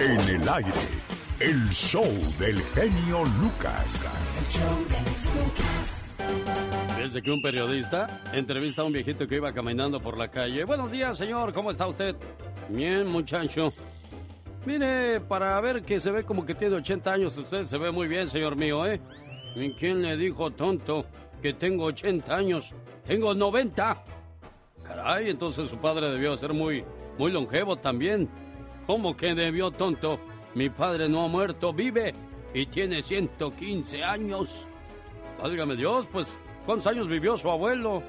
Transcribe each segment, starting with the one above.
En el aire, el show del genio Lucas. Desde que un periodista entrevista a un viejito que iba caminando por la calle. Buenos días, señor, ¿cómo está usted? Bien, muchacho. Mire, para ver que se ve como que tiene 80 años, usted se ve muy bien, señor mío, ¿eh? ¿Y quién le dijo, tonto, que tengo 80 años? Tengo 90. Caray, entonces su padre debió ser muy, muy longevo también. ¿Cómo que debió, tonto? Mi padre no ha muerto, vive y tiene 115 años. Válgame Dios, pues, ¿cuántos años vivió su abuelo?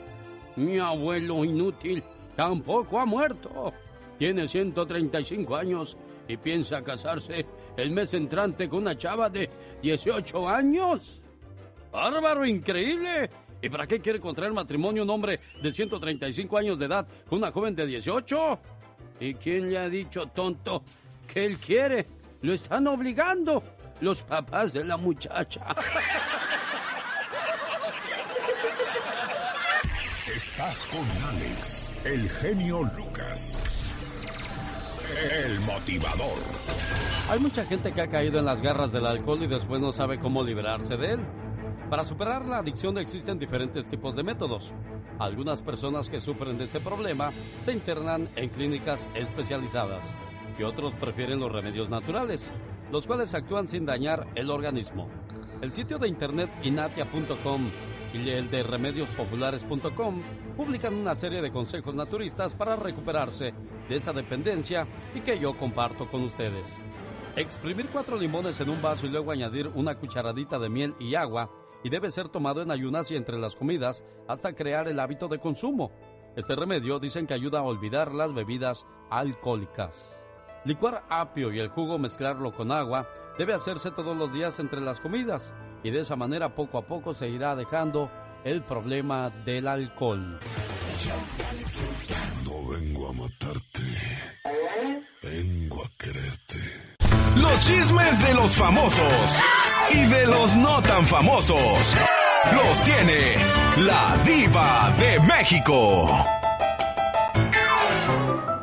Mi abuelo inútil tampoco ha muerto. Tiene 135 años y piensa casarse el mes entrante con una chava de 18 años. ¡Bárbaro, increíble! ¿Y para qué quiere contraer matrimonio un hombre de 135 años de edad con una joven de 18? ¿Y quién le ha dicho, tonto, que él quiere? Lo están obligando los papás de la muchacha. Estás con Alex, el genio Lucas. El motivador. Hay mucha gente que ha caído en las garras del alcohol y después no sabe cómo librarse de él. Para superar la adicción existen diferentes tipos de métodos. Algunas personas que sufren de este problema se internan en clínicas especializadas y otros prefieren los remedios naturales, los cuales actúan sin dañar el organismo. El sitio de internet inatia.com y el de remediospopulares.com publican una serie de consejos naturistas para recuperarse de esa dependencia y que yo comparto con ustedes. Exprimir cuatro limones en un vaso y luego añadir una cucharadita de miel y agua y debe ser tomado en ayunas y entre las comidas hasta crear el hábito de consumo. Este remedio dicen que ayuda a olvidar las bebidas alcohólicas. Licuar apio y el jugo mezclarlo con agua debe hacerse todos los días entre las comidas y de esa manera poco a poco se irá dejando el problema del alcohol. No vengo a matarte, vengo a quererte. Los chismes de los famosos y de los no tan famosos los tiene la diva de México.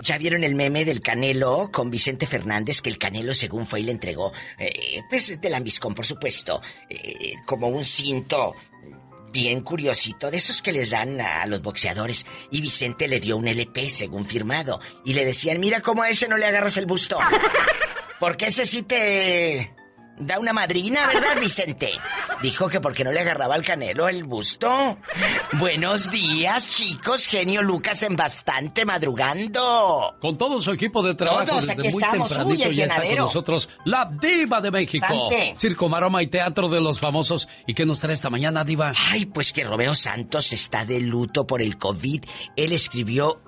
¿Ya vieron el meme del Canelo con Vicente Fernández? Que el Canelo, según fue y le entregó, eh, pues de lambiscón, por supuesto, eh, como un cinto bien curiosito, de esos que les dan a los boxeadores. Y Vicente le dio un LP, según firmado. Y le decían, mira cómo a ese no le agarras el busto. Porque ese sí te da una madrina, ¿verdad, Vicente? Dijo que porque no le agarraba al canelo el busto. Buenos días, chicos. Genio Lucas en bastante madrugando. Con todo su equipo de trabajo Todos, desde aquí muy estamos. tempranito Uy, el ya está con nosotros la diva de México. Circo, maroma y teatro de los famosos. ¿Y qué nos trae esta mañana, diva? Ay, pues que Romeo Santos está de luto por el COVID. Él escribió,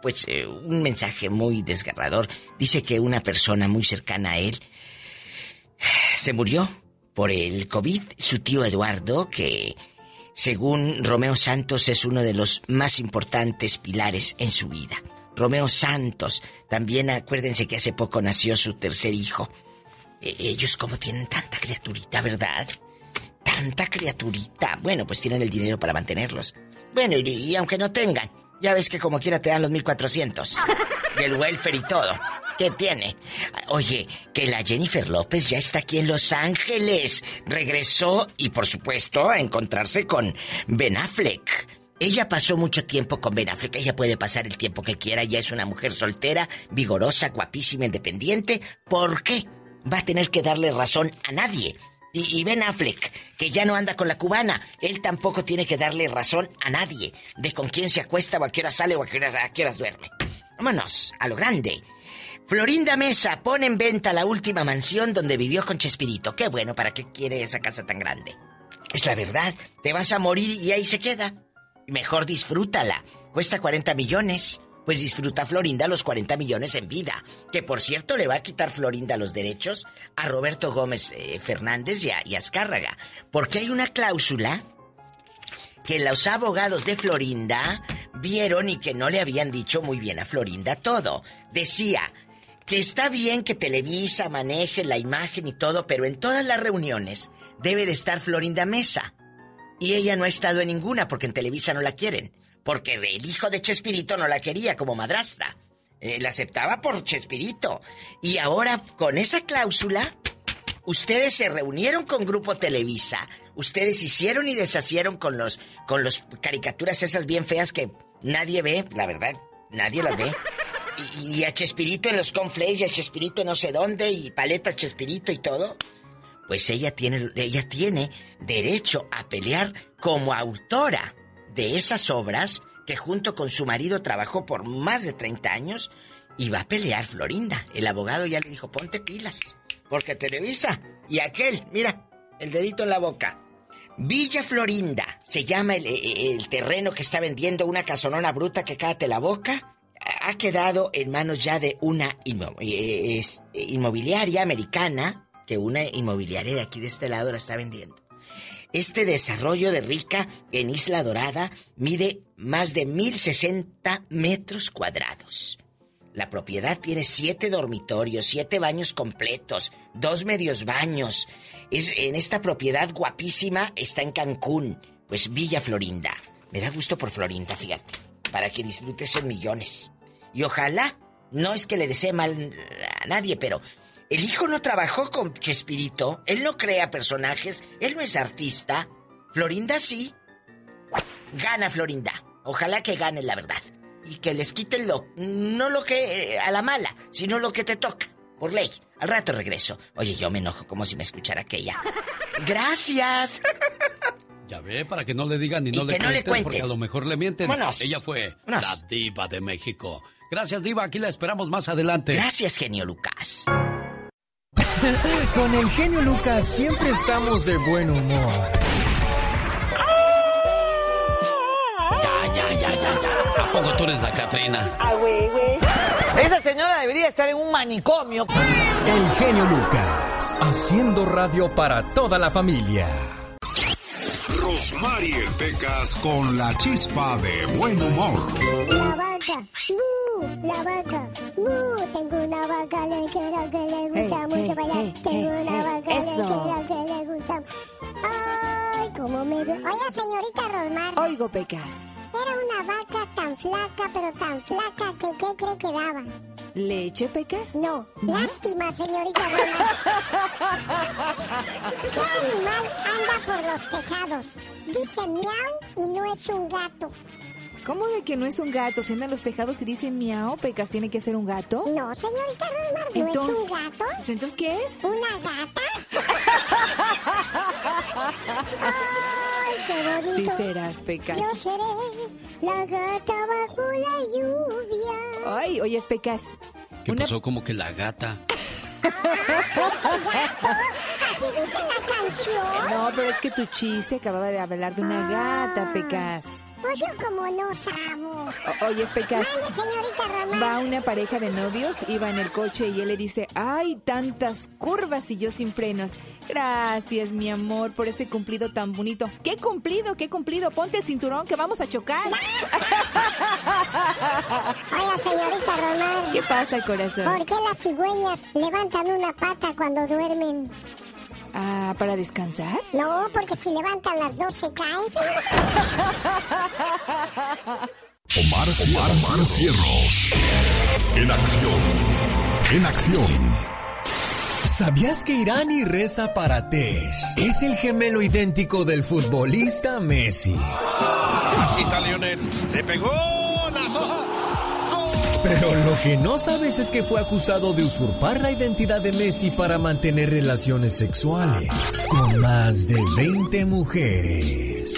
pues, eh, un mensaje muy desgarrador. Dice que una persona muy cercana a él se murió por el COVID. Su tío Eduardo, que según Romeo Santos es uno de los más importantes pilares en su vida. Romeo Santos, también acuérdense que hace poco nació su tercer hijo. E- ellos como tienen tanta criaturita, ¿verdad? Tanta criaturita. Bueno, pues tienen el dinero para mantenerlos. Bueno, y, y aunque no tengan, ya ves que como quiera te dan los 1400. Del welfare y todo. ¿Qué tiene? Oye, que la Jennifer López ya está aquí en Los Ángeles. Regresó y por supuesto a encontrarse con Ben Affleck. Ella pasó mucho tiempo con Ben Affleck. Ella puede pasar el tiempo que quiera. Ya es una mujer soltera, vigorosa, guapísima, independiente. ¿Por qué? Va a tener que darle razón a nadie. Y, Ben Affleck, que ya no anda con la cubana, él tampoco tiene que darle razón a nadie de con quién se acuesta o a hora sale o a qué horas, a qué horas duerme. Vámonos, a lo grande. Florinda Mesa pone en venta la última mansión donde vivió con Chespirito. Qué bueno, ¿para qué quiere esa casa tan grande? Es la verdad, te vas a morir y ahí se queda. Mejor disfrútala. Cuesta 40 millones. Pues disfruta Florinda los 40 millones en vida. Que por cierto le va a quitar Florinda los derechos a Roberto Gómez eh, Fernández y a, y a Azcárraga. Porque hay una cláusula que los abogados de Florinda vieron y que no le habían dicho muy bien a Florinda todo. Decía que está bien que Televisa maneje la imagen y todo, pero en todas las reuniones debe de estar Florinda Mesa. Y ella no ha estado en ninguna porque en Televisa no la quieren. Porque el hijo de Chespirito no la quería como madrastra. Eh, la aceptaba por Chespirito. Y ahora, con esa cláusula, ustedes se reunieron con Grupo Televisa. Ustedes hicieron y deshacieron con los, con los caricaturas esas bien feas que nadie ve, la verdad, nadie las ve. Y, a Chespirito en los conflays y a Chespirito no sé dónde y paletas Chespirito y todo. Pues ella tiene, ella tiene derecho a pelear como autora de esas obras que junto con su marido trabajó por más de 30 años y va a pelear Florinda. El abogado ya le dijo, ponte pilas, porque Televisa y aquel, mira, el dedito en la boca. Villa Florinda se llama el, terreno que está vendiendo una casonona bruta que cállate la boca. Ha quedado en manos ya de una eh, inmobiliaria americana, que una inmobiliaria de aquí de este lado la está vendiendo. Este desarrollo de Rica en Isla Dorada mide más de 1060 metros cuadrados. La propiedad tiene siete dormitorios, siete baños completos, dos medios baños. Es en esta propiedad guapísima está en Cancún, pues Villa Florinda. Me da gusto por Florinda, fíjate, para que disfrutes en millones. Y ojalá, no es que le desee mal a nadie, pero el hijo no trabajó con Chespirito, él no crea personajes, él no es artista. Florinda sí. Gana Florinda. Ojalá que gane la verdad. Y que les quiten lo, no lo que a la mala, sino lo que te toca, por ley. Al rato regreso. Oye, yo me enojo como si me escuchara aquella. Gracias. Ya ve, para que no le digan ni no, le, cuenten, porque a lo mejor le mienten. Ella fue la diva de México. Gracias, diva. Aquí la esperamos más adelante. Gracias, genio Lucas. Con el genio Lucas siempre estamos de buen humor. Ya, ya, ya, ya, ya. ¿A poco tú eres la Catrina? Ah, güey, güey. Esa señora debería estar en un manicomio. El genio Lucas, haciendo radio para toda la familia. Rosmarie Pecas con la chispa de buen humor. La vaca, la vaca, tengo una vaca lechera que le gusta mucho bailar. tengo una vaca lechera que le gusta. Ay, cómo me veo. Oiga, señorita Rosmar. Oigo, Pecas. Era una vaca tan flaca, pero tan flaca que ¿qué cree que daba? ¿Leche, Pecas? No, lástima, señorita Rosmar. ¿Qué animal anda por los tejados? Dice miau y no es un gato. ¿Cómo de que no es un gato? Si anda en los tejados y dice miau, Pecas, ¿tiene que ser un gato? No, señorita Rosmar, ¿no es un gato? Pues, ¿Entonces qué es? ¿Una gata? ¡Ay, qué bonito! Sí serás, Pecas. Yo seré la gata bajo la lluvia. Ay, oye, Pecas. ¿Qué pasó? Como que la gata. Así dice la canción. No, pero es que tu chiste acababa de hablar de una gata, Pecas. Pues yo como no sabo. oye, Pecas. señorita Román. Va una pareja de novios, iba en el coche y él le dice, ay, tantas curvas y yo sin frenos. Gracias, mi amor, por ese cumplido tan bonito. ¿Qué cumplido? ¿Qué cumplido? Ponte el cinturón que vamos a chocar. Hola, señorita Román. ¿Qué pasa, corazón? ¿Por qué las cigüeñas levantan una pata cuando duermen? Ah, ¿para descansar? No, porque si levantan las dos se caen. Omar, Omar, Cierros. En acción. En acción. ¿Sabías que Irani reza para Tesh es el gemelo idéntico del futbolista Messi? Aquí está Lionel. Le pegó la pero lo que no sabes es que fue acusado de usurpar la identidad de Messi para mantener relaciones sexuales con más de 20 mujeres.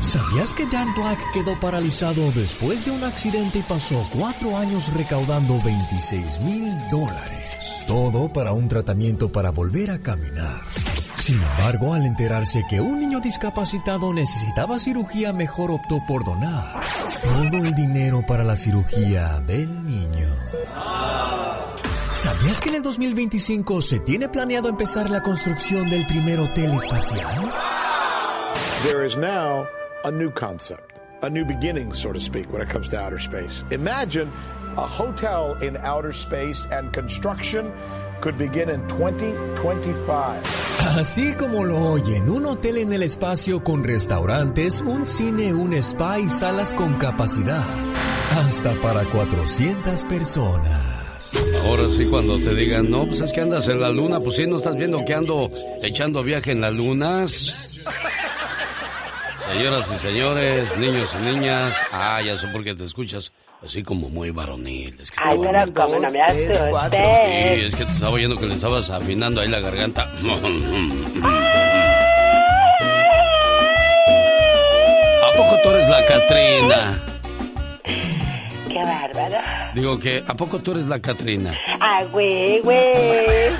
¿Sabías que Dan Black quedó paralizado después de un accidente y pasó cuatro años recaudando 26 mil dólares? Todo para un tratamiento para volver a caminar. Sin embargo, al enterarse que un niño discapacitado necesitaba cirugía, mejor optó por donar todo el dinero para la cirugía del niño. ¿Sabías que en el 2025 se tiene planeado empezar la construcción del primer hotel espacial? There is now a new concept, a new beginning, so to speak, when it comes to outer space. Imagine a hotel in outer space and construction could begin in 2025. Así como lo oyen, un hotel en el espacio con restaurantes, un cine, un spa y salas con capacidad hasta para 400 personas. Ahora sí, cuando te digan, no, pues es que andas en la luna, pues sí, no estás viendo que ando echando viaje en la luna. Señoras y señores, niños y niñas, ah, ya sé por qué te escuchas así como muy varonil. Es que Ay, pero como no me asustes. Sí, es que te estaba oyendo que le estabas afinando ahí la garganta. ¿A poco tú eres la Catrina? Qué bárbaro. Digo que, ¿a poco tú eres la Catrina? Ah, güey, güey.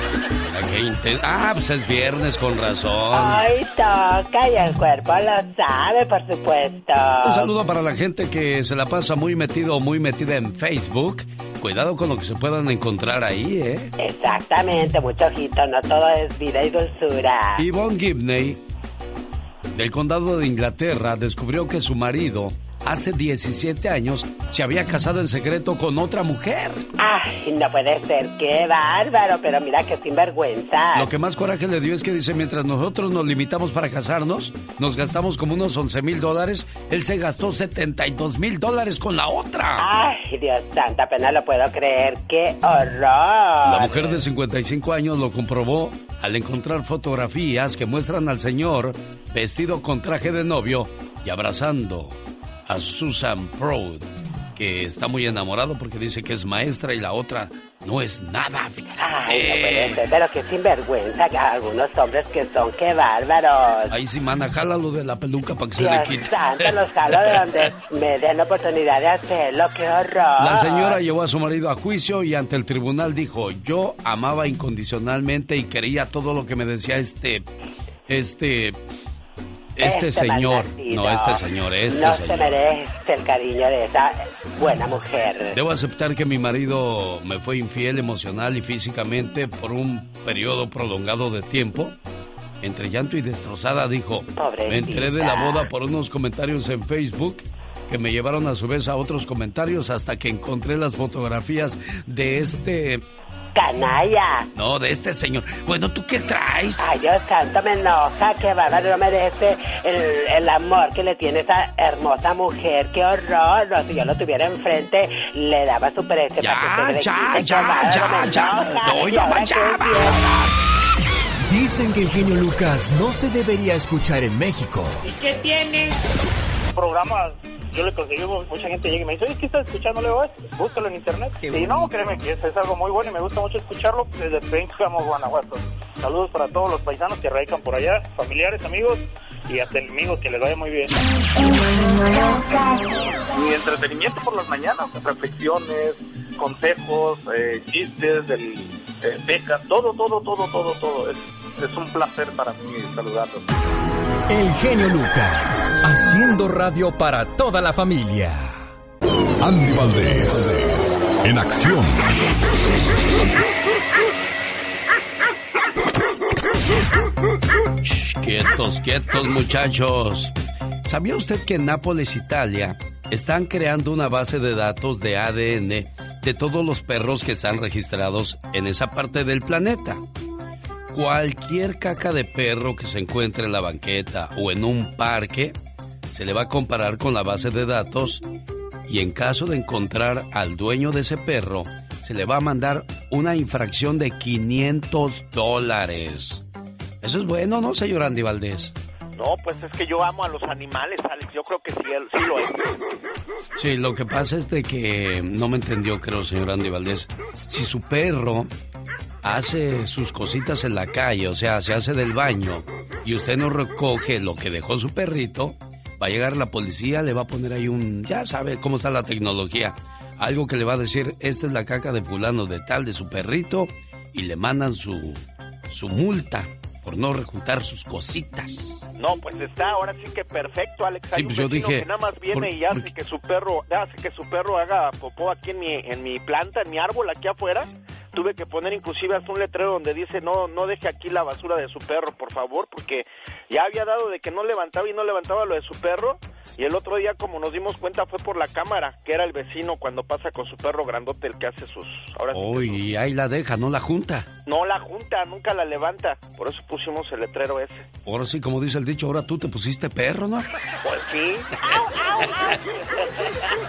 Ah, pues es viernes con razón. Ay, toca y el cuerpo lo sabe, por supuesto. Un saludo para la gente que se la pasa muy metido o muy metida en Facebook. Cuidado con lo que se puedan encontrar ahí, ¿eh? Exactamente, mucho ojito, no todo es vida y dulzura. Yvonne Gibney, del condado de Inglaterra, descubrió que su marido, hace 17 años, se había casado en secreto con otra mujer. Ay, no puede ser, qué bárbaro, pero mira que sinvergüenza. Lo que más coraje le dio es que dice, mientras nosotros nos limitamos para casarnos, nos gastamos como unos 11 mil dólares, él se gastó 72 mil dólares con la otra. Ay, Dios santo, apenas lo puedo creer, qué horror. La mujer de 55 años lo comprobó al encontrar fotografías que muestran al señor vestido con traje de novio y abrazando a Susan Proud, que está muy enamorado porque dice que es maestra y la otra no es nada. Ay, no puede ser, pero qué sinvergüenza que algunos hombres que son, qué bárbaros. Ahí sí, mana, jálalo de la peluca para que se le quite. santo, los jalo de donde me den la oportunidad de hacerlo, qué horror. La señora llevó a su marido a juicio y ante el tribunal dijo, yo amaba incondicionalmente y quería todo lo que me decía este, este, este, señor. malnacido. No, este señor, este no señor. se merece el cariño de esa buena mujer. Debo aceptar que mi marido me fue infiel emocional y físicamente por un periodo prolongado de tiempo. Entre llanto y destrozada dijo, Pobrecita. me enteré de la boda por unos comentarios en Facebook que me llevaron a su vez a otros comentarios hasta que encontré las fotografías de este... Canalla. No, de este señor. Bueno, ¿tú qué traes? Ay, Dios santo, me enoja, que bárbaro, no merece el, el amor que le tiene esa hermosa mujer, qué horror, no, si yo lo tuviera enfrente, le daba su precio Ya, para que ya, le quite, ya, bárbaro, ya, ya. No, ¿Y ya? Dicen que el genio Lucas no se debería escuchar en México. ¿Qué tiene? Programa yo le conseguí, mucha gente llega y me dice, oye, ¿qué estás escuchando luego? Búscalo en internet. Y no, créeme que es, es algo muy bueno y me gusta mucho escucharlo desde Pénjamo, Guanajuato. Saludos para todos los paisanos que radican por allá, familiares, amigos y hasta enemigos, que les vaya muy bien. Mi entretenimiento por las mañanas, reflexiones, consejos, eh, chistes, del, eh, becas, todo, todo, todo, todo, todo. Es, es un placer para mí saludarlos. El genio Lucas, haciendo radio para toda la familia. Andy Valdés, en acción. Quietos, quietos muchachos. ¿Sabía usted que en Nápoles, Italia, están creando una base de datos de ADN de todos los perros que están registrados en esa parte del planeta? Cualquier caca de perro que se encuentre en la banqueta o en un parque se le va a comparar con la base de datos y en caso de encontrar al dueño de ese perro, se le va a mandar una infracción de 500 dólares. Eso es bueno, ¿no, señor Andy Valdés? No, pues es que yo amo a los animales, Alex. Yo creo que sí, sí lo es. Sí, lo que pasa es de que no me entendió, creo, señor Andy Valdés. Si su perro hace sus cositas en la calle, o sea, se hace del baño, y usted no recoge lo que dejó su perrito, va a llegar la policía, le va a poner ahí un... Ya sabe cómo está la tecnología. Algo que le va a decir, esta es la caca de fulano de tal, de su perrito, y le mandan su, su multa por no reclutar sus cositas. No, pues está ahora sí que perfecto, Alex. Hay Sí, pues un yo dije, que nada más viene por- y hace porque- que su perro, hace que su perro haga popó aquí en mi, en mi planta, en mi árbol aquí afuera. Tuve que poner inclusive hasta un letrero donde dice no, no deje aquí la basura de su perro, por favor, porque ya había dado de que no levantaba y no levantaba lo de su perro Y el otro día, como nos dimos cuenta, fue por la cámara, que era el vecino cuando pasa con su perro grandote, el que hace sus... Ahora sí Uy, ahí la deja, no la junta. No la junta, nunca la levanta. Por eso pusimos el letrero ese. Ahora sí, como dice el dicho, ahora tú te pusiste perro, ¿no? Pues sí.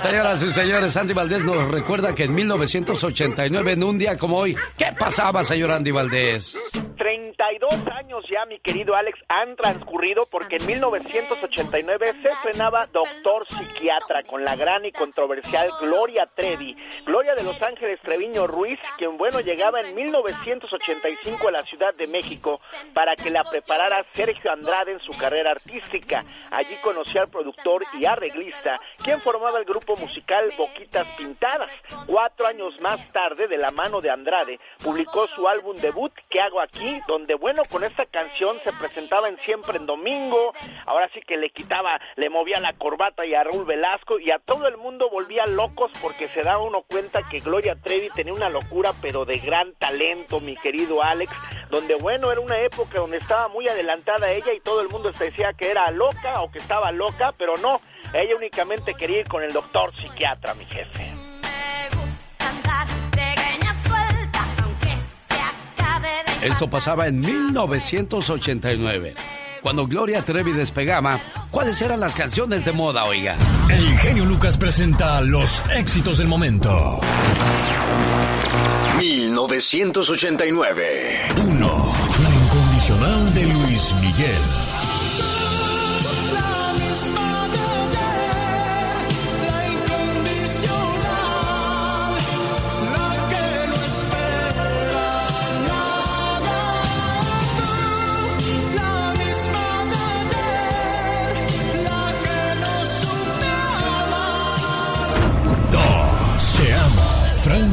Señoras y señores, Andy Valdés nos recuerda que en 1989, en un día como hoy, ¿qué pasaba, señor Andy Valdés? 32 años ya, mi querido Alex, han transcurrido porque en 1989 se estrenaba Doctor Psiquiatra con la gran y controversial Gloria Trevi. Gloria de Los Ángeles Treviño Ruiz, quien, bueno, llegaba en 1985 a la Ciudad de México para que la preparara Sergio Andrade en su carrera artística. Allí conoció al productor y arreglista, quien formaba el grupo musical Boquitas Pintadas. Cuatro años más tarde, de la mano de Andrade, publicó su álbum debut, ¿Qué hago aquí? Donde, bueno, con esta canción se presentaba en Siempre en Domingo. Ahora sí que le quitaba, le movía la corbata y a Raúl Velasco y a todo el mundo volvía locos porque se daba uno cuenta que Gloria Trevi tenía una locura, pero de gran talento, mi querido Alex. Donde, bueno, era una época donde estaba muy adelantada ella y todo el mundo se decía que era loca o que estaba loca, pero no. Ella únicamente quería ir con el doctor psiquiatra, mi jefe. Esto pasaba en 1989. Cuando Gloria Trevi despegaba, ¿cuáles eran las canciones de moda, oiga? El genio Lucas presenta los éxitos del momento. 1989. 1. La incondicional de Luis Miguel.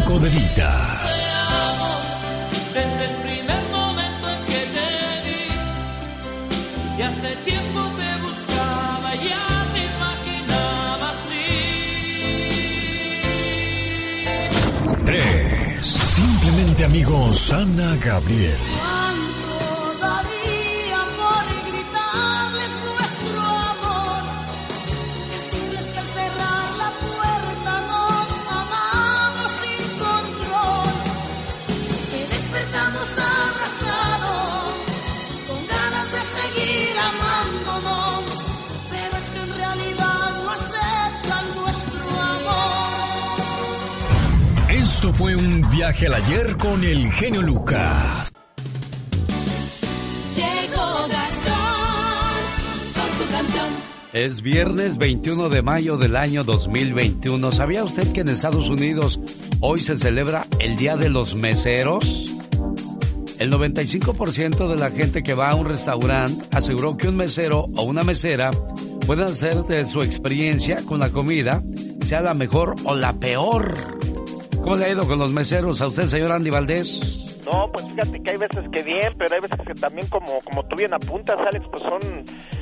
Franco de Vita. Desde el primer momento en que te vi, y hace tiempo te buscaba, ya te imaginaba así. 3. Simplemente amigos Ana Gabriel. Viaje al ayer con el genio Lucas. Llegó Gastón con su canción. Es viernes 21 de mayo del año 2021. ¿Sabía usted que en Estados Unidos hoy se celebra el Día de los Meseros? El 95% de la gente que va a un restaurante aseguró que un mesero o una mesera pueden hacer de su experiencia con la comida sea la mejor o la peor. ¿Cómo le ha ido con los meseros a usted, señor Andy Valdés? No, pues fíjate que hay veces que bien, pero hay veces que también como, como tú bien apuntas, Alex, pues son...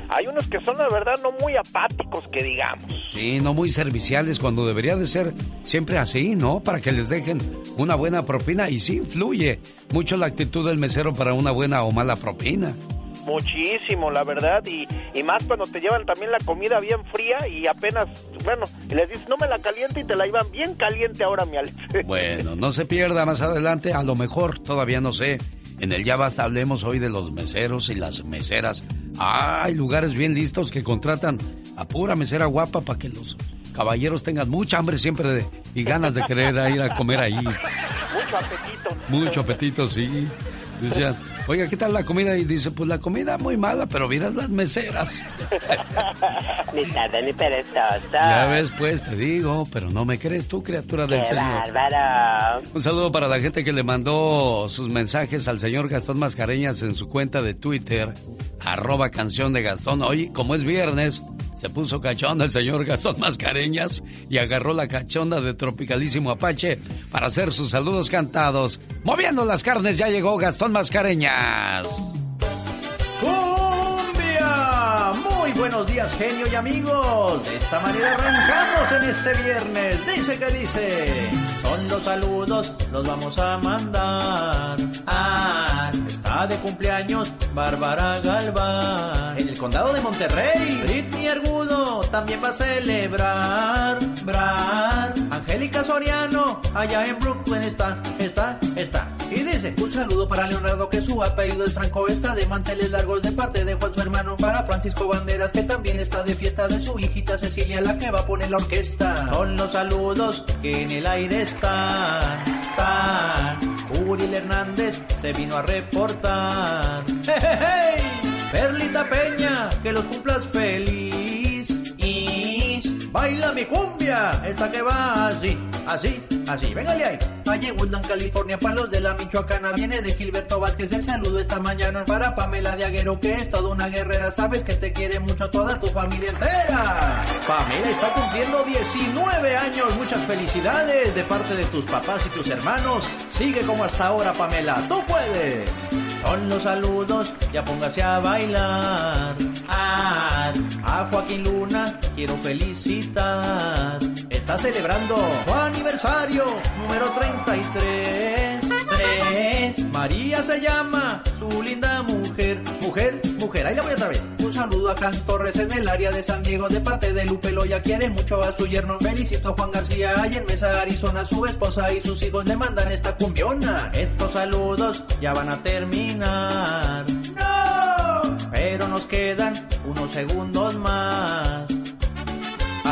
Hay unos que son, la verdad, no muy apáticos, que digamos. Sí, no muy serviciales cuando debería de ser siempre así, ¿no? Para que les dejen una buena propina y sí influye mucho la actitud del mesero para una buena o mala propina. Muchísimo, la verdad, y, y más cuando te llevan también la comida bien fría y apenas, bueno, y les dices, no me la caliente y te la iban bien caliente ahora, mi Alex. Bueno, no se pierda más adelante, a lo mejor, todavía no sé. En el Ya Basta hablemos hoy de los meseros y las meseras. Ah, hay lugares bien listos que contratan a pura mesera guapa para que los caballeros tengan mucha hambre siempre de- y ganas de querer ir a comer ahí. Mucho apetito. Mucho apetito, sí. Decían, oiga, ¿qué tal la comida? Y dice, pues la comida muy mala, pero miras las meseras. ni tarde ni perezoso. Ya ves, pues, te digo, pero no me crees tú, criatura del ¡Qué Señor. bárbaro! Un saludo para la gente que le mandó sus mensajes al señor Gastón Mascareñas en su cuenta de Twitter, arroba canción de Gastón. Hoy, como es viernes, se puso cachonda el señor Gastón Mascareñas y agarró la cachonda de Tropicalísimo Apache para hacer sus saludos cantados. Moviendo las carnes ya llegó Gastón Mascareñas. ¡Cumbia! Muy buenos días, genio y amigos. De esta manera arrancamos en este viernes. Dice que dice. Son los saludos, los vamos a mandar. Ah, está de cumpleaños Bárbara Galván. En el condado de Monterrey. Britney Argudo también va a celebrar. Brar. Angélica Soriano, allá en Brooklyn está, está, está. Y dice, un saludo para Leonardo que su apellido es Franco, está de manteles largos de parte de Juan su hermano. Para Francisco Banderas que también está de fiesta de su hijita Cecilia la que va a poner la orquesta. Son los saludos que en el aire están. Uriel Hernández se vino a reportar. ¡Hey, hey, hey! Perlita Peña, que los cumplas feliz. Baila mi cumbia, esta que va así, así, así. Véngale ahí. Valle Woodland, California, para los de la Michoacana. Viene de Gilberto Vázquez el saludo esta mañana. Para Pamela de Aguero, que es toda una guerrera. Sabes que te quiere mucho toda tu familia entera. Pamela está cumpliendo 19 años. Muchas felicidades de parte de tus papás y tus hermanos. Sigue como hasta ahora, Pamela. Tú puedes. Son los saludos, ya póngase a bailar. Ah, a Joaquín Luna quiero felicitar. Está celebrando su aniversario número 33. Tres. María se llama, su linda mujer. Mujer, mujer, ahí la voy otra vez. Un saludo a Can Torres en el área de San Diego de parte de Lupe Loya. Quiere mucho a su yerno. Felicito a Juan García ahí en Mesa, Arizona. Su esposa y sus hijos le mandan esta cumbiona. Estos saludos ya van a terminar. ¡No! Pero nos quedan unos segundos más.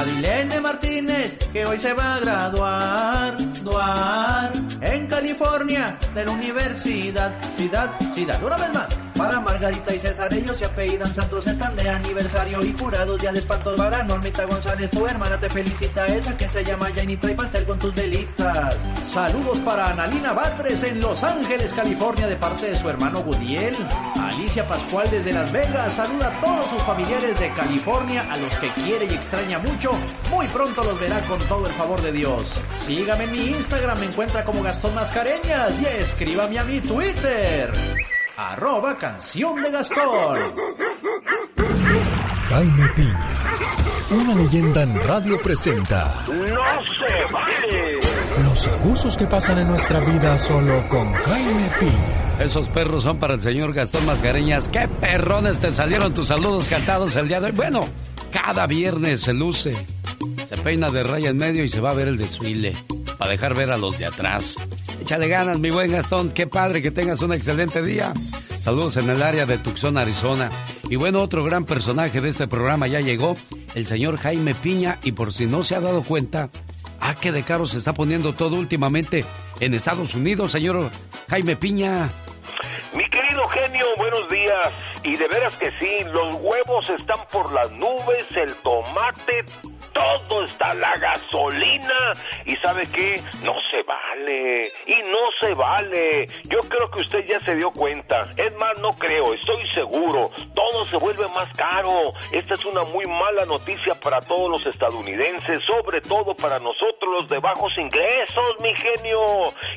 Adilene Martínez, que hoy se va a graduar, duar, en California, de la universidad, ciudad, ciudad. Una vez más, para Margarita y César, ellos se apellidan Santos, están de aniversario y curados ya de espantos. Para Normita González, tu hermana te felicita, esa que se llama Janita y pastel con tus delitas. Saludos para Analina Batres en Los Ángeles, California, de parte de su hermano Gudiel. Alicia Pascual desde Las Vegas, saluda a todos sus familiares de California, a los que quiere y extraña mucho. Muy pronto los verá con todo el favor de Dios. Sígame en mi Instagram, me encuentra como Gastón Mascareñas y escríbame a mi Twitter. Arroba canción de Gastón. Jaime Piña, una leyenda en radio presenta ¡No se vale! los abusos que pasan en nuestra vida solo con Jaime Piña. Esos perros son para el señor Gastón Mascareñas. ¡Qué perrones te salieron tus saludos cantados el día de hoy! Bueno, cada viernes se luce, se peina de raya en medio y se va a ver el desfile para dejar ver a los de atrás. Échale ganas, mi buen Gastón. Qué padre que tengas un excelente día. Saludos en el área de Tucson, Arizona. Y bueno, otro gran personaje de este programa ya llegó, el señor Jaime Piña. Y por si no se ha dado cuenta, ah, qué de caro se está poniendo todo últimamente en Estados Unidos, señor Jaime Piña. Mi querido genio, buenos días. Y de veras que sí, los huevos están por las nubes, el tomate, todo está, la gasolina. ¿Y sabe qué? No se vale. Y no se vale. Yo creo que usted ya se dio cuenta. Es más, no creo, estoy seguro. Todo se vuelve más caro. Esta es una muy mala noticia para todos los estadounidenses, sobre todo para nosotros los de bajos ingresos, mi genio.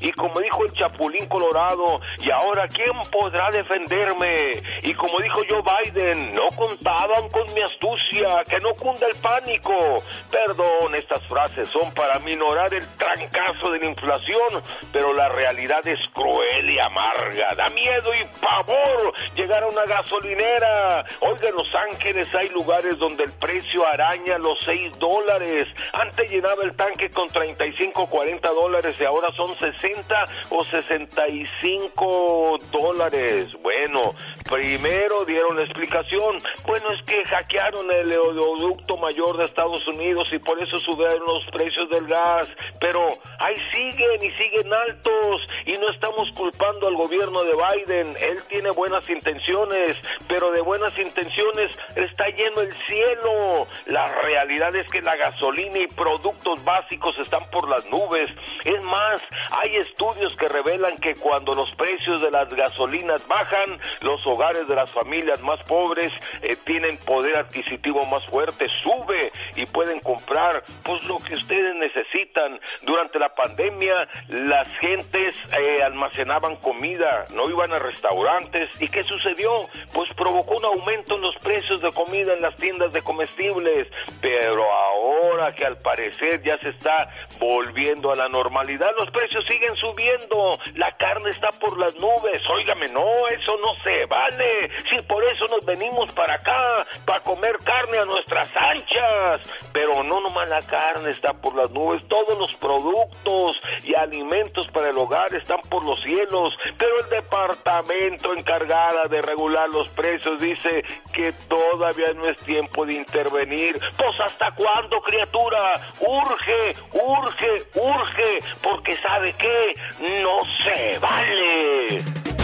Y como dijo el Chapulín Colorado, ¿y ahora quién podrá defenderme? Y como dijo Joe Biden, no contaban con mi astucia, que no cunda el pánico. Perdón, estas frases son para minorar el trancazo de la inflación, pero la realidad es cruel y amarga. Da miedo y pavor llegar a una gasolinera. Oiga, en Los Ángeles hay lugares donde el precio araña los 6 dólares. Antes llenaba el tanque con 35, 40 dólares y ahora son 60 o 65 dólares. Bueno, primero dieron la explicación. Bueno, es que hackearon el oleoducto mayor de Estados Y por eso subieron los precios del gas. Pero ahí siguen y siguen altos y no estamos culpando al gobierno de Biden. Él tiene buenas intenciones, pero de buenas intenciones está lleno el cielo. La realidad es que la gasolina y productos básicos están por las nubes. Es más, hay estudios que revelan que cuando los precios de las gasolinas bajan, los hogares de las familias más pobres eh, tienen poder adquisitivo más fuerte, sube y pueden comprar pues lo que ustedes necesitan. Durante la pandemia las gentes eh, almacenaban comida, no iban a restaurantes. Y ¿qué sucedió? Pues provocó un aumento en los precios de comida en las tiendas de comestibles, pero ahora que al parecer ya se está volviendo a la normalidad, los precios siguen subiendo, la carne está por las nubes, óigame, no, eso no se vale, si por eso nos venimos para acá, para comer carne a nuestras anchas, pero no nomás la carne está por las nubes, todos los productos y alimentos para el hogar están por los cielos, pero el departamento encargada de regular los precios dice que todavía no es tiempo de intervenir. Pues hasta cuándo, criatura? Urge, urge, urge, porque sabe que no se vale.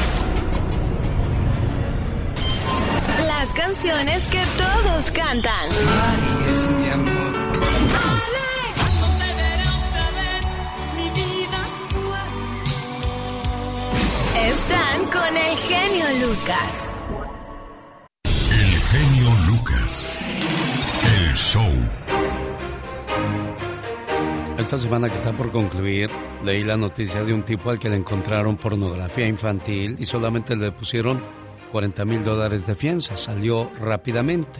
Las canciones que todos cantan. Ay, es mi amor. Están con el genio Lucas. El genio Lucas. El show. Esta semana que está por concluir, leí la noticia de un tipo al que le encontraron pornografía infantil y solamente le pusieron 40 mil dólares de fianza. Salió rápidamente.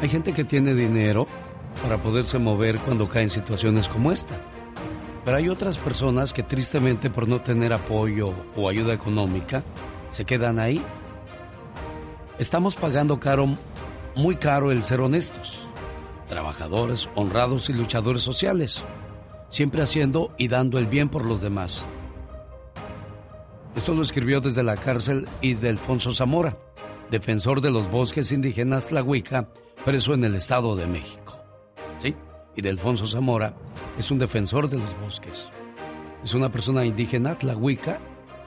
Hay gente que tiene dinero para poderse mover cuando cae en situaciones como esta. Pero hay otras personas que tristemente por no tener apoyo o ayuda económica se quedan ahí. Estamos pagando caro, muy caro el ser honestos, trabajadores, honrados y luchadores sociales, siempre haciendo y dando el bien por los demás. Esto lo escribió desde la cárcel y de Alfonso Zamora, defensor de los bosques indígenas Tlahuica, preso en el Estado de México. ¿Sí? Y de Alfonso Zamora es un defensor de los bosques. Es una persona indígena Tlahuica,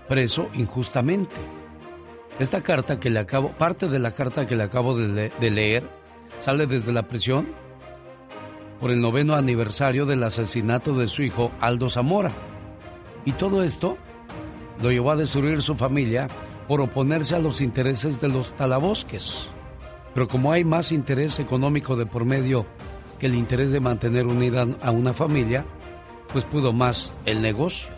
preso injustamente. Esta carta que le acabo, parte de la carta que le acabo de, de leer, sale desde la prisión por el noveno aniversario del asesinato de su hijo Aldo Zamora. Y todo esto lo llevó a destruir su familia por oponerse a los intereses de los talabosques. Pero como hay más interés económico de por medio que el interés de mantener unida a una familia, pues pudo más el negocio.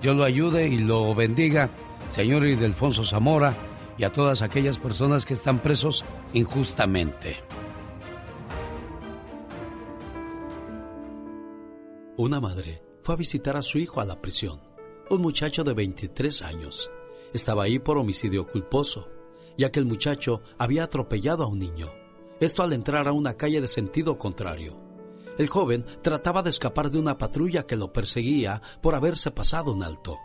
Dios lo ayude y lo bendiga, señor Ildefonso Zamora, y a todas aquellas personas que están presos injustamente. Una madre fue a visitar a su hijo a la prisión, un muchacho de 23 años. Estaba ahí por homicidio culposo, ya que el muchacho había atropellado a un niño. Esto al entrar a una calle de sentido contrario. El joven trataba de escapar de una patrulla que lo perseguía por haberse pasado un alto.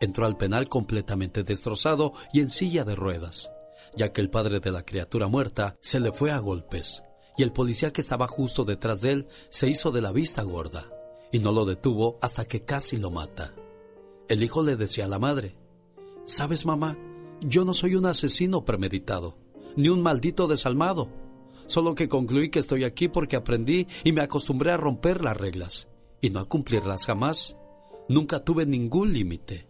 Entró al penal completamente destrozado y en silla de ruedas, ya que el padre de la criatura muerta se le fue a golpes, y el policía que estaba justo detrás de él se hizo de la vista gorda, y no lo detuvo hasta que casi lo mata. El hijo le decía a la madre, ¿Sabes, mamá? Yo no soy un asesino premeditado, ni un maldito desalmado. Solo que concluí que estoy aquí porque aprendí y me acostumbré a romper las reglas y no a cumplirlas jamás. Nunca tuve ningún límite.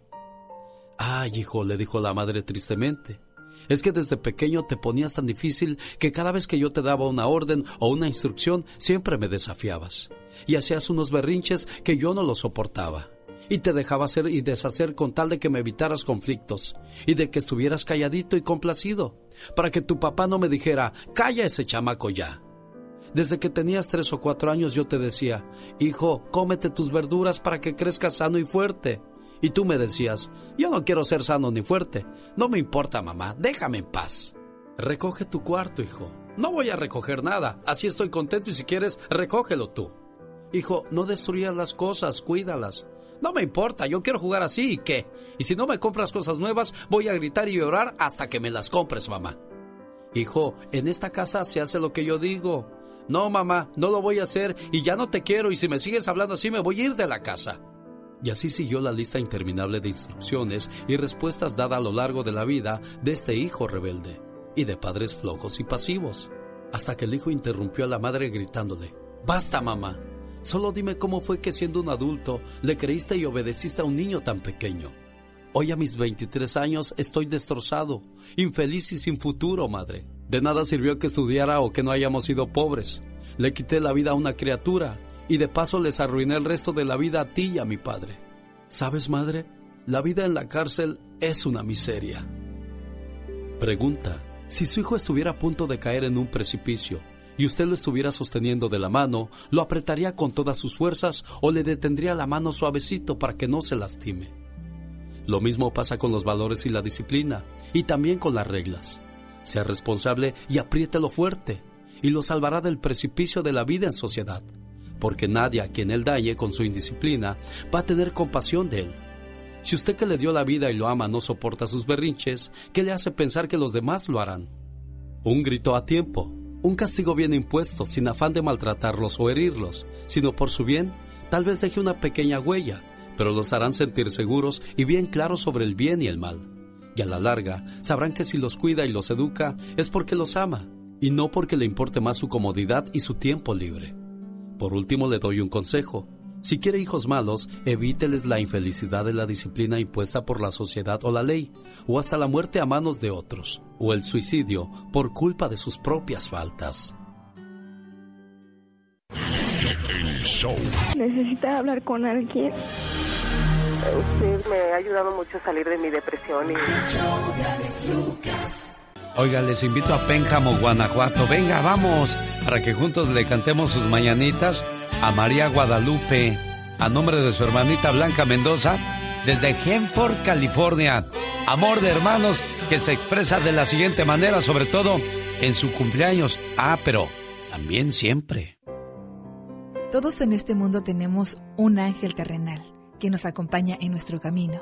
Ay, hijo, le dijo la madre tristemente. Es que desde pequeño te ponías tan difícil que cada vez que yo te daba una orden o una instrucción siempre me desafiabas. Y hacías unos berrinches que yo no los soportaba. Y te dejaba hacer y deshacer con tal de que me evitaras conflictos y de que estuvieras calladito y complacido, para que tu papá no me dijera, calla ese chamaco ya. Desde que tenías tres o cuatro años yo te decía, hijo, cómete tus verduras para que crezcas sano y fuerte. Y tú me decías, yo no quiero ser sano ni fuerte. No me importa, mamá, déjame en paz. Recoge tu cuarto, hijo. No voy a recoger nada, así estoy contento y si quieres, recógelo tú. Hijo, no destruyas las cosas, cuídalas. No me importa, yo quiero jugar así y qué. Y si no me compras cosas nuevas, voy a gritar y llorar hasta que me las compres, mamá. Hijo, en esta casa se hace lo que yo digo. No, mamá, no lo voy a hacer y ya no te quiero y si me sigues hablando así me voy a ir de la casa. Y así siguió la lista interminable de instrucciones y respuestas dadas a lo largo de la vida de este hijo rebelde y de padres flojos y pasivos. Hasta que el hijo interrumpió a la madre gritándole, Basta, mamá. Solo dime cómo fue que siendo un adulto le creíste y obedeciste a un niño tan pequeño. Hoy a mis 23 años estoy destrozado, infeliz y sin futuro, madre. De nada sirvió que estudiara o que no hayamos sido pobres. Le quité la vida a una criatura y de paso les arruiné el resto de la vida a ti y a mi padre. ¿Sabes, madre? La vida en la cárcel es una miseria. Pregunta, si su hijo estuviera a punto de caer en un precipicio y usted lo estuviera sosteniendo de la mano, lo apretaría con todas sus fuerzas o le detendría la mano suavecito para que no se lastime. Lo mismo pasa con los valores y la disciplina, y también con las reglas. Sea responsable y apriételo fuerte, y lo salvará del precipicio de la vida en sociedad, porque nadie a quien él dañe con su indisciplina va a tener compasión de él. Si usted que le dio la vida y lo ama no soporta sus berrinches, ¿qué le hace pensar que los demás lo harán? Un grito a tiempo, un castigo bien impuesto, sin afán de maltratarlos o herirlos, sino por su bien, tal vez deje una pequeña huella, pero los harán sentir seguros y bien claros sobre el bien y el mal. Y a la larga, sabrán que si los cuida y los educa es porque los ama, y no porque le importe más su comodidad y su tiempo libre. Por último, le doy un consejo. Si quiere hijos malos, evíteles la infelicidad de la disciplina impuesta por la sociedad o la ley, o hasta la muerte a manos de otros, o el suicidio por culpa de sus propias faltas. Necesita hablar con alguien. Usted me ha ayudado mucho a salir de mi depresión y... Oiga, les invito a Pénjamo, Guanajuato. Venga, vamos, para que juntos le cantemos sus mañanitas a María Guadalupe, a nombre de su hermanita Blanca Mendoza, desde Hanford, California. Amor de hermanos que se expresa de la siguiente manera, sobre todo en su cumpleaños. Ah, pero también siempre. Todos en este mundo tenemos un ángel terrenal que nos acompaña en nuestro camino.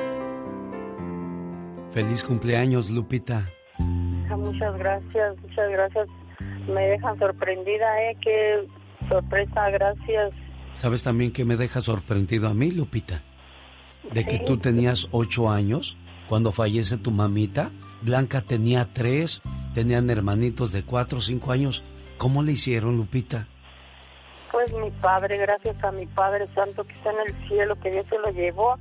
Feliz cumpleaños, Lupita. Muchas gracias, muchas gracias. Me dejan sorprendida, ¿eh? Qué sorpresa, gracias. ¿Sabes también que me deja sorprendido a mí, Lupita? De que tú tenías ocho años cuando fallece tu mamita. Blanca tenía tres, tenían hermanitos de cuatro o cinco años. ¿Cómo le hicieron, Lupita? Pues mi padre, gracias a mi Padre Santo que está en el cielo, que Dios se lo llevó.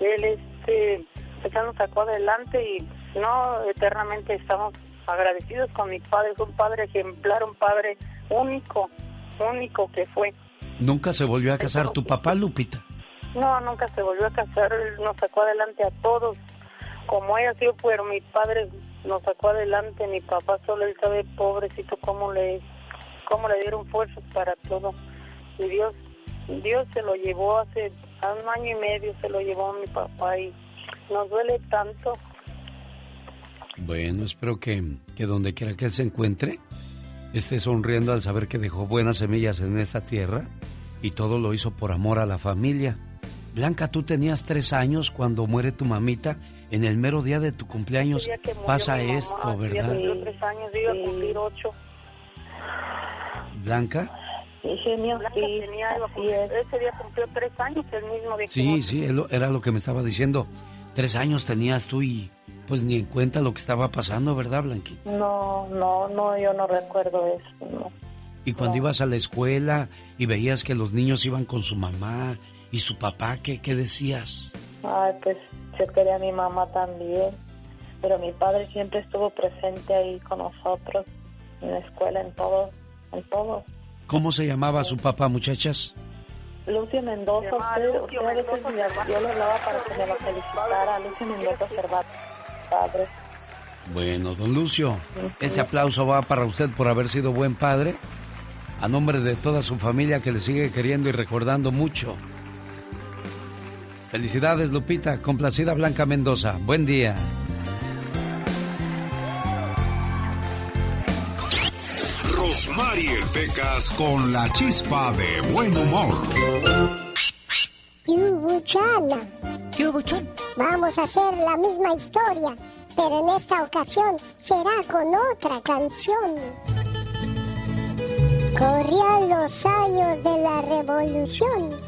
Él, este, ya nos sacó adelante y no, eternamente estamos agradecidos con mi padre. Es un padre ejemplar, un padre único, único que fue. ¿Nunca se volvió a casar tu papá, Lupita? No, nunca se volvió a casar, él nos sacó adelante a todos. Como ella sido, pero mi padre nos sacó adelante, mi papá solo él sabe, pobrecito, cómo le, cómo le dieron fuerzas para todo. Y Dios, Dios se lo llevó hace un año y medio, se lo llevó a mi papá y nos duele tanto. Bueno, espero que, que donde quiera que él se encuentre, esté sonriendo al saber que dejó buenas semillas en esta tierra y todo lo hizo por amor a la familia. Blanca, tú tenías tres años cuando muere tu mamita. En el mero día de tu cumpleaños pasa mamá, esto, ¿verdad? cumplió tres años, yo iba a cumplir ocho. Blanca. Sí, genio, Blanca tenía, cumplir- ese día cumplió tres años, el mismo día Sí, sí, era lo que me estaba diciendo. Tres años tenías tú y pues ni en cuenta lo que estaba pasando, ¿verdad, Blanqui? No, no, no, yo no recuerdo eso, no. Y cuando ibas a la escuela y veías que los niños iban con su mamá y su papá, ¿qué, qué decías? Ay, pues yo quería a mi mamá también, pero mi padre siempre estuvo presente ahí con nosotros, en la escuela, en todo, en todo. ¿Cómo se llamaba su papá, muchachas? Lucio Mendoza, usted, usted a veces me- yo le hablaba para que me lo felicitara, Lucio Mendoza Cervantes, padre. Bueno, don Lucio, ese aplauso va para usted por haber sido buen padre, a nombre de toda su familia que le sigue queriendo y recordando mucho. Felicidades, Lupita, complacida Blanca Mendoza. Buen día. Rosmarie Pecas con la chispa de buen humor. Yubuchana. Yubuchón. Vamos a hacer la misma historia, pero en esta ocasión será con otra canción. Corrían los años de la revolución,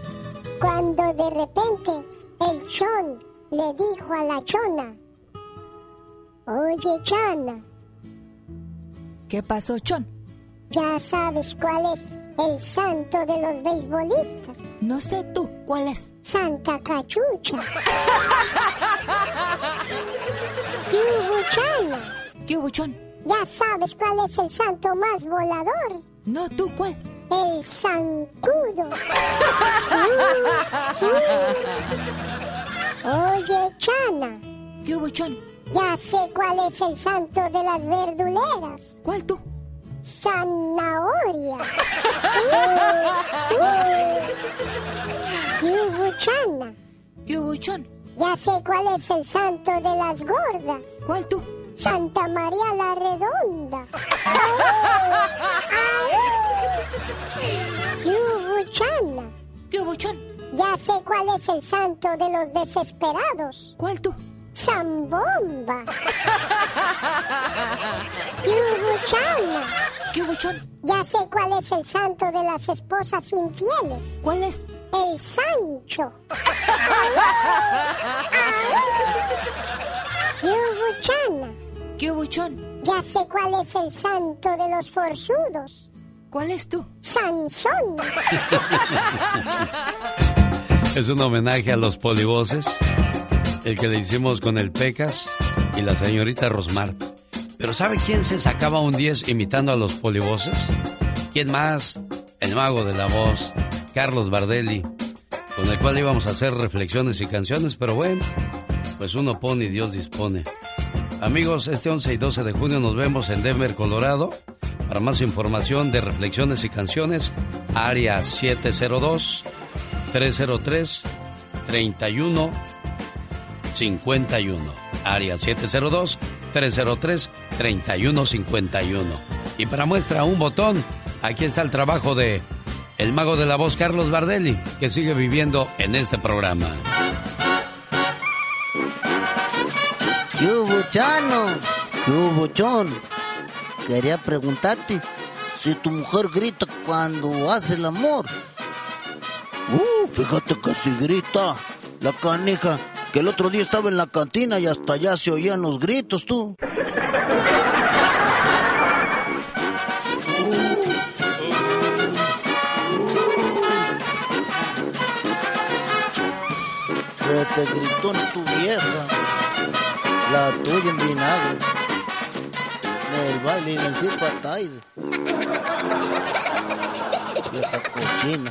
cuando de repente el chon le dijo a la chona, Oye, Chana, ¿Qué pasó, Chon? ¿Ya sabes cuál es el santo de los beisbolistas? No sé tú, ¿cuál es? Santa Cachucha. Yubuchana. Yubuchón. ¿Ya sabes cuál es el santo más volador? No, tú, ¿cuál? El zancudo. Oye, Chana. Yubuchón. Ya sé cuál es el santo de las verduleras. ¿Cuál tú? Zanahoria. Yubuchana. Yubuchón. Ya sé cuál es el santo de las gordas. ¿Cuál tú? Santa María la Redonda. Yubuchana. Yubuchón. Ya sé cuál es el santo de los desesperados. ¿Cuál tú? Zambomba. Yubuchana. Yubuchón. Ya sé cuál es el santo de las esposas infieles. ¿Cuál es? El Sancho. Yubuchana. Yubuchón. Ya sé cuál es el santo de los forzudos. ¿Cuál es tú? Sansón. Es un homenaje a los polivoces, el que le hicimos con el Pecas y la señorita Rosmar. Pero ¿sabe quién se sacaba un 10 imitando a los polivoces? ¿Quién más? El mago de la voz, Carlos Bardelli, con el cual íbamos a hacer reflexiones y canciones, pero bueno, pues uno pone y Dios dispone. Amigos, este 11 y 12 de junio nos vemos en Denver, Colorado. Para más información de reflexiones y canciones, área 702 303 31 51. Área 702 303 31 51. Y para muestra un botón, aquí está el trabajo de el mago de la voz Carlos Bardelli, que sigue viviendo en este programa. Yubuchano, Yubuchón, quería preguntarte si tu mujer grita cuando hace el amor. Uh, fíjate que si grita la canija, que el otro día estaba en la cantina y hasta allá se oían los gritos, tú. Te gritó tu vieja, la tuya en vinagre, del baile en el circo. Vieja cochina.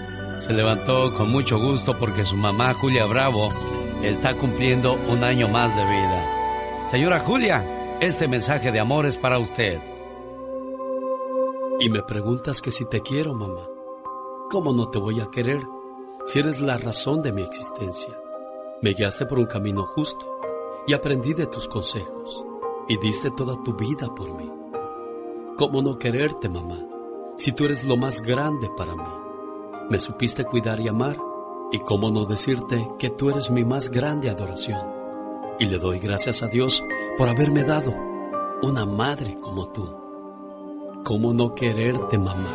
se levantó con mucho gusto porque su mamá Julia Bravo está cumpliendo un año más de vida. Señora Julia, este mensaje de amor es para usted. Y me preguntas que si te quiero, mamá. ¿Cómo no te voy a querer si eres la razón de mi existencia? Me guiaste por un camino justo y aprendí de tus consejos y diste toda tu vida por mí. ¿Cómo no quererte, mamá, si tú eres lo más grande para mí? Me supiste cuidar y amar y cómo no decirte que tú eres mi más grande adoración. Y le doy gracias a Dios por haberme dado una madre como tú. ¿Cómo no quererte, mamá?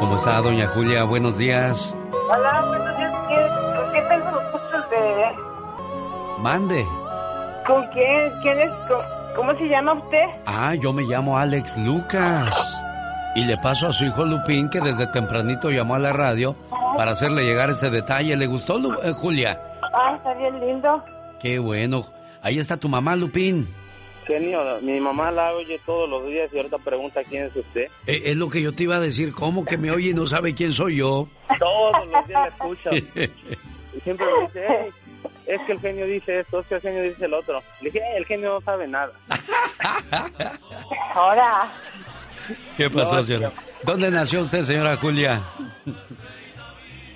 ¿Cómo está, doña Julia? Buenos días. Hola, buenos días. ¿Qué- ¿Con qué tengo los gustos de...? Mande. ¿Con quién? ¿Quién es? ¿Cómo, cómo se llama usted? Ah, yo me llamo Alex Lucas. Y le paso a su hijo Lupín que desde tempranito llamó a la radio para hacerle llegar este detalle. ¿Le gustó, Lu- eh, Julia? Ah, está bien lindo. Qué bueno. Ahí está tu mamá, Lupín. Genio, mi mamá la oye todos los días y ahorita pregunta quién es usted. Eh, es lo que yo te iba a decir. ¿Cómo que me oye y no sabe quién soy yo? Todos los días la escucha. Y siempre me dice, "Ey, es que el genio dice esto, es que el genio dice el otro. Le dije, "Ey, el genio no sabe nada. Ahora, ¿Qué pasó, No, señora? ¿Dónde nació usted, señora Julia?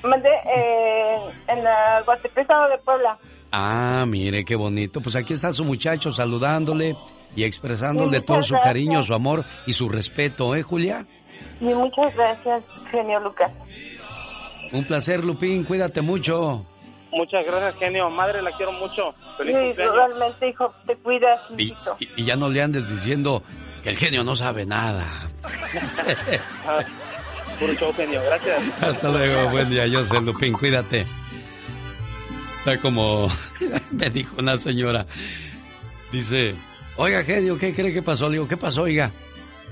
mandé eh, en la Guatepec, Estado de Puebla. Ah, mire, qué bonito. Pues aquí está su muchacho saludándole. y expresándole Sí, todo su cariño, su amor y su respeto, ¿eh, Julia? Y muchas gracias, genio Lucas. Un placer, Lupín, cuídate mucho. Muchas gracias, genio. Madre, la quiero mucho. Feliz Sí, cumpleaños. realmente, hijo, te cuidas, Y, y- y ya no le andes diciendo que el genio no sabe nada. Puro show, genio. Gracias. Hasta luego, buen día, yo soy Lupín, cuídate. Está como me dijo una señora, dice, oiga genio, ¿qué cree que pasó? Le digo, ¿qué pasó, oiga?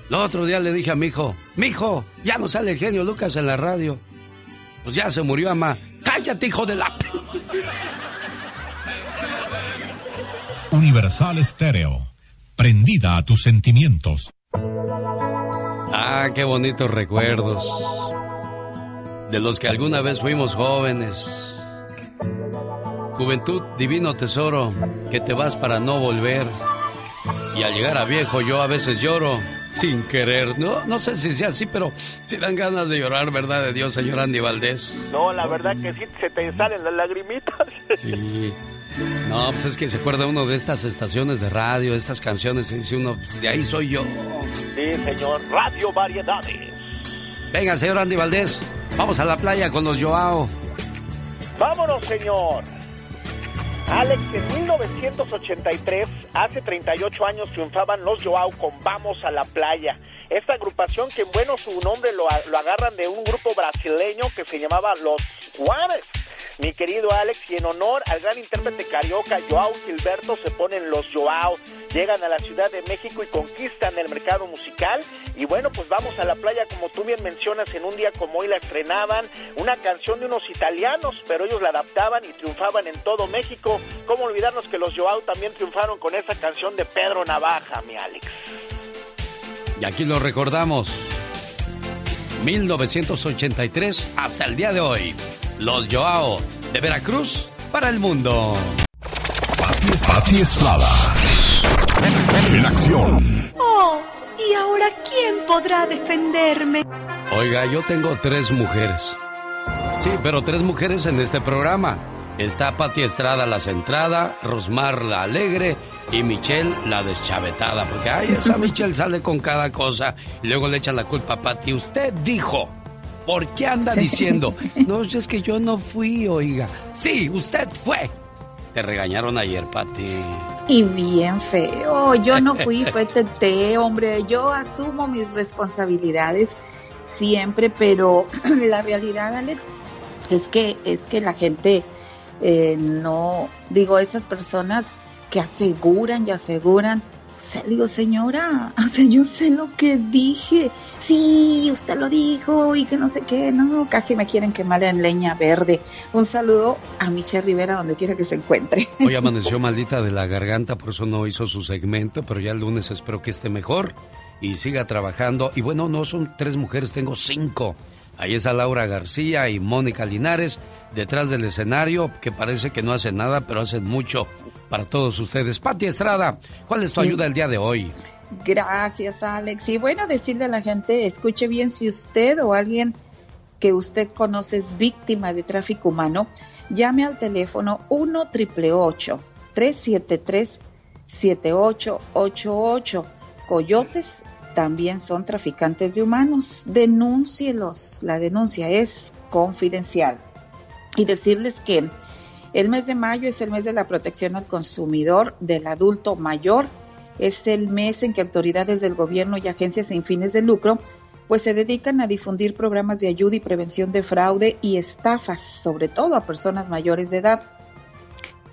El otro día le dije a mi hijo, mi hijo, ya no sale el genio Lucas en la radio. Pues ya se murió, ama. Cállate, hijo de la... Universal Estéreo. Prendida a tus sentimientos. Ah, qué bonitos recuerdos. De los que alguna vez fuimos jóvenes. Juventud, divino tesoro, que te vas para no volver. Y al llegar a viejo yo a veces lloro sin querer. No, no sé si sea así, pero si dan ganas de llorar, ¿verdad? De Dios, señor Andy Valdés. No, la verdad que sí se te salen las lagrimitas. Sí. No, pues es que se acuerda uno de estas estaciones de radio, estas canciones, y dice uno, pues, de ahí soy yo. Sí, señor. Radio Variedades. Venga, señor Andy Valdés, vamos a la playa con los Joao. Vámonos, señor. Alex, en 1983, hace 38 años, triunfaban los Joao con Vamos a la Playa. Esta agrupación que, bueno, su nombre lo, lo agarran de un grupo brasileño que se llamaba Los Juárez. Mi querido Alex, y en honor al gran intérprete carioca Joao Gilberto, se ponen los Joao. Llegan a la Ciudad de México y conquistan el mercado musical. Y bueno, pues vamos a la playa, como tú bien mencionas, en un día como hoy la estrenaban. Una canción de unos italianos, pero ellos la adaptaban y triunfaban en todo México. ¿Cómo olvidarnos que los Joao también triunfaron con esa canción de Pedro Navaja, mi Alex? Y aquí lo recordamos. 1983 hasta el día de hoy. Los Joao de Veracruz para el mundo. Pati Estrada. En acción. Oh, ¿y ahora quién podrá defenderme? Oiga, yo tengo tres mujeres. Sí, pero tres mujeres en este programa. Está Pati Estrada la centrada, Rosmar la alegre y Michelle la deschavetada. Porque, ay, esa Michelle sale con cada cosa y luego le echa la culpa a Pati. Usted dijo, ¿por qué anda diciendo? No, es que yo no fui, oiga. Sí, usted fue. Te regañaron ayer, Pati. Y bien feo. Yo no fui, fue Tete, hombre. Yo asumo mis responsabilidades siempre, pero la realidad, Alex, es que es que la gente eh, no, digo, esas personas que aseguran y aseguran. Se digo, señora, o sea, yo sé lo que dije. Sí, usted lo dijo y que no sé qué. No, casi me quieren quemar en leña verde. Un saludo a Michelle Rivera, donde quiera que se encuentre. Hoy amaneció maldita de la garganta, por eso no hizo su segmento, pero ya el lunes espero que esté mejor y siga trabajando. Y bueno, no son tres mujeres, tengo cinco. Ahí está Laura García y Mónica Linares detrás del escenario, que parece que no hacen nada, pero hacen mucho para todos ustedes. Pati Estrada, ¿cuál es tu ayuda el día de hoy? Gracias, Alex. Y bueno, decirle a la gente, escuche bien, si usted o alguien que usted conoce es víctima de tráfico humano, llame al teléfono 1 888 373 7888. Coyotes también son traficantes de humanos. Denúncielos. La denuncia es confidencial. Y decirles que el mes de mayo es el mes de la protección al consumidor del adulto mayor. Es el mes en que autoridades del gobierno y agencias sin fines de lucro pues se dedican a difundir programas de ayuda y prevención de fraude y estafas, sobre todo a personas mayores de edad.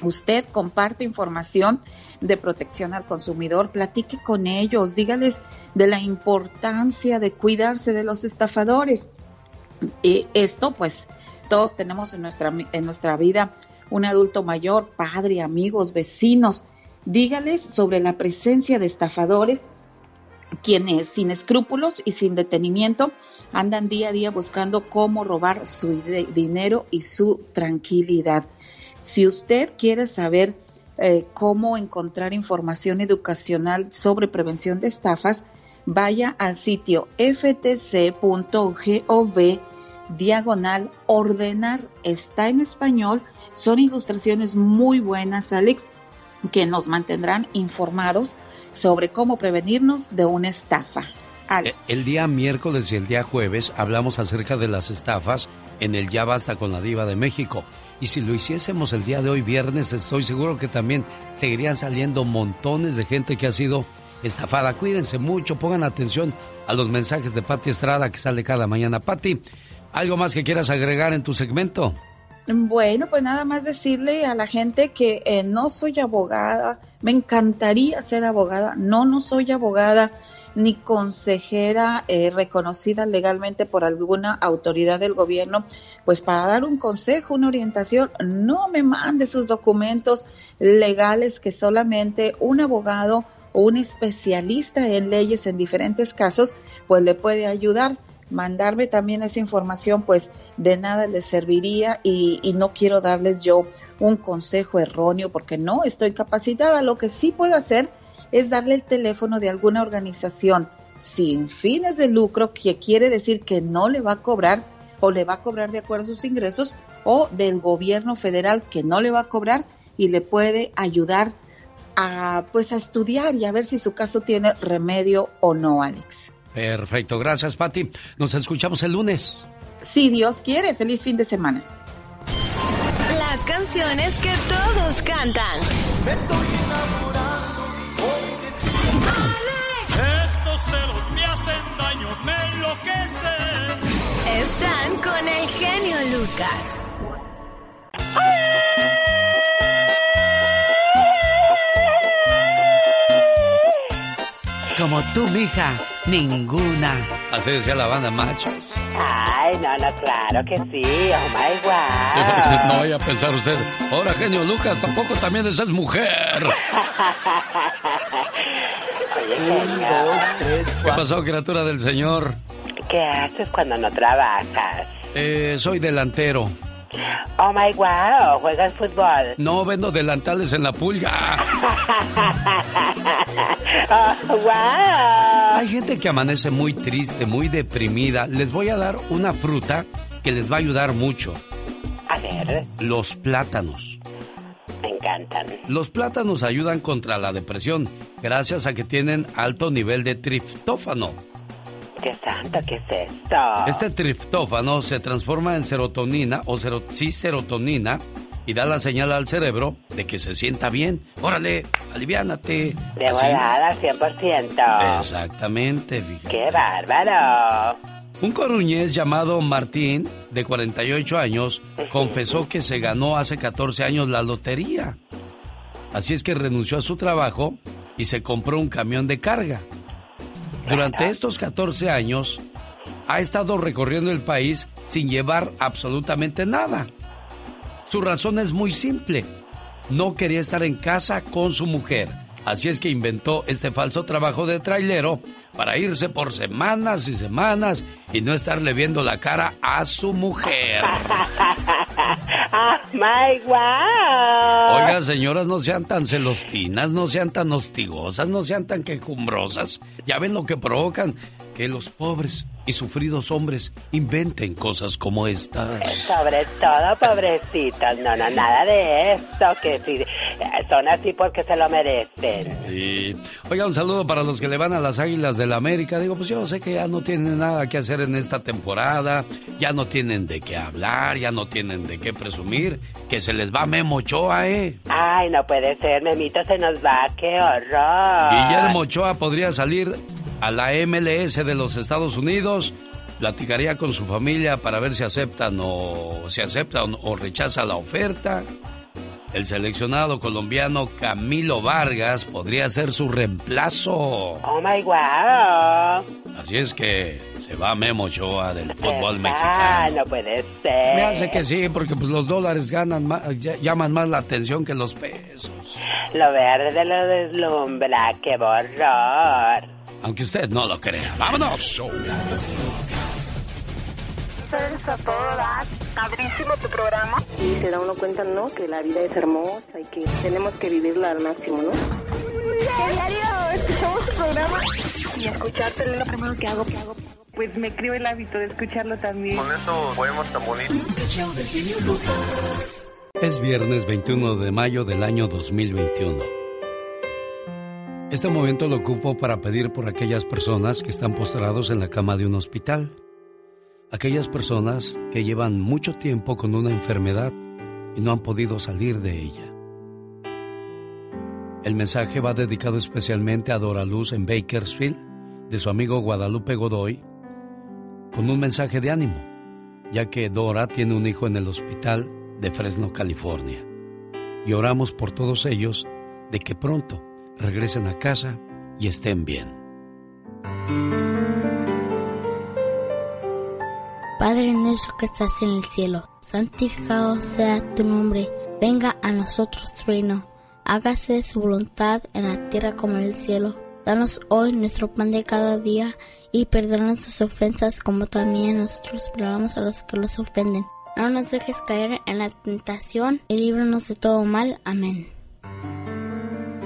Usted comparte información de protección al consumidor, platique con ellos, dígales de la importancia de cuidarse de los estafadores. Y esto, pues, todos tenemos en nuestra, en nuestra vida un adulto mayor, padre, amigos, vecinos. Dígales sobre la presencia de estafadores quienes sin escrúpulos y sin detenimiento andan día a día buscando cómo robar su dinero y su tranquilidad. Si usted quiere saber eh, cómo encontrar información educacional sobre prevención de estafas, vaya al sitio ftc.gov diagonal ordenar. Está en español, son ilustraciones muy buenas, Alex, que nos mantendrán informados sobre cómo prevenirnos de una estafa. Eh, el día miércoles y el día jueves hablamos acerca de las estafas en el Ya Basta con la Diva de México. Y si lo hiciésemos el día de hoy, viernes, estoy seguro que también seguirían saliendo montones de gente que ha sido estafada. Cuídense mucho, pongan atención a los mensajes de Patti Estrada que sale cada mañana. Patti, ¿algo más que quieras agregar en tu segmento? Bueno, pues nada más decirle a la gente que eh, no soy abogada, me encantaría ser abogada, no, no soy abogada ni consejera eh, reconocida legalmente por alguna autoridad del gobierno, pues para dar un consejo, una orientación, no me mande sus documentos legales que solamente un abogado o un especialista en leyes en diferentes casos, pues le puede ayudar. Mandarme también esa información, pues de nada les serviría y, y no quiero darles yo un consejo erróneo porque no estoy capacitada. Lo que sí puedo hacer es darle el teléfono de alguna organización sin fines de lucro, que quiere decir que no le va a cobrar o le va a cobrar de acuerdo a sus ingresos, o del gobierno federal que no le va a cobrar y le puede ayudar a pues a estudiar y a ver si su caso tiene remedio o no, Alex. Perfecto, gracias Patti. Nos escuchamos el lunes. Si Dios quiere, feliz fin de semana. Las canciones que todos cantan. estoy Estos celos me hacen daño, me enloquecen. Están con el genio Lucas. Como tú, mija, ninguna. Así decía la banda macho. Ay, no, no, claro que sí. Oh my God. no vaya a pensar usted, ahora genio Lucas, tampoco también es mujer. Un, dos, tres, ¿Qué pasó, criatura del Señor? ¿Qué haces cuando no trabajas? Eh, soy delantero. Oh my wow, ¿juegas fútbol? No, vendo delantales en la pulga. oh, wow. Hay gente que amanece muy triste, muy deprimida. Les voy a dar una fruta que les va a ayudar mucho. A ver. Los plátanos. Me encantan. Los plátanos ayudan contra la depresión gracias a que tienen alto nivel de triptófano ¿Qué santo? ¿Qué es esto? Este triptófano se transforma en serotonina o sí, serotonina y da la señal al cerebro de que se sienta bien. Órale, aliviánate. De volada, 100%. Exactamente, ¡Qué bárbaro! Un coruñés llamado Martín, de 48 años, confesó que se ganó hace 14 años la lotería. Así es que renunció a su trabajo y se compró un camión de carga. Durante estos 14 años ha estado recorriendo el país sin llevar absolutamente nada. Su razón es muy simple. No quería estar en casa con su mujer. Así es que inventó este falso trabajo de trailero para irse por semanas y semanas y no estarle viendo la cara a su mujer. ¡Ah, my wow! Oiga, señoras, no sean tan celostinas, no sean tan hostigosas, no sean tan quejumbrosas. Ya ven lo que provocan que los pobres y sufridos hombres inventen cosas como estas. Sobre todo, pobrecitas. No, no, nada de esto, que si son así porque se lo merecen. Sí. Oiga, un saludo para los que le van a las Águilas de la América. Digo, pues yo sé que ya no tienen nada que hacer en esta temporada, ya no tienen de qué hablar, ya no tienen de qué presumir, que se les va Memo Ochoa, ¿eh? Ay, no puede ser, Memito se nos va, qué horror. Guillermo Ochoa podría salir a la MLS de los Estados Unidos. Platicaría con su familia para ver si aceptan o si aceptan o rechaza la oferta. El seleccionado colombiano Camilo Vargas podría ser su reemplazo. Oh my wow. Así es que se va Memo Ochoa del fútbol Ah, no puede ser. Me hace que sí, porque pues los dólares ganan más, llaman más la atención que los pesos. Lo verde lo deslumbra, qué horror aunque usted no lo crea. ¡Vámonos! a todo dar. Padrísimo tu programa. Y se da uno cuenta, ¿no? Que la vida es hermosa y que tenemos que vivirla al máximo, ¿no? Diario, escuchamos tu programa. Y escucharte es lo primero que hago, que hago. Pues me creo el hábito de escucharlo también. Con eso podemos tan bonitos. Es viernes 21 de mayo del año 2021. Este momento lo ocupo para pedir por aquellas personas que están postrados en la cama de un hospital. Aquellas personas que llevan mucho tiempo con una enfermedad y no han podido salir de ella. El mensaje va dedicado especialmente a Dora Luz en Bakersfield, de su amigo Guadalupe Godoy, con un mensaje de ánimo, ya que Dora tiene un hijo en el hospital de Fresno, California. Y oramos por todos ellos de que pronto regresen a casa y estén bien. Padre nuestro que estás en el cielo, santificado sea tu nombre, venga a nosotros tu reino, hágase su voluntad en la tierra como en el cielo. Danos hoy nuestro pan de cada día y perdona nuestras ofensas como también nosotros perdonamos a los que los ofenden. No nos dejes caer en la tentación y líbranos de todo mal. Amén.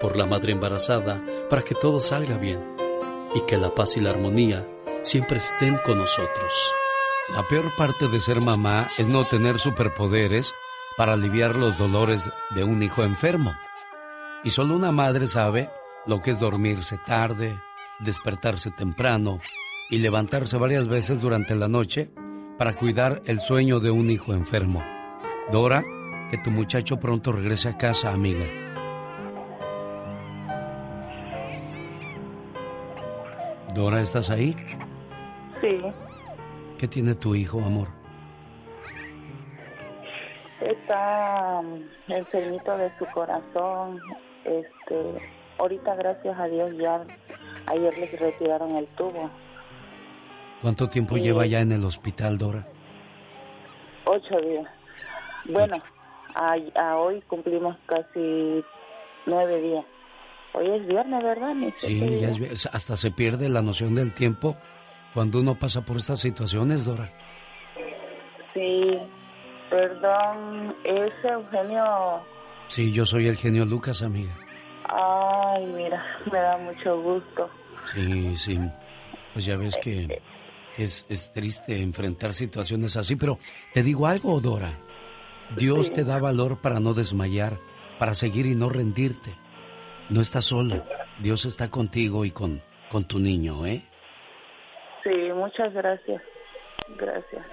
Por la madre embarazada, para que todo salga bien y que la paz y la armonía siempre estén con nosotros. La peor parte de ser mamá es no tener superpoderes para aliviar los dolores de un hijo enfermo. Y solo una madre sabe lo que es dormirse tarde, despertarse temprano y levantarse varias veces durante la noche para cuidar el sueño de un hijo enfermo. Dora, que tu muchacho pronto regrese a casa, amiga. Dora, ¿estás ahí? Sí, ¿Qué tiene tu hijo, amor? está um, enfermito de su corazón. Este, ahorita gracias a Dios ya ayer les retiraron el tubo. ¿Cuánto tiempo Sí. lleva ya en el hospital, Dora? Ocho días. Bueno, a, a hoy cumplimos casi nueve días. Hoy es viernes, ¿verdad? Sé Sí, ya es hasta se pierde la noción del tiempo cuando uno pasa por estas situaciones, Dora. Sí, perdón, es Eugenio. Sí, yo soy el genio Lucas, amiga. Ay, mira, me da mucho gusto. Sí, sí. Pues ya ves que es, es triste enfrentar situaciones así, pero te digo algo, Dora. Dios Sí. te da valor para no desmayar, para seguir y no rendirte. No estás sola. Dios está contigo y con, con tu niño, ¿eh? Sí, muchas gracias. Gracias.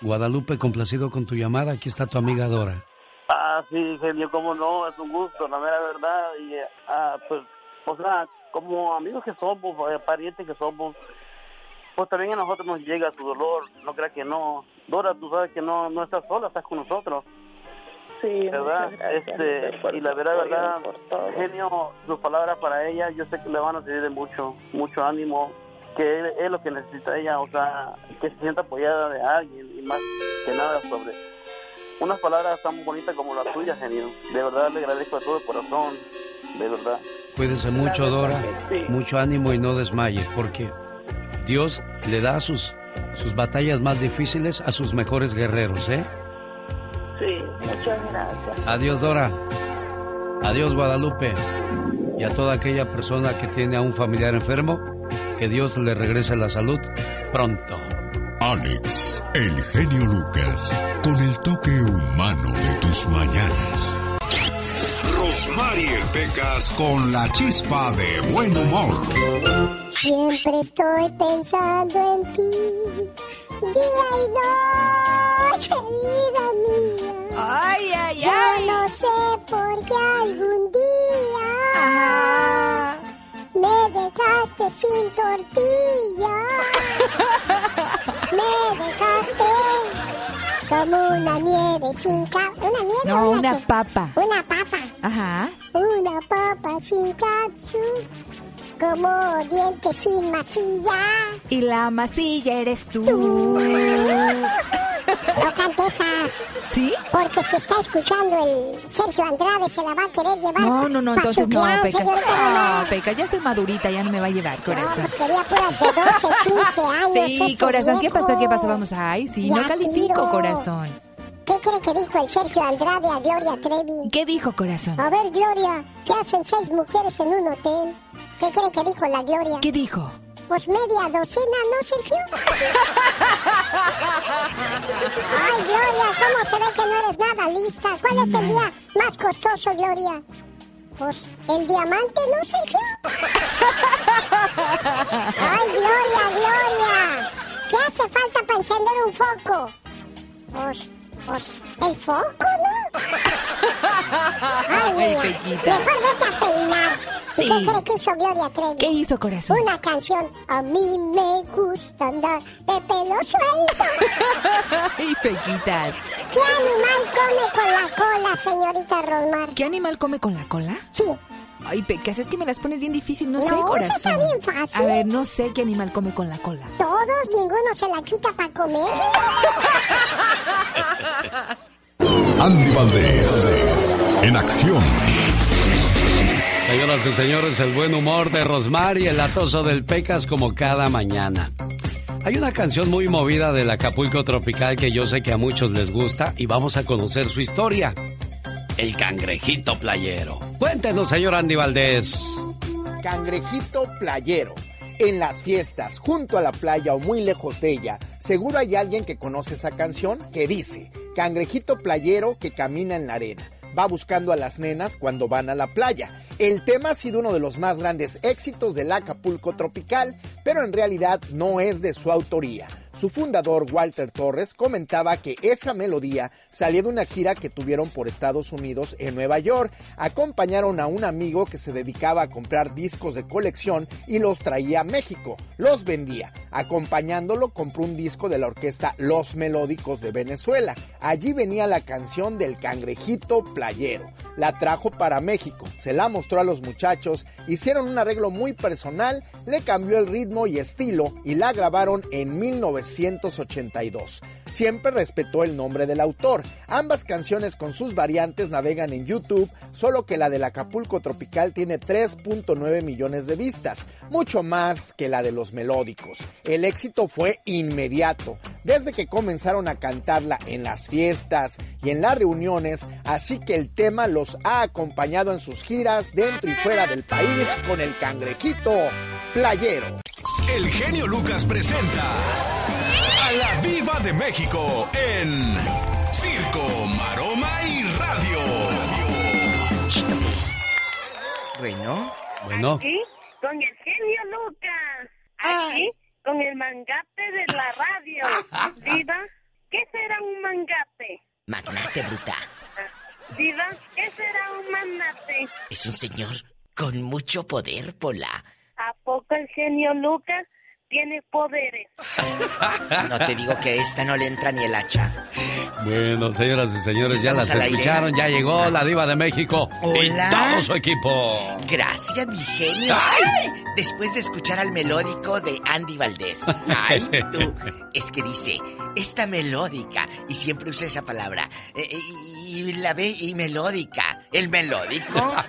Guadalupe, complacido con tu llamada. Aquí está tu amiga Dora. Ah, sí, genio, cómo no, es un gusto, la mera verdad. Y, ah, pues, o sea, como amigos que somos, eh, parientes que somos, pues también a nosotros nos llega su dolor, no creas que no. Dora, tú sabes que no, no estás sola, estás con nosotros. Sí, ¿verdad? este, y la verdad, verdad, genio, sus palabras para ella, yo sé que le van a servir de mucho, mucho ánimo, que es, es lo que necesita ella, o sea, que se sienta apoyada de alguien y más que nada sobre unas palabras tan bonitas como las tuyas, genio. De verdad le agradezco de todo el corazón, de verdad. Cuídese mucho, Dora. Mucho ánimo y no desmaye, porque Dios le da sus, sus batallas más difíciles a sus mejores guerreros, ¿eh? Sí, muchas gracias. Adiós, Dora. Adiós, Guadalupe. Y a toda aquella persona que tiene a un familiar enfermo, que Dios le regrese la salud pronto. Alex, el genio Lucas, con el toque humano de tus mañanas. Rosmarie Pecas con la chispa de buen humor. Siempre estoy pensando en ti, día y noche, vida mía. Ay, ay, Yo ay. no sé por qué algún día me dejaste sin tortilla. Me dejaste como una nieve sin cap. ¿Una nieve No, una una papa. Una papa. Ajá. Una papa sin capsu. Como dientes sin masilla. Y la masilla eres tú. No cantes esas. ¿Sí? Porque si está escuchando el Sergio Andrade se la va a querer llevar. No, no, no, entonces no, No, Román. Pecas, ya estoy madurita, ya no me va a llevar, No, corazón. pues quería puras de 12, 15 años. Sí, ese corazón, ¿qué pasó? ¿Qué pasó? Vamos, ay, sí, Ya no califico, tiro. corazón. ¿Qué cree que dijo el Sergio Andrade a Gloria Trevi? ¿Qué dijo, corazón? A ver, Gloria, ¿qué hacen seis mujeres en un hotel? ¿Qué cree que dijo la Gloria? ¿Qué dijo? Pues media docena, ¿no, Sergio? Ay, Gloria, ¿cómo se ve que no eres nada lista? ¿Cuál es el día más costoso, Gloria? Pues el diamante, ¿no, Sergio? Ay, Gloria, Gloria. ¿Qué hace falta para encender un foco? Pues, pues, el foco, ¿no? Ay, Ay, mía. Pequita. Mejor vete a peinar. ¿Y Sí. qué cree que hizo Gloria Trevi? ¿Qué hizo, corazón? Una canción. A mí me gusta andar de pelo suelto. Ay, Pequitas. ¿Qué animal come con la cola, señorita Rosmar? ¿Qué animal come con la cola? Sí. Ay, Pecas, es que me las pones bien difícil, no, No, sé, eso corazón. está bien fácil. A ver, no sé qué animal come con la cola. Todos, ninguno se la quita para comer. Andy Valdés, en acción. Señoras y señores, el buen humor de Rosmar y el atoso del Pecas como cada mañana. Hay una canción muy movida del Acapulco Tropical que yo sé que a muchos les gusta y vamos a conocer su historia. El cangrejito playero. Cuéntenos, señor Andy Valdés. Cangrejito playero. En las fiestas, junto a la playa o muy lejos de ella, seguro hay alguien que conoce esa canción que dice, Cangrejito playero que camina en la arena. Va buscando a las nenas cuando van a la playa. El tema ha sido uno de los más grandes éxitos del Acapulco tropical, pero en realidad no es de su autoría. Su fundador, Walter Torres, comentaba que esa melodía salía de una gira que tuvieron por Estados Unidos en Nueva York. Acompañaron a un amigo que se dedicaba a comprar discos de colección y los traía a México. Los vendía. Acompañándolo compró un disco de la orquesta Los Melódicos de Venezuela. Allí venía la canción del cangrejito playero. La trajo para México, se la mostró a los muchachos, hicieron un arreglo muy personal, le cambió el ritmo y estilo y la grabaron en 1982. Siempre respetó el nombre del autor. Ambas canciones con sus variantes navegan en YouTube, solo que la del Acapulco Tropical tiene 3.9 millones de vistas, mucho más que la de los melódicos. El éxito fue inmediato, desde que comenzaron a cantarla en las fiestas y en las reuniones, así que el tema los ha acompañado en sus giras dentro y fuera del país con el cangrejito playero. El genio Lucas presenta a la Viva de México en Circo, Maroma y Radio. Bueno. Bueno. Aquí con el genio Lucas. Aquí con el mangate de la radio. Diva, ¿qué será un mangate? Magnate bruta. Diva, ¿qué será un manate? Es un señor con mucho poder, Pola. ¿A poco el genio Lucas tiene poderes? No te digo que esta no le entra ni el hacha. Bueno, señoras y señores, ya las aire. escucharon, ya llegó la diva de México y Hola. todo su equipo. Gracias, mi genio. Ay, después de escuchar al melódico de Andy Valdés. Ay, tú. Es que dice, esta melódica, y siempre usa esa palabra, eh, y, y la ve y melódica. ¿El melódico?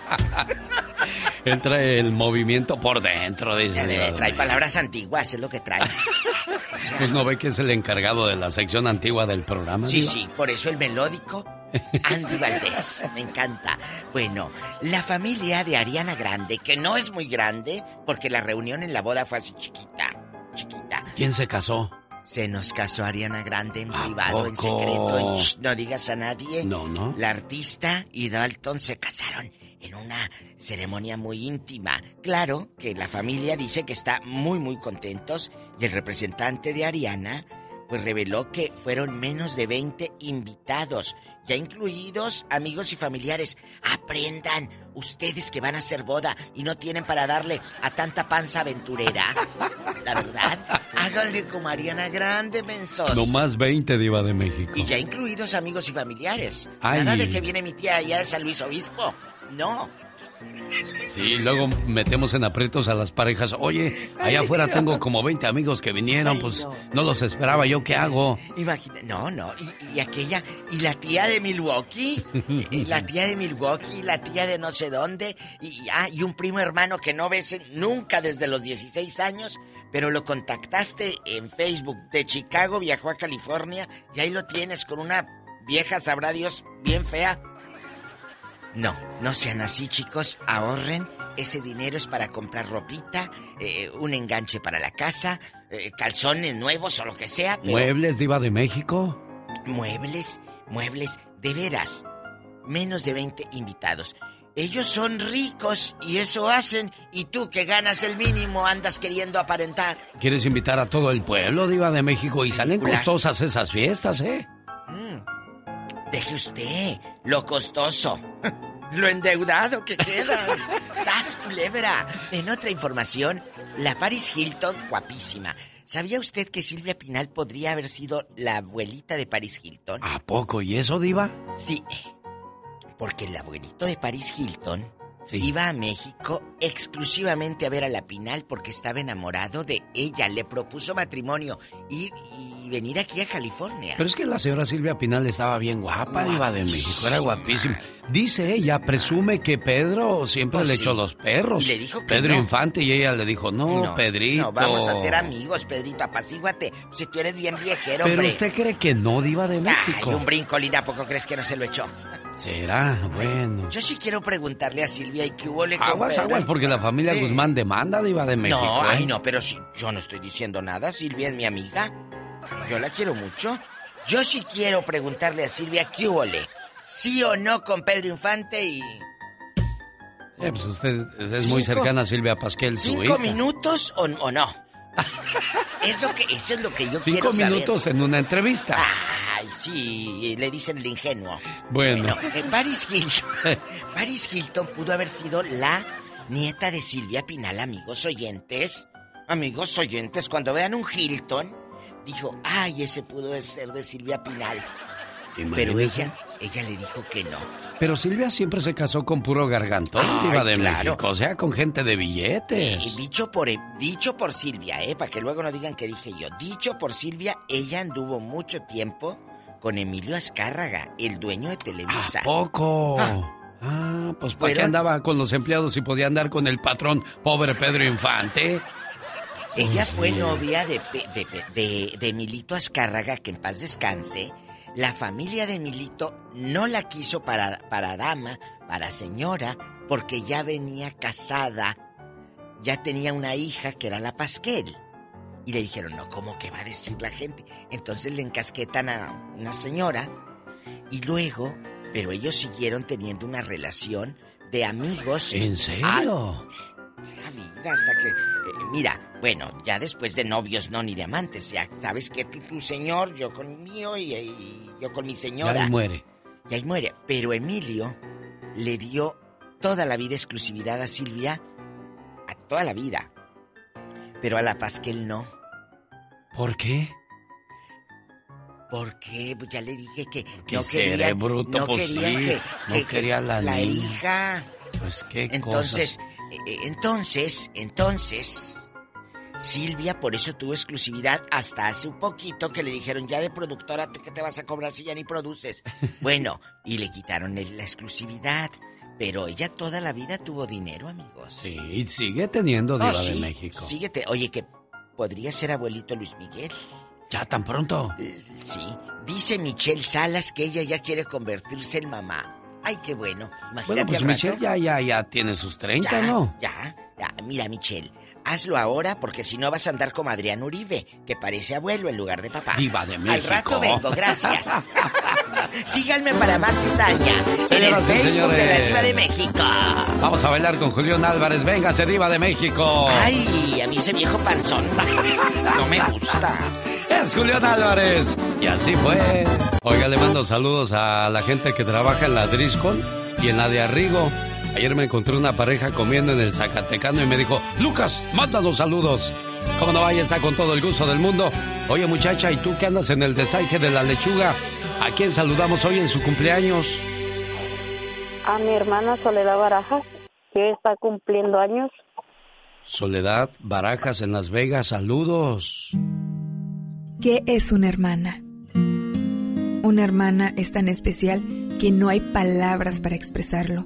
Él trae el movimiento por dentro, dice. De trae palabras antiguas, es lo que trae. Pues no ve que es el encargado de la sección antigua del programa. Sí, sí, por eso el melódico Andy Valdés. Me encanta. Bueno, la familia de Ariana Grande, que no es muy grande, porque la reunión en la boda fue así chiquita, chiquita. ¿Quién se casó? Se nos casó Ariana Grande en ¿A privado, en secreto. en shh, no digas a nadie. No, no. La artista y Dalton se casaron en una ceremonia muy íntima. Claro que la familia dice que está muy, muy contentos y el representante de Ariana, pues reveló que fueron menos de 20 invitados, ya incluidos amigos y familiares. Aprendan, ustedes que van a hacer boda y no tienen para darle a tanta panza aventurera. La verdad, háganle como Ariana Grande, mensos. No más 20 diva de México. Y ya incluidos amigos y familiares. Ay. Nada de que viene mi tía allá de San Luis Obispo. No. Sí, luego metemos en aprietos a las parejas. Oye, allá afuera tengo como 20 amigos que vinieron, pues no los esperaba yo, ¿qué hago? Imagina, no, no, y, y aquella, y la tía de Milwaukee, y la tía de Milwaukee, la tía de no sé dónde, y, ah, y un primo hermano que no ves nunca desde los 16 años, pero lo contactaste en Facebook de Chicago, viajó a California, y ahí lo tienes con una vieja, sabrá Dios, bien fea. No, no sean así, chicos. Ahorren. Ese dinero es para comprar ropita, eh, un enganche para la casa, eh, calzones nuevos o lo que sea. pero- ¿Muebles diva de México? Muebles, muebles, de veras. Menos de 20 invitados. Ellos son ricos y eso hacen. Y tú que ganas el mínimo andas queriendo aparentar. ¿Quieres invitar a todo el pueblo diva de México? Y salen costosas esas fiestas, ¿eh? Mm. Deje usted lo costoso. Lo endeudado que queda. ¡Sas, culebra! En otra información, la Paris Hilton, guapísima. ¿Sabía usted que Silvia Pinal podría haber sido la abuelita de Paris Hilton? ¿A poco? ¿Y eso, diva? Sí, porque el abuelito de Paris Hilton iba a México exclusivamente a ver a la Pinal porque estaba enamorado de ella. Le propuso matrimonio y, y venir aquí a California. Pero es que la señora Silvia Pinal estaba bien guapa, diva de México, era guapísima. Dice ella, presume que Pedro siempre Pues le sí. echó los perros. Y le dijo que Pedro no. Infante y ella le dijo, no, Pedrito. No, vamos a ser amigos, Pedrito, apacíguate. Si tú eres bien viejero, Pero hombre. usted cree que no, diva de Ay, México. un brincolín, ¿a poco crees que no se lo echó? Será, bueno. Yo sí quiero preguntarle a Silvia y qué hubo le Aguas, Pedro? aguas, porque la familia. Guzmán demanda, diva de México. No, ¿eh? ay no, pero sí, yo no estoy diciendo nada. Silvia es mi amiga. Yo la quiero mucho. Yo sí quiero preguntarle a Silvia qué hubo le. Sí o no con Pedro Infante y... Eh, pues usted es muy Cinco- cercana a Silvia Pasquel, su ¿Cinco hija. minutos o, o no? Es lo que, eso es lo que yo Cinco quiero saber. minutos en una entrevista. Ay, sí, le dicen el ingenuo. Bueno. eh, Paris Hilton. Paris Hilton pudo haber sido la nieta de Silvia Pinal, amigos oyentes. Amigos oyentes, cuando vean un Hilton, dijo, ay, ese pudo ser de Silvia Pinal. Pero ella, ella le dijo que no. Pero Silvia siempre se casó con puro gargantón, Ay, de claro. México. O sea, con gente de billetes. Eh, dicho por dicho por Silvia, eh, para que luego no digan que dije yo. Dicho por Silvia, ella anduvo mucho tiempo con Emilio Azcárraga, el dueño de Televisa. Poco. Ah, pues ¿para qué Fueron- andaba con los empleados y podía andar con el patrón, pobre Pedro Infante? Ella Pues fue sí. novia de, de, de, de Emilito Azcárraga, que en paz descanse. La familia de Emilito no la quiso para, para dama, para señora, porque ya venía casada. Ya tenía una hija que era la Pasquel. Y le dijeron, no, ¿cómo que va a decir la gente? Entonces le encasquetan a una señora. Y luego, pero ellos siguieron teniendo una relación de amigos. ¿En serio? La vida hasta que... eh, mira, bueno, ya después de novios, no ni de amantes, ya sabes que tú, tu señor, yo con mío y, y yo con mi Y señora. ahí muere. Y ahí muere. Pero Emilio le dio toda la vida exclusividad a Silvia, a toda la vida. Pero a la Pasquel no. ¿Por qué? Porque pues ya le dije que Que no seré querían, bruto, no pues querían sí, que, no que- que quería la niña. hija. Pues qué Entonces, cosas. eh, eh, entonces, entonces, Silvia por eso tuvo exclusividad hasta hace un poquito que le dijeron ya de productora, ¿tú qué te vas a cobrar si ya ni produces? Bueno, y le quitaron la exclusividad. Pero ella toda la vida tuvo dinero, amigos. Sí, sigue teniendo diva Oh, sí, de México. Síguete. Oye, que podría ser abuelito Luis Miguel. ¿Ya tan pronto? Sí. Dice Michelle Salas que ella ya quiere convertirse en mamá. Ay, qué bueno. Imagínate Bueno, pues. Michelle ya, ya, ya tiene sus 30, Ya, ¿no? Ya, ya. Mira, Michelle, hazlo ahora porque si no vas a andar como Adrián Uribe, que parece abuelo en lugar de papá. Diva de Al México. rato vengo, gracias. Síganme para más cizaña en el Facebook de la. Diva de México. Vamos a bailar con Julián Álvarez. Véngase, diva de México. Ay, a mí ese viejo panzón no me gusta. Gracias, Julián Álvarez. Y así fue. Oiga, le mando saludos a la gente que trabaja en la Driscoll y en la de Arrigo. Ayer me encontré una pareja comiendo en el Zacatecano y me dijo, Lucas, mándanos saludos. ¿Cómo no vaya? Está con todo el gusto del mundo. Oye, muchacha, ¿y tú qué andas en el desaje de la lechuga? ¿A quién saludamos hoy en su cumpleaños? A mi hermana Soledad Barajas, que está cumpliendo años. Soledad Barajas en Las Vegas, saludos. ¿Qué es una hermana? Una hermana es tan especial que no hay palabras para expresarlo.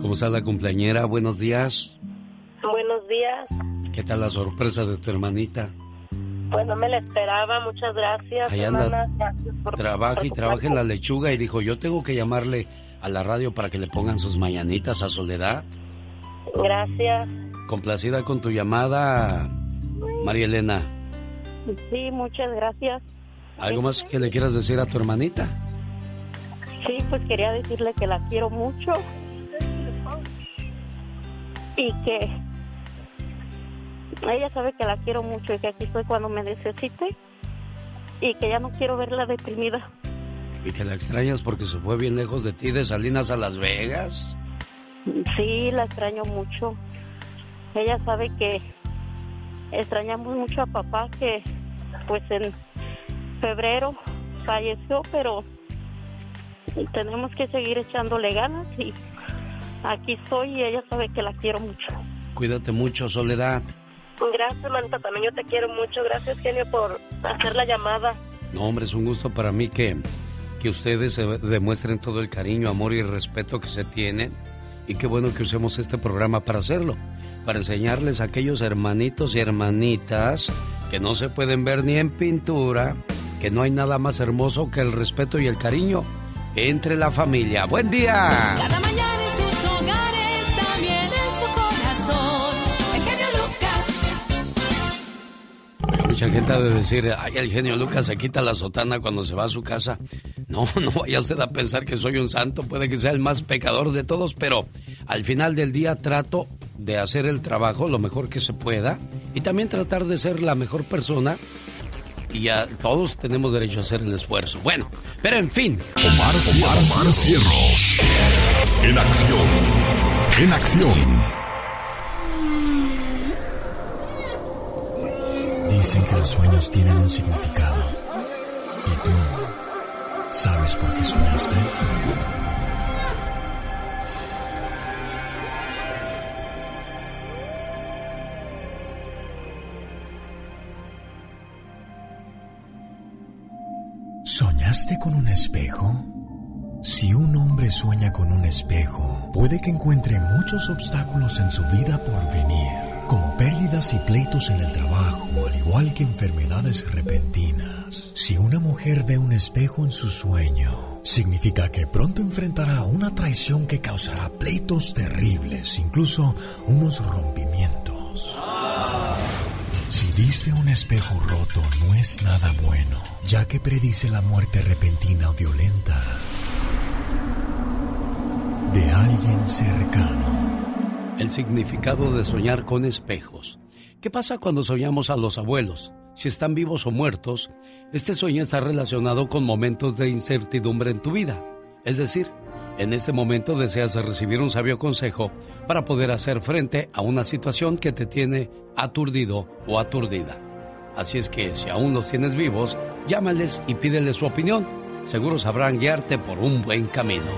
¿Cómo está la cumpleañera? Buenos días. Buenos días. ¿Qué tal la sorpresa de tu hermanita? Pues no me la esperaba, muchas gracias. Ahí anda. Trabaja y trabaja en la lechuga y dijo, yo tengo que llamarle a la radio para que le pongan sus mañanitas a Soledad. Gracias. Complacida con tu llamada, María Elena. Sí, muchas gracias. ¿Algo más que le quieras decir a tu hermanita? Sí, pues quería decirle que la quiero mucho y que ella sabe que la quiero mucho y que aquí estoy cuando me necesite y que ya no quiero verla deprimida. ¿Y que la extrañas porque se fue bien lejos de ti, de Salinas a Las Vegas? Sí, la extraño mucho. Ella sabe que extrañamos mucho a papá, que pues en febrero falleció, pero tenemos que seguir echándole ganas y aquí estoy y ella sabe que la quiero mucho. Cuídate mucho, Soledad. Gracias, Manita, también yo te quiero mucho. Gracias, genio, por hacer la llamada. No, hombre, es un gusto para mí que, que ustedes demuestren todo el cariño, amor y respeto que se tienen. Y qué bueno que usemos este programa para hacerlo, para enseñarles a aquellos hermanitos y hermanitas que no se pueden ver ni en pintura, que no hay nada más hermoso que el respeto y el cariño entre la familia. ¡Buen día! Mucha de decir, ay, el genio Lucas se quita la sotana cuando se va a su casa. No, no vaya usted a pensar que soy un santo, puede que sea el más pecador de todos, pero al final del día trato de hacer el trabajo lo mejor que se pueda y también tratar de ser la mejor persona y ya todos tenemos derecho a hacer el esfuerzo. Bueno, pero en fin. Omar, Omar, Omar Cierros. En acción. En acción. Dicen que los sueños tienen un significado. ¿Y tú sabes por qué soñaste? ¿Soñaste con un espejo? Si un hombre sueña con un espejo, puede que encuentre muchos obstáculos en su vida por venir, como pérdidas y pleitos en el trabajo, igual que enfermedades repentinas. Si una mujer ve un espejo en su sueño, significa que pronto enfrentará una traición que causará pleitos terribles, incluso unos rompimientos. Si viste un espejo roto, no es nada bueno, ya que predice la muerte repentina o violenta de alguien cercano. El significado de soñar con espejos. ¿Qué pasa cuando soñamos a los abuelos? Si están vivos o muertos, este sueño está relacionado con momentos de incertidumbre en tu vida. Es decir, en este momento deseas recibir un sabio consejo para poder hacer frente a una situación que te tiene aturdido o aturdida. Así es que si aún los tienes vivos, llámales y pídeles su opinión. Seguro sabrán guiarte por un buen camino.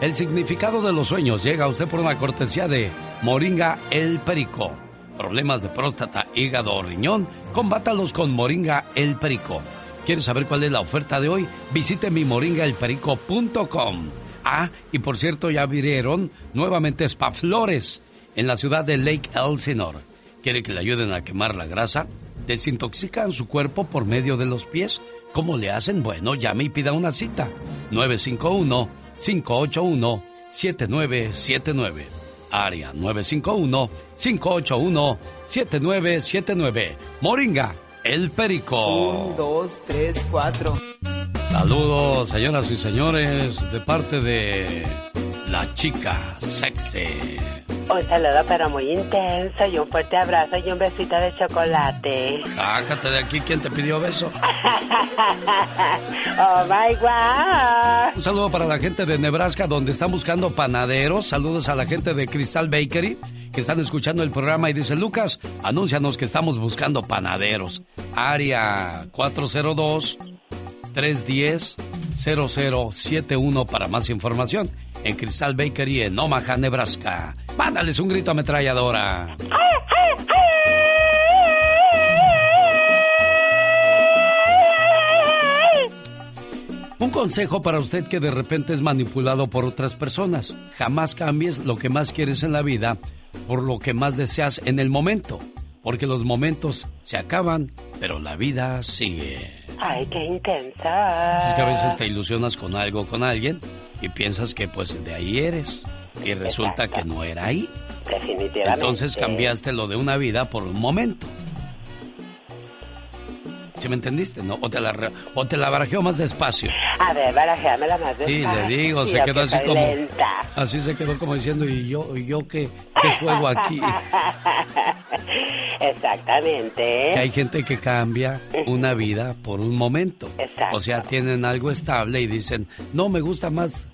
El significado de los sueños llega a usted por una cortesía de Moringa El Perico. Problemas de próstata, hígado o riñón, combátalos con Moringa El Perico. ¿Quieres saber cuál es la oferta de hoy? Visite mi moringaelperico.com. Ah, y por cierto, ya abrieron nuevamente Spa Flores en la ciudad de Lake Elsinore. ¿Quiere que le ayuden a quemar la grasa? Desintoxican su cuerpo por medio de los pies ¿Cómo le hacen? Bueno, llame y pida una cita. 951-581-7979. Área 951-581-7979. Moringa, el perico. Un, dos, tres, cuatro. Saludos, señoras y señores, de parte de la chica sexy. Un saludo pero muy intenso y un fuerte abrazo y un besito de chocolate. Sácate de aquí, ¿quién te pidió beso? oh my god. Un saludo para la gente de Nebraska donde están buscando panaderos. Saludos a la gente de Crystal Bakery que están escuchando el programa y dice, Lucas, anúncianos que estamos buscando panaderos. Área 402 310 0071 para más información en Crystal Bakery en Omaha, Nebraska. Mándales un grito ametralladora. Un consejo para usted que de repente es manipulado por otras personas. Jamás cambies lo que más quieres en la vida por lo que más deseas en el momento. Porque los momentos se acaban, pero la vida sigue. Ay, qué intensa. Es que a veces te ilusionas con algo, con alguien, y piensas que pues de ahí eres. Y resulta que no era ahí. Definitivamente. Entonces cambiaste lo de una vida por un momento. ¿Sí me entendiste? ¿No? O te la, o te la barajeo más despacio. A ver, barajéamela más Sí, despacio. le digo, se quedó que así como... lenta. Así se quedó como diciendo, ¿y yo, y yo qué, qué juego aquí? Exactamente. Que hay gente que cambia una vida por un momento. Exacto. O sea, tienen algo estable y dicen, no, me gusta más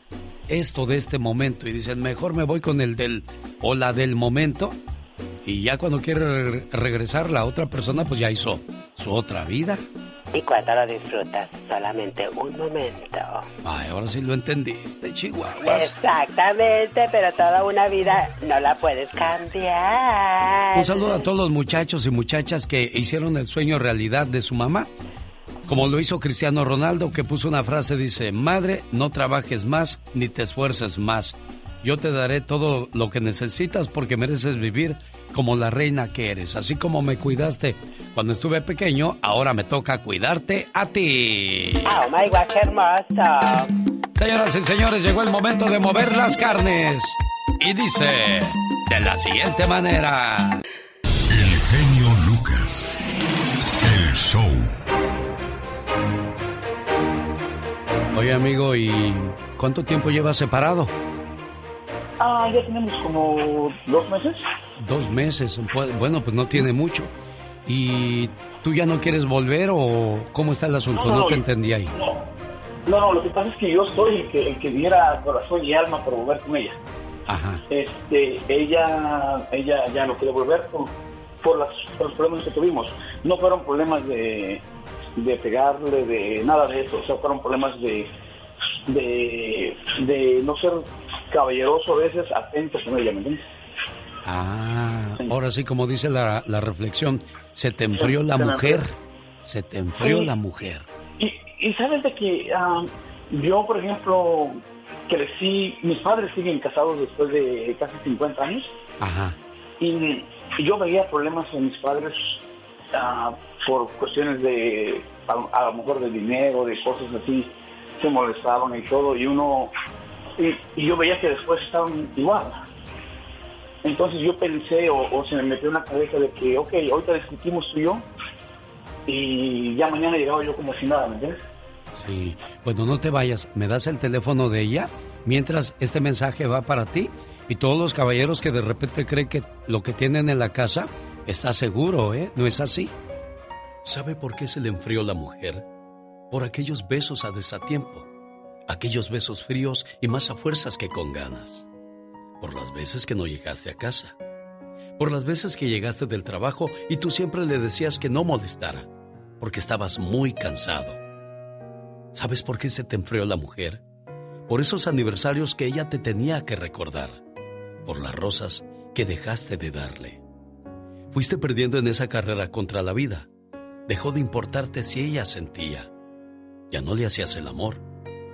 esto de este momento. Y dicen, mejor me voy con el del o la del momento. Y ya cuando quiere re- regresar la otra persona, pues ya hizo su otra vida. Y cuando lo disfrutas, solamente un momento. Ay, ahora sí lo entendiste, Chihuahuas. Exactamente, pero toda una vida no la puedes cambiar. Un saludo a todos los muchachos y muchachas que hicieron el sueño realidad de su mamá. Como lo hizo Cristiano Ronaldo, que puso una frase, dice, Madre, no trabajes más ni te esfuerces más. Yo te daré todo lo que necesitas porque mereces vivir como la reina que eres. Así como me cuidaste cuando estuve pequeño, ahora me toca cuidarte a ti. Oh my god, qué hermoso. Señoras y señores, llegó el momento de mover las carnes. Y dice de la siguiente manera. El genio Lucas. El show. Oye amigo, ¿y cuánto tiempo llevas separado? Ah, ya tenemos como dos meses. Dos meses. Bueno, pues no tiene mucho. ¿Y tú ya no quieres volver o cómo está el asunto? No, No, no, te entendí ahí. No, no, no, lo que pasa es que yo soy el que, el que diera corazón y alma por volver con ella. Ajá. Este, ella, ella ya no quiere volver por, por, las, por los problemas que tuvimos. No fueron problemas de, de pegarle, de nada de eso. O sea, fueron problemas de, de, de no ser caballeroso a veces, atento con ella, ¿me entiendes? Ah, ahora sí, como dice la, la reflexión, se te enfrió la mujer. Se te enfrió Sí. la mujer. Y, y sabes de que ah, yo, por ejemplo, crecí, mis padres siguen casados después de casi 50 años Ajá. y, y yo veía problemas en mis padres ah, por cuestiones de, a, a lo mejor de dinero, de cosas así, se molestaban y todo, y uno, y, y yo veía que después estaban igual. Entonces yo pensé, o, o se me metió en la cabeza de que, ok, ahorita discutimos tú y yo, y ya mañana llegaba yo como si nada, ¿me entiendes? Sí. Bueno, no te vayas. ¿Me das el teléfono de ella? Mientras este mensaje va para ti y todos los caballeros que de repente creen que lo que tienen en la casa está seguro, ¿eh? No es así. ¿Sabe por qué se le enfrió la mujer? Por aquellos besos a desatiempo. Aquellos besos fríos y más a fuerzas que con ganas. Por las veces que no llegaste a casa. Por las veces que llegaste del trabajo y tú siempre le decías que no molestara. Porque estabas muy cansado. ¿Sabes por qué se te enfrió la mujer? Por esos aniversarios que ella te tenía que recordar. Por las rosas que dejaste de darle. Fuiste perdiendo en esa carrera contra la vida. Dejó de importarte si ella sentía. Ya no le hacías el amor.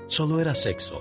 Solo era sexo,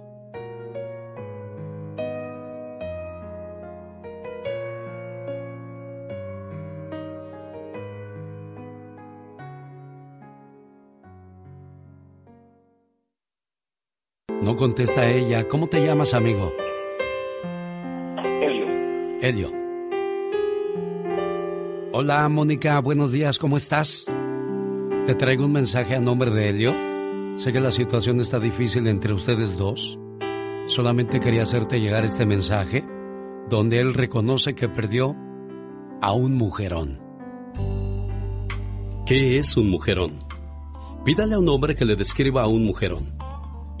No contesta ella. ¿Cómo te llamas, amigo? Elio. Elio. Hola, Mónica. Buenos días. ¿Cómo estás? Te traigo un mensaje a nombre de Elio. Sé que la situación está difícil entre ustedes dos. Solamente quería hacerte llegar este mensaje donde él reconoce que perdió a un mujerón. ¿Qué es un mujerón? Pídale a un hombre que le describa a un mujerón.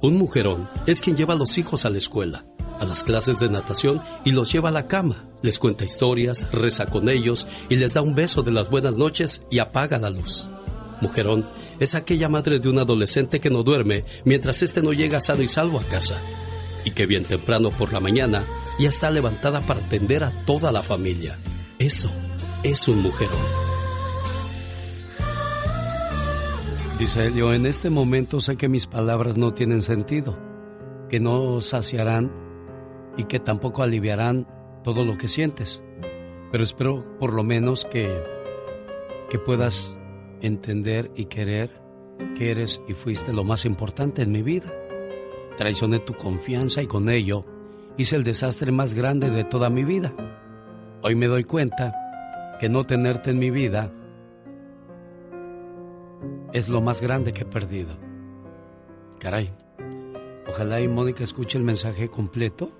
Un mujerón es quien lleva a los hijos a la escuela, a las clases de natación y los lleva a la cama, les cuenta historias, reza con ellos y les da un beso de las buenas noches y apaga la luz. Mujerón es aquella madre de un adolescente que no duerme mientras éste no llega sano y salvo a casa y que bien temprano por la mañana ya está levantada para atender a toda la familia. Eso es un mujerón. Dice Elio, en este momento sé que mis palabras no tienen sentido, que no saciarán y que tampoco aliviarán todo lo que sientes, pero espero por lo menos que, que puedas entender y querer que eres y fuiste lo más importante en mi vida. Traicioné tu confianza y con ello hice el desastre más grande de toda mi vida. Hoy me doy cuenta que no tenerte en mi vida es lo más grande que he perdido. Caray, ojalá y Mónica escuche el mensaje completo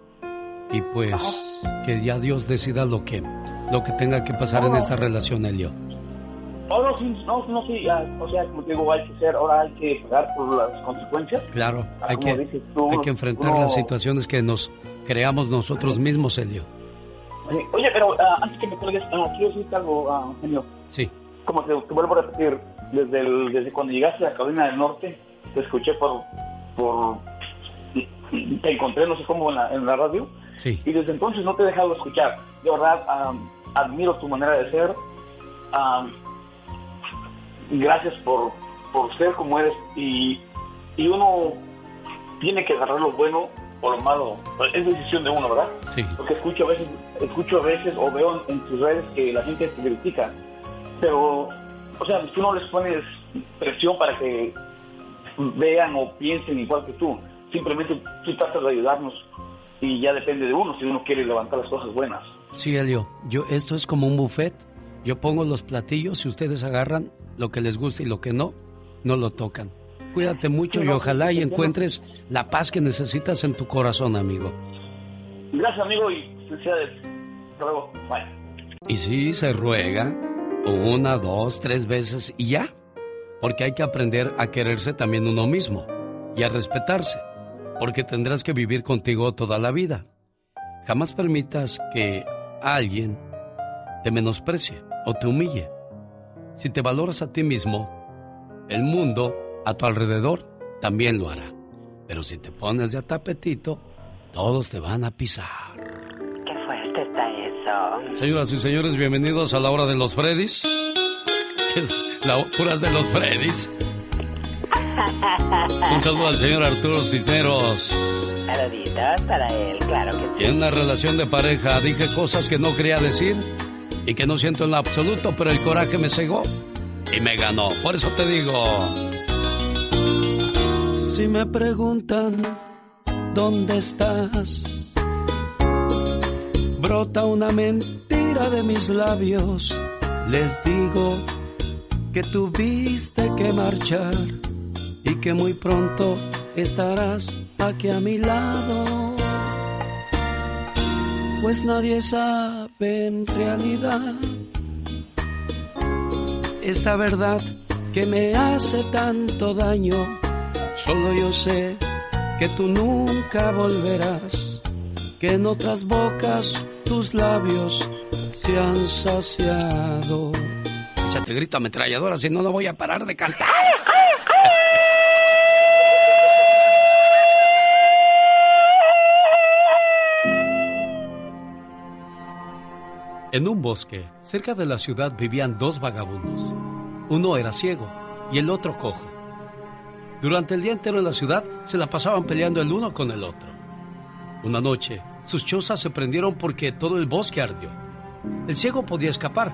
y pues que ya Dios decida lo que, lo que tenga que pasar en esta relación, Elio. No, no, sí, no, no, sí, ya, o sea, como te digo, hay que ser, ahora hay que pagar por las consecuencias. Claro, Ah, hay que, dices tú, hay que enfrentar uno- las situaciones que nos creamos nosotros mismos, Elio. Oye, pero ah, antes que me cuelgues, ah, quiero decirte algo, ah, genio. Sí. Como te, te vuelvo a repetir, desde, el- desde cuando llegaste a Carolina del Norte, te escuché por, por te encontré, no sé cómo, en la, en la radio, Sí. y desde entonces no te he dejado de escuchar. De verdad, admiro tu manera de ser. ah, gracias por, por ser como eres. Y, y uno tiene que agarrar lo bueno o lo malo. Es decisión de uno, ¿verdad? Sí. Porque escucho a veces, escucho a veces o veo en tus redes que la gente te critica. Pero, o sea, tú no les pones presión para que vean o piensen igual que tú. Simplemente tú tratas de ayudarnos y ya depende de uno si uno quiere levantar las cosas buenas. Sí, Elio, yo, esto es como un buffet. Yo pongo los platillos y ustedes agarran lo que les gusta y lo que no, no lo tocan. Cuídate mucho Sí, y no, ojalá y encuentres la paz que necesitas en tu corazón, amigo. Gracias, amigo, y felicidades. Hasta luego. Bye. Y sí, se ruega una, dos, tres veces y ya. Porque hay que aprender a quererse también uno mismo y a respetarse. Porque tendrás que vivir contigo toda la vida. Jamás permitas que alguien te menosprecie o te humille. Si te valoras a ti mismo, el mundo a tu alrededor también lo hará. Pero si te pones de a tapetito, todos te van a pisar. Eso. Señoras y señores, bienvenidos a la hora de los Freddys. La puras de los Freddys. Un saludo al señor Arturo Cisneros. Saluditos para él, claro que sí. En una relación de pareja dije cosas que no quería decir y que no siento en lo absoluto, pero el coraje me cegó y me ganó. Por eso te digo. Si me preguntan dónde estás, brota una mentira de mis labios. Les digo que tuviste que marchar y que muy pronto estarás aquí a mi lado. Pues nadie sabe en realidad esta verdad que me hace tanto daño. Solo yo sé que tú nunca volverás, que en otras bocas tus labios se han saciado. Échate grito ametralladora, si no, no voy a parar de cantar. En un bosque, cerca de la ciudad, vivían dos vagabundos. Uno era ciego y el otro cojo. Durante el día entero en la ciudad se la pasaban peleando el uno con el otro. Una noche, sus chozas se prendieron porque todo el bosque ardió. El ciego podía escapar,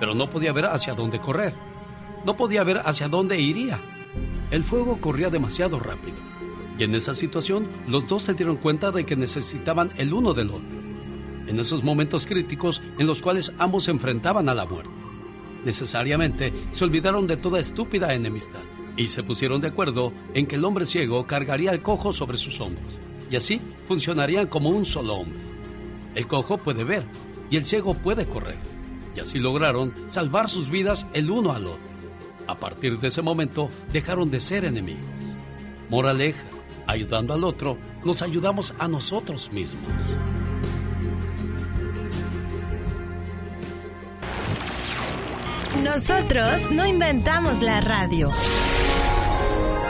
pero no podía ver hacia dónde correr. No podía ver hacia dónde iría. El fuego corría demasiado rápido. Y en esa situación, los dos se dieron cuenta de que necesitaban el uno del otro en esos momentos críticos en los cuales ambos se enfrentaban a la muerte. Necesariamente se olvidaron de toda estúpida enemistad y se pusieron de acuerdo en que el hombre ciego cargaría al cojo sobre sus hombros y así funcionarían como un solo hombre. El cojo puede ver y el ciego puede correr y así lograron salvar sus vidas el uno al otro. A partir de ese momento dejaron de ser enemigos. Moraleja, ayudando al otro, nos ayudamos a nosotros mismos. Nosotros no inventamos la radio.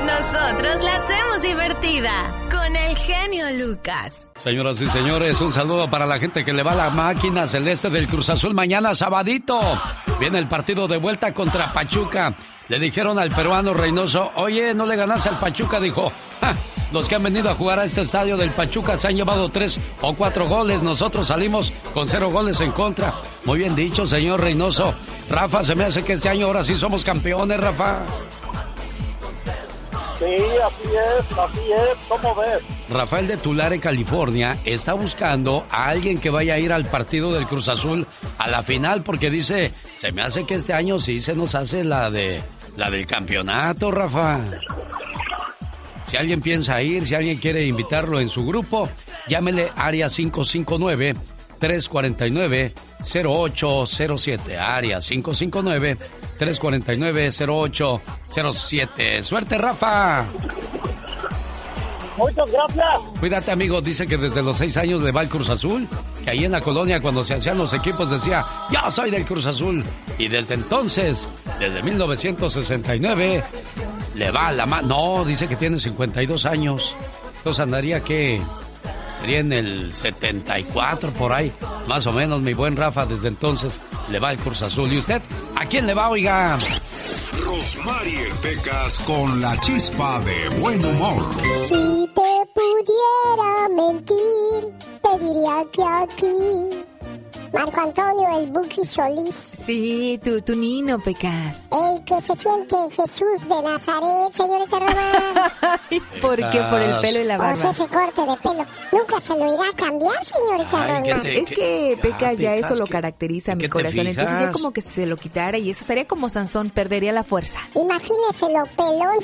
Nosotros la hacemos divertida con el genio Lucas. Señoras y señores, un saludo para la gente que le va a la máquina celeste del Cruz Azul mañana sabadito. Viene el partido de vuelta contra Pachuca. Le dijeron al peruano Reynoso, oye, no le ganaste al Pachuca, dijo. "Ja, los que han venido a jugar a este estadio del Pachuca se han llevado tres o cuatro goles. Nosotros salimos con cero goles en contra. Muy bien dicho, señor Reynoso. Rafa, se me hace que este año ahora sí somos campeones, Rafa. Sí, así es, así es. ¿Cómo ves? Rafael de Tulare, California, está buscando a alguien que vaya a ir al partido del Cruz Azul a la final porque dice, se me hace que este año sí se nos hace la de la del campeonato, Rafa. Si alguien piensa ir, si alguien quiere invitarlo en su grupo, llámele área 559 349 0807 área 559 349 0807. Suerte, Rafa. Muchas gracias. Cuídate, amigo. Dice que desde los seis años le va el Cruz Azul. Que ahí en la colonia, cuando se hacían los equipos, decía: Yo soy del Cruz Azul. Y desde entonces, desde 1969, le va la mano. No, dice que tiene 52 años. Entonces andaría que. Sería en el 74 por ahí. Más o menos, mi buen Rafa, desde entonces le va el Cruz Azul. ¿Y usted? ¿A quién le va, oiga? Rosmarie Pecas con la chispa de buen humor. Si te pudiera mentir, te diría que aquí. Marco Antonio, el Buki Solís. Sí, tu, tu nino, Pecas. El que se siente Jesús de Nazaret, señorita Román. ¿Por qué? Por el pelo y la O sea, barba. ese corte de pelo. Nunca se lo irá a cambiar, señorita Román. Pues es que Peca ya eso lo caracteriza, mi qué te corazón. Entonces ya como que se lo quitara y eso estaría como Sansón, perdería la fuerza. Imagínese lo pelón.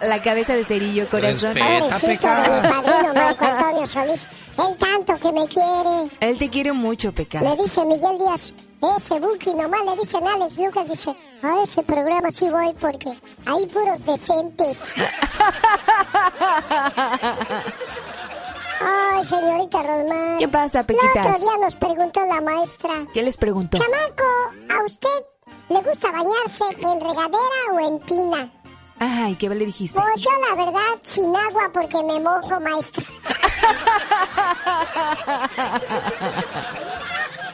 la cabeza de cerillo, corazón. Pobrecito de mi padrino Marco Antonio Solís. Él tanto que me quiere. Él te quiere mucho, Pecas. Le dice Miguel Díaz, ese Buki, nomás le dicen Alex Lucas, dice, a ese programa sí voy porque hay puros decentes. Ay, señorita Rosmar. ¿Qué pasa, El Pequitas? otro día nos preguntó la maestra, ¿Qué les preguntó? Chamaco, ¿a usted le gusta bañarse en regadera o en tina? Ay, ¿qué le dijiste? Pues yo la verdad, sin agua porque me mojo, maestra.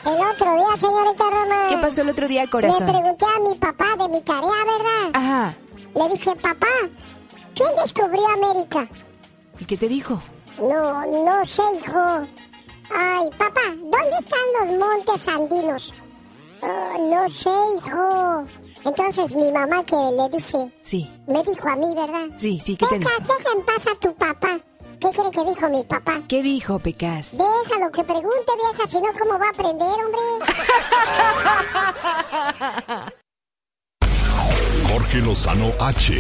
El otro día, señorita Roma. ¿Qué pasó el otro día, Le corazón? pregunté a mi papá de mi tarea, ¿verdad? Ajá. Le dije, papá, ¿quién descubrió América? ¿Y qué te dijo? No, no sé, hijo. Ay, papá, ¿dónde están los montes andinos? Oh, no sé, hijo. Entonces mi mamá que le dice, Sí, me dijo a mí, ¿verdad? sí, sí, ¿qué te dijo? Pecas, deja en paz a tu papá. ¿Qué cree que dijo mi papá? ¿Qué dijo, Pecas? Déjalo que pregunte, vieja, si no, ¿cómo va a aprender, hombre? Jorge Lozano H.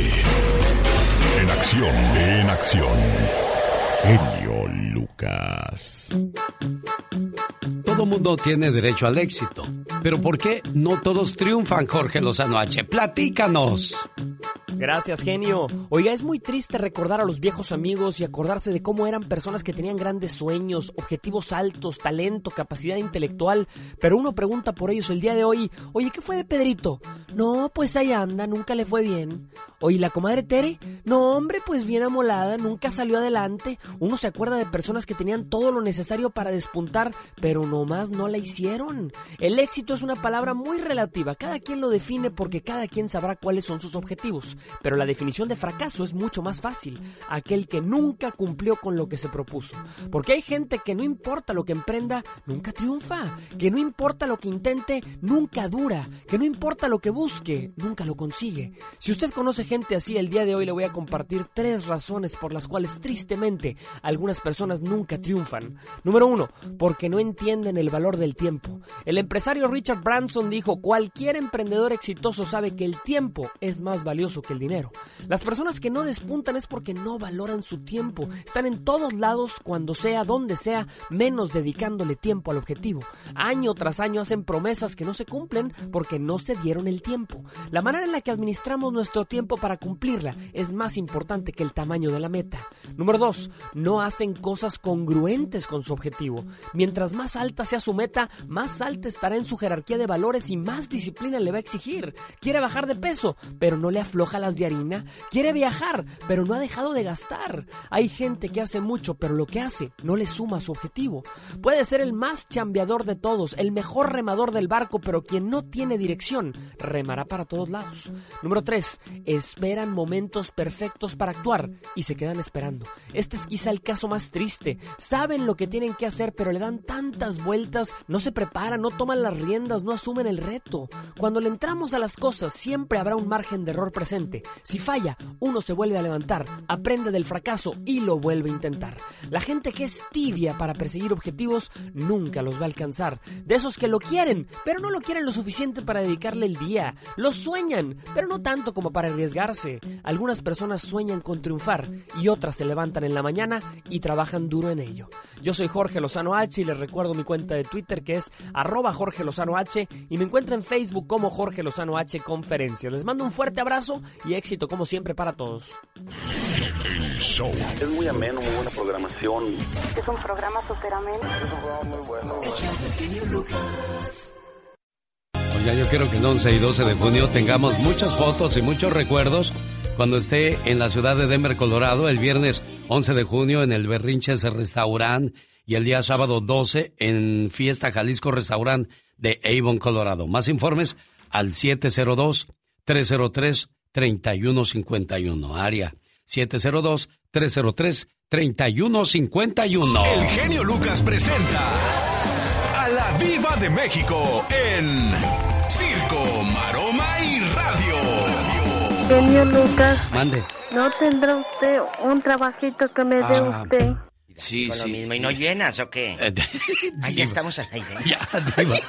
En acción, en acción. Genio Lucas. Todo mundo tiene derecho al éxito. Pero ¿por qué no todos triunfan, Jorge Lozano H? Platícanos. Gracias, genio. Oiga, es muy triste recordar a los viejos amigos y acordarse de cómo eran personas que tenían grandes sueños, objetivos altos, talento, capacidad intelectual, pero uno pregunta por ellos el día de hoy, oye, ¿qué fue de Pedrito? No, pues ahí anda, nunca le fue bien. Oye, ¿la comadre Tere? No, hombre, pues bien amolada, nunca salió adelante. Uno se acuerda de personas que tenían todo lo necesario para despuntar, pero nomás no la hicieron. El éxito es una palabra muy relativa, cada quien lo define porque cada quien sabrá cuáles son sus objetivos. Pero la definición de fracaso es mucho más fácil, aquel que nunca cumplió con lo que se propuso. Porque hay gente que no importa lo que emprenda, nunca triunfa, que no importa lo que intente, nunca dura, que no importa lo que busque, nunca lo consigue. Si usted conoce gente así, el día de hoy le voy a compartir tres razones por las cuales tristemente algunas personas nunca triunfan. Número uno, porque no entienden el valor del tiempo. El empresario Richard Branson dijo, cualquier emprendedor exitoso sabe que el tiempo es más valioso que el dinero. Las personas que no despuntan es porque no valoran su tiempo. Están en todos lados, cuando sea, donde sea, menos dedicándole tiempo al objetivo. Año tras año hacen promesas que no se cumplen porque no se dieron el tiempo. La manera en la que administramos nuestro tiempo para cumplirla es más importante que el tamaño de la meta. Número 2. No hacen cosas congruentes con su objetivo. Mientras más alta sea su meta, más alta estará en su jerarquía de valores y más disciplina le va a exigir. Quiere bajar de peso, pero no le afloja las de harina. Quiere viajar, pero no ha dejado de gastar. Hay gente que hace mucho, pero lo que hace no le suma a su objetivo. Puede ser el más chambeador de todos, el mejor remador del barco, pero quien no tiene dirección, remará para todos lados. Número 3. Esperan momentos perfectos para actuar y se quedan esperando. Este es quizá el caso más triste. Saben lo que tienen que hacer, pero le dan tantas vueltas, no se preparan, no toman las riendas, no asumen el reto. Cuando le entramos a las cosas, siempre habrá un margen de error presente. Si falla, uno se vuelve a levantar, aprende del fracaso y lo vuelve a intentar. La gente que es tibia para perseguir objetivos nunca los va a alcanzar. De esos que lo quieren, pero no lo quieren lo suficiente para dedicarle el día. Lo sueñan, pero no tanto como para arriesgarse. Algunas personas sueñan con triunfar y otras se levantan en la mañana y trabajan duro en ello. Yo soy Jorge Lozano H y les recuerdo mi cuenta de Twitter que es arroba Jorge Lozano H y me encuentra en Facebook como Jorge Lozano H Conferencias. Les mando un fuerte abrazo y éxito como siempre para todos. Es muy ameno, muy buena programación. Es un programa súper ameno. Es un programa muy bueno. Oiga, yo quiero que el 11 y 12 de junio tengamos muchas fotos y muchos recuerdos cuando esté en la ciudad de Denver, Colorado, el viernes 11 de junio en el Berrinches Restaurant y el día sábado 12 en Fiesta Jalisco Restaurant de Avon, Colorado. Más informes al 702-303-3151. Área 702-303-3151. El genio Lucas presenta a la Viva de México en Circo, Maroma y Radio. Genio Lucas, Mande. ¿no tendrá usted un trabajito que me dé Ah, usted? Sí, Con lo sí. mismo. ¿Y no llenas o qué? Ah, ya estamos al aire.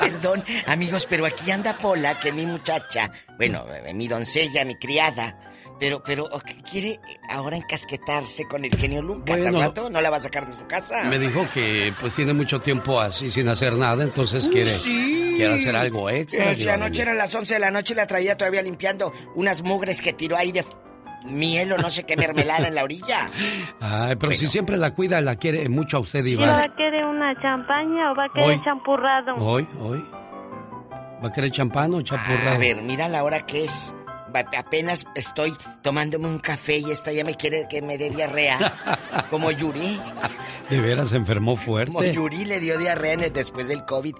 Perdón, amigos, pero aquí anda Pola, que mi muchacha, bueno, eh, mi doncella, mi criada. Pero, pero, ¿quiere ahora encasquetarse con el genio Lucas? Bueno. ¿Al rato no la va a sacar de su casa? Me dijo que pues tiene mucho tiempo así sin hacer nada, entonces quiere, sí. quiere hacer algo extra. Eh, si anoche eran las 11 de la noche y la traía todavía limpiando unas mugres que tiró ahí de miel o no sé qué mermelada en la orilla. Ay, pero si siempre la cuida, la quiere mucho a usted, ¿Y Iván. va a querer una champaña o va a querer Hoy. champurrado? Hoy, hoy. ¿Va a querer champán o chapurrado? A ver, mira la hora que es. Apenas estoy tomándome un café y esta ya me quiere que me dé diarrea. Como Yuri. De veras se enfermó fuerte. Como Yuri le dio diarrea en el- después del COVID.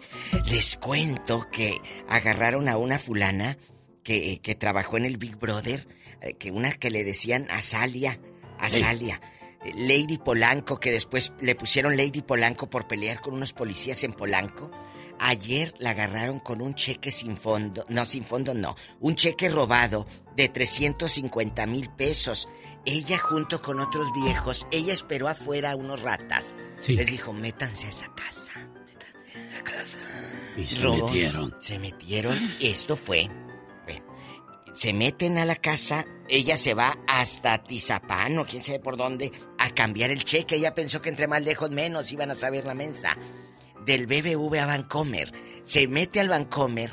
Les cuento que agarraron a una fulana que, que trabajó en el Big Brother que una que le decían Azalia, Azalia. eh, Lady Polanco, que después le pusieron Lady Polanco por pelear con unos policías en Polanco. Ayer la agarraron con un cheque sin fondo, no, sin fondo no, un cheque robado de 350 mil pesos. Ella junto con otros viejos, ella esperó afuera a unos ratas. Sí. Les dijo, métanse a esa casa. Métanse a esa casa. Y se Robó. metieron. Se metieron. Esto fue. Se meten a la casa. Ella se va hasta Tizapán o quién sabe por dónde a cambiar el cheque. Ella pensó que entre más lejos menos iban a saber la mensa. Del BBV a Vancomer. Se mete al Vancomer,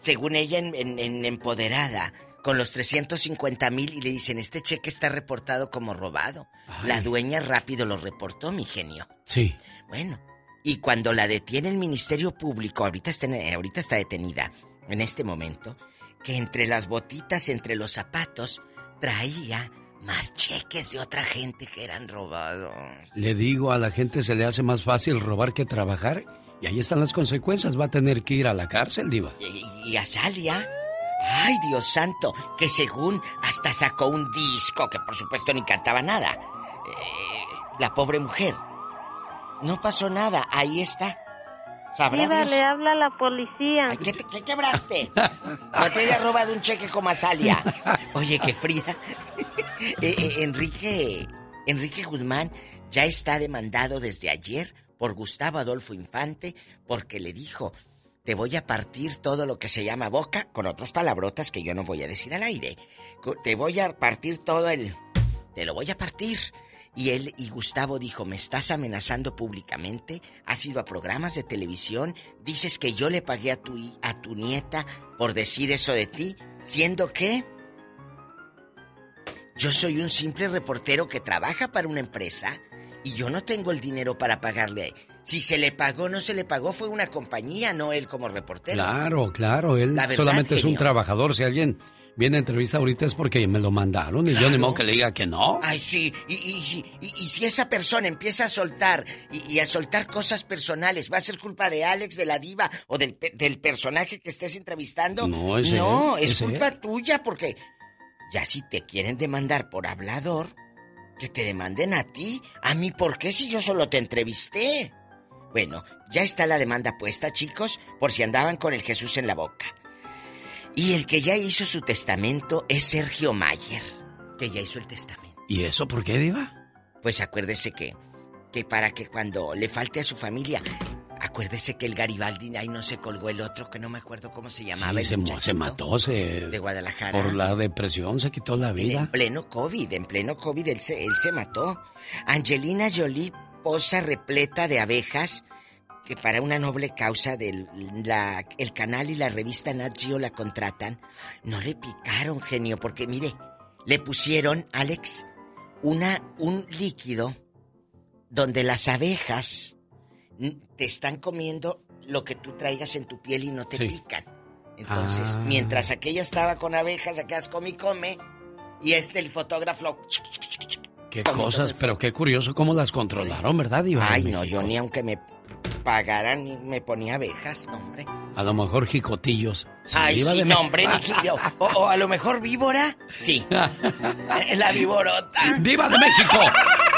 según ella en, en- en empoderada, con los 350 mil y le dicen, este cheque está reportado como robado. La dueña rápido lo reportó, mi genio. Sí. Bueno, y cuando la detiene el Ministerio Público, ahorita está, ahorita está detenida, en este momento, que entre las botitas, entre los zapatos, traía más cheques de otra gente que eran robados. Le digo, a la gente se le hace más fácil robar que trabajar. Y ahí están las consecuencias. Va a tener que ir a la cárcel, Diva. Y, y Azalia, ay Dios santo, que según hasta sacó un disco, que por supuesto ni cantaba nada. Eh, la pobre mujer. No pasó nada, ahí está. ¿Sabrá Diva, Dios? le habla la policía. Ay, ¿qué, te- qué quebraste? No te haya robado un cheque como Azalia. Oye, qué Frida. Eh, eh, Enrique, Enrique Guzmán ya está demandado desde ayer por Gustavo Adolfo Infante porque le dijo, te voy a partir todo lo que se llama boca, con otras palabrotas que yo no voy a decir al aire. Te voy a partir todo el... Te lo voy a partir. Y él y Gustavo dijo, me estás amenazando públicamente, has ido a programas de televisión, dices que yo le pagué a tu, a tu nieta por decir eso de ti, siendo que yo soy un simple reportero que trabaja para una empresa y yo no tengo el dinero para pagarle. Si se le pagó no se le pagó fue una compañía, no él como reportero. Claro, claro. Él verdad, solamente es un trabajador. Si alguien viene a entrevista ahorita es porque me lo mandaron. Y yo ni modo que le diga que no. Ay, sí, y, y, si- y- y si esa persona empieza a soltar y, a soltar cosas personales, ¿va a ser culpa de Alex, de la diva o del, del personaje que estés entrevistando? No, es No, él, es es culpa él. tuya porque ya si te quieren demandar por hablador, que te demanden a ti. A mí, ¿por qué si yo solo te entrevisté? Bueno, ya está la demanda puesta, chicos, por si andaban con el Jesús en la boca. Y el que ya hizo su testamento es Sergio Mayer, que ya hizo el testamento. ¿Y eso por qué, Diva? Pues acuérdese que, que para que cuando le falte a su familia, acuérdese que el Garibaldi, ahí no se colgó el otro, que no me acuerdo cómo se llamaba. Sí, el se, mató, se... De Guadalajara. Por la depresión se quitó la En vida. pleno COVID, en pleno COVID, él se, él se mató. Angelina Jolie posa repleta de abejas que para una noble causa del la- el canal y la revista Nat Geo la contratan. No le picaron, genio, porque mire, le pusieron, Alex, una, un líquido donde las abejas te están comiendo lo que tú traigas en tu piel y no te Sí. pican. Entonces, Ah. mientras aquella estaba con abejas, aquellas come y come, y este, el fotógrafo... Qué cosas, pero qué curioso cómo las controlaron, ¿verdad, Diva? Ay, no, yo ni aunque me pagaran ni me ponía abejas, no, hombre. A lo mejor jicotillos. Ay, sí, de no, hombre, o a lo mejor víbora, sí. La víborota. ¡Diva de México!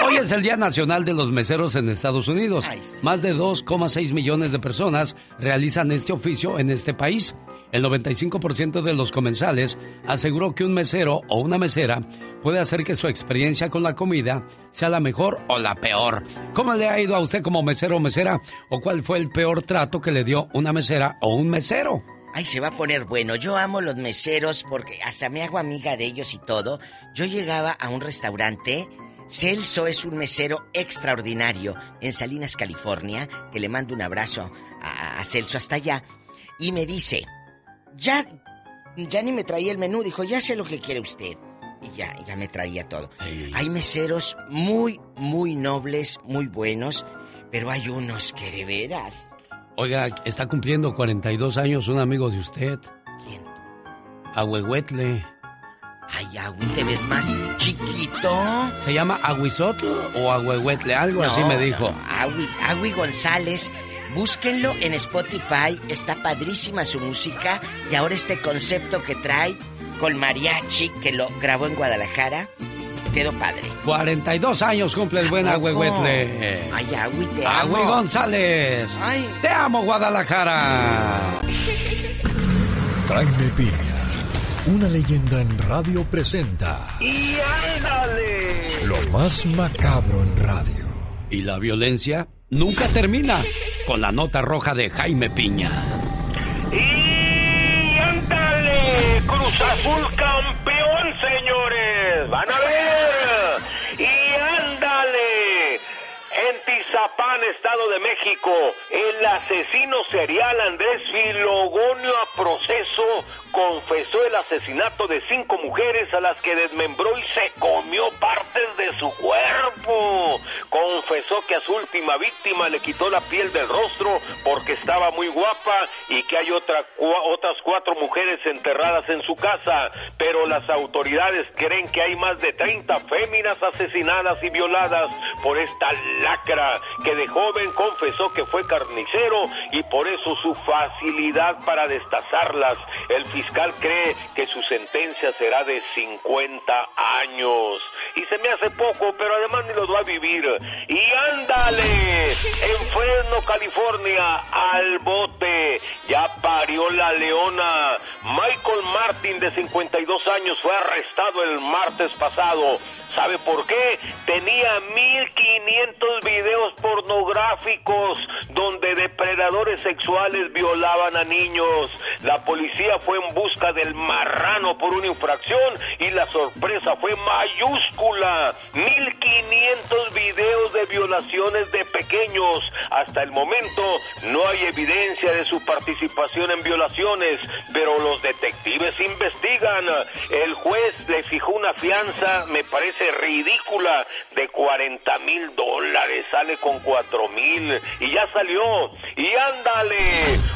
Hoy es el Día Nacional de los Meseros en Estados Unidos. Más de 2,6 millones de personas realizan este oficio en este país. El 95% de los comensales aseguró que un mesero o una mesera puede hacer que su experiencia con la comida sea la mejor o la peor. ¿Cómo le ha ido a usted como mesero o mesera? ¿O cuál fue el peor trato que le dio una mesera o un mesero? Ay, se va a poner bueno. Yo amo los meseros porque hasta me hago amiga de ellos y todo. Yo llegaba a un restaurante. Celso es un mesero extraordinario en Salinas, California, que le mando un abrazo a, a Celso hasta allá. Y me dice, ya, ya ni me traía el menú. Dijo, ya sé lo que quiere usted. Y ya, ya me traía todo. Hay meseros muy, muy nobles, muy buenos, pero hay unos que de veras. Oiga, está cumpliendo 42 años un amigo de usted. ¿Quién? Ahuehuetle. Ay, aún te ves más chiquito. ¿Se llama Aguizotl o Ahuehuetle? Algo así me dijo. no, Agui, Agui González. Búsquenlo en Spotify. Está padrísima su música. Y ahora este concepto que trae con mariachi que lo grabó en Guadalajara. Quedó padre. 42 años cumple el buen Agüehuetle. Ay, Agüi, te amo. González. Ay. Te amo, Guadalajara. Jaime Piña, una leyenda en radio presenta ¡Y ándale! lo más macabro en radio. Y la violencia nunca termina con la nota roja de Jaime Piña. Cruz Azul campeón, señores. Van a ver. En Tizapán, Estado de México, el asesino serial Andrés Filogonio a proceso confesó el asesinato de cinco mujeres a las que desmembró y se comió partes de su cuerpo. Confesó que a su última víctima le quitó la piel del rostro porque estaba muy guapa y que hay otras cuatro mujeres enterradas en su casa, pero las autoridades creen que hay más de 30 féminas asesinadas y violadas por esta lacra que de joven confesó que fue carnicero y por eso su facilidad para destazarlas. El fiscal cree que su sentencia será de 50 años. Y se me hace poco, pero además ni los va a vivir. Y ándale, en Fresno, California, al bote. Ya parió la leona. Michael Martin, de 52 años, fue arrestado el martes pasado. ¿Sabe por qué? Tenía 1500 videos pornográficos donde depredadores sexuales violaban a niños. La policía fue en busca del marrano por una infracción y la sorpresa fue mayúscula. 1500 videos de violaciones de pequeños. Hasta el momento no hay evidencia de su participación en violaciones, pero los detectives investigan. El juez le fijó una fianza, me parece ridícula, de 40 mil dólares. Sale con 4 mil y ya salió. Y ándale,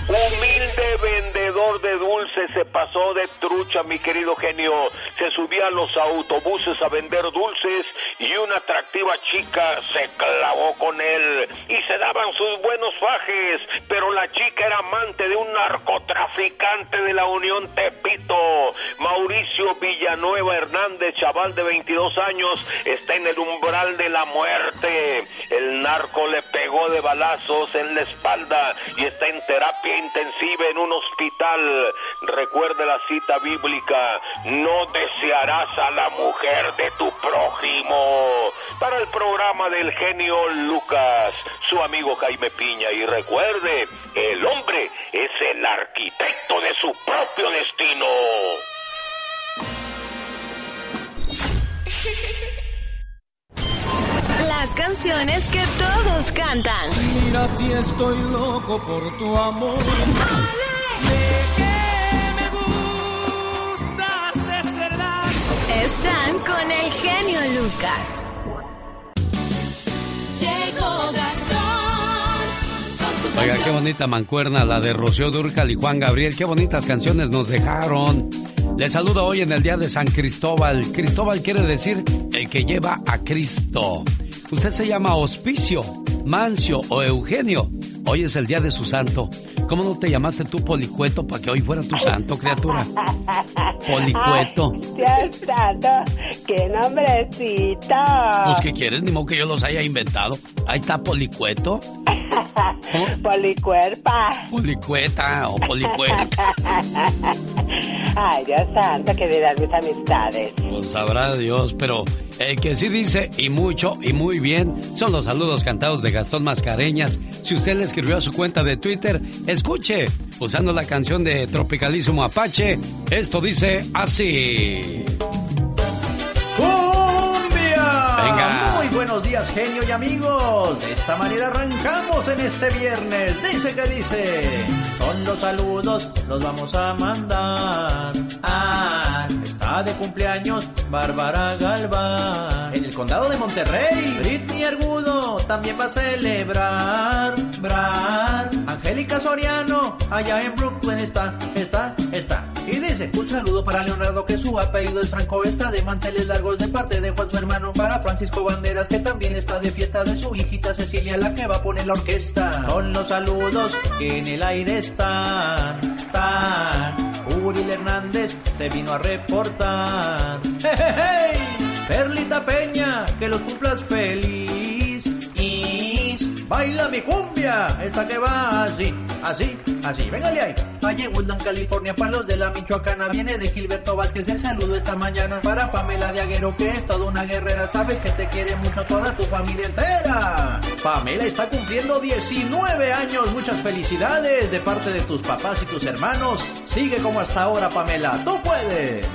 humilde vendedor de dulces se pasó de trucha, mi querido genio. Se subía a los autobuses a vender dulces y una atractiva chica se clavó con él y se daban sus buenos fajes, pero la chica era amante de un narcotraficante de la Unión Tepito. Mauricio Villanueva Hernández, chaval de 22 años, está en el umbral de la muerte. El narco le pegó de balazos en la espalda y está en terapia intensiva en un hospital. Recuerde la cita bíblica, no desearás a la mujer de tu prójimo. Para el programa del genio Lucas, su amigo Jaime Piña. Y recuerde, el hombre es el arquitecto de su propio destino. Las canciones que todos cantan. Mira si estoy loco por tu amor. Están con el genio Lucas. Llegó Gastón con su Oiga, qué bonita mancuerna la de Rocío Durcal y Juan Gabriel. Qué bonitas canciones nos dejaron. Les saludo hoy en el día de San Cristóbal. Cristóbal quiere decir el que lleva a Cristo. Usted se llama Hospicio, Mancio o Eugenio. Hoy es el día de su santo. ¿Cómo no te llamaste tú Policueto para que hoy fuera tu santo, criatura? Policueto. Ay, Dios santo, qué nombrecito. Pues, ¿qué quieres? Ni modo que yo los haya inventado. Ahí está Policueto. Policuerpa. Policueta o Policueta. Ay, Dios santo, que dirán mis amistades. Pues sabrá Dios, pero el que sí dice y mucho y muy bien son los saludos cantados de Gastón Mascareñas. Si usted le escribió a su cuenta de Twitter, escuche, usando la canción de Tropicalísimo Apache, esto dice así. ¡Cumbia! Venga. Buenos días, genio y amigos. De esta manera arrancamos en este viernes. Dice que dice. Son los saludos, los vamos a mandar. Ah, está de cumpleaños Bárbara Galván. En el condado de Monterrey, Britney Argudo también va a celebrar. Bran. Angélica Soriano, allá en Brooklyn está, está, está. Un saludo para Leonardo que su apellido es Franco, está de manteles largos de parte de Juan su hermano. Para Francisco Banderas que también está de fiesta de su hijita Cecilia la que va a poner la orquesta. Son los saludos que en el aire están, tan. Uriel Hernández se vino a reportar. ¡Hey, hey, hey! Perlita Peña, que los cumplas feliz. Y baila mi cumbia, esta que va así, así, así. Véngale ahí. Valle Woodland, California, para los de la Michoacana. Viene de Gilberto Vázquez el saludo esta mañana. Para Pamela de Aguero, que es toda una guerrera. Sabes que te quiere mucho toda tu familia entera. Pamela está cumpliendo 19 años. Muchas felicidades de parte de tus papás y tus hermanos. Sigue como hasta ahora, Pamela. Tú puedes.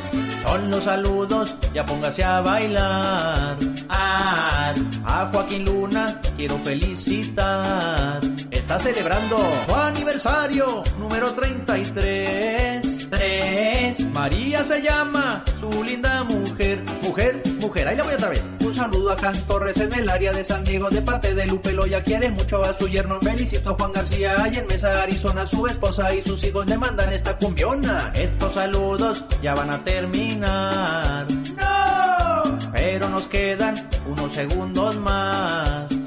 Son los saludos, ya póngase a bailar. Ah, a Joaquín Luna quiero felicitar. Está celebrando su aniversario número 33. 3. María se llama, su linda mujer. Mujer, mujer, ahí la voy otra vez. Un saludo a Can Torres en el área de San Diego de parte de Lupe Loya. Quiere mucho a su yerno. Felicito Juan García y en Mesa, Arizona. Su esposa y sus hijos le mandan esta cumbiona. Estos saludos ya van a terminar. ¡No! Pero nos quedan unos segundos más.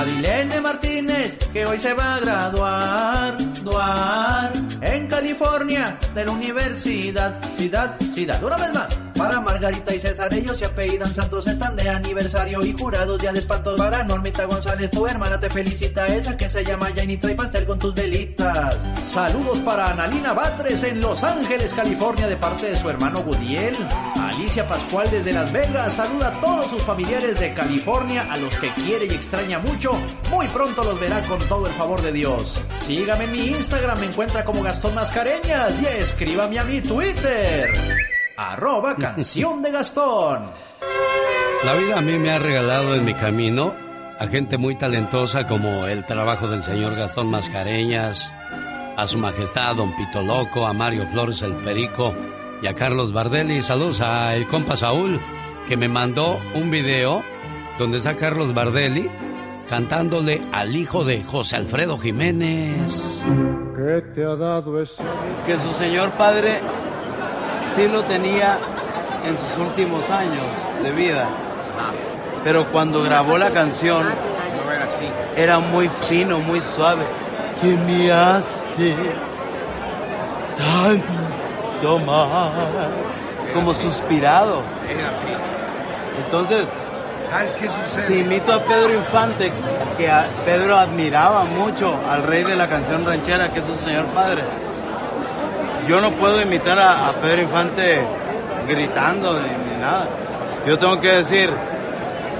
Adilene Martínez, que hoy se va a graduar, duar, en California, de la universidad, ciudad, ciudad. Una vez más, para Margarita y César, ellos se apellidan Santos, están de aniversario y jurados ya de espantos. Para Normita González, tu hermana te felicita, esa que se llama Jane y trae pastel con tus velitas. Saludos para Analina Batres en Los Ángeles, California, de parte de su hermano Gudiel. Alicia Pascual desde Las Vegas, saluda a todos sus familiares de California, a los que quiere y extraña mucho. Muy pronto los verá con todo el favor de Dios. Sígame en mi Instagram, me encuentra como Gastón Mascareñas y escríbame a mi Twitter. Arroba canción de Gastón. La vida a mí me ha regalado en mi camino a gente muy talentosa como el trabajo del señor Gastón Mascareñas, a su majestad Don Pito Loco, a Mario Flores el Perico y a Carlos Bardelli. Saludos a el compa Saúl que me mandó un video donde está Carlos Bardelli cantándole al hijo de José Alfredo Jiménez. ¿Qué te ha dado eso? Que su señor padre sí lo tenía en sus últimos años de vida. Pero cuando grabó la canción, era muy fino, muy suave. ¿Qué me hace tanto mal? Como suspirado. Era así. Entonces, ¿Sabes qué sucede? si imito a Pedro Infante, que a Pedro admiraba mucho al rey de la canción ranchera, que es su señor padre, yo no puedo imitar a, a Pedro Infante gritando ni, ni nada. Yo tengo que decir,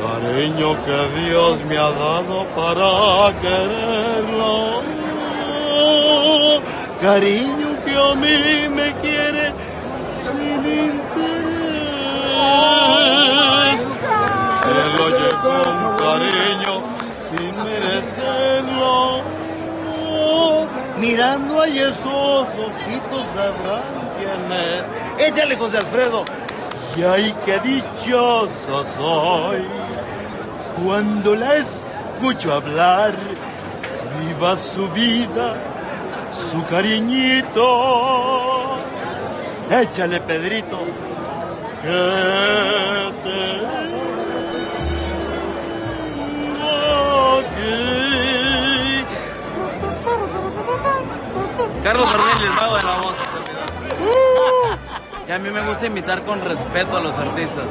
cariño que Dios me ha dado para quererlo, cariño que a mí me quiere sin interés. Él oye con cariño Mirando ahí esos ojitos sabrán. Échale, José Alfredo. Y ay, qué dichoso soy cuando la escucho hablar. Viva su vida, su cariñito. Échale, Pedrito. Que Carlos Bernal, el mago de la voz. Que a mí me gusta imitar con respeto a los artistas.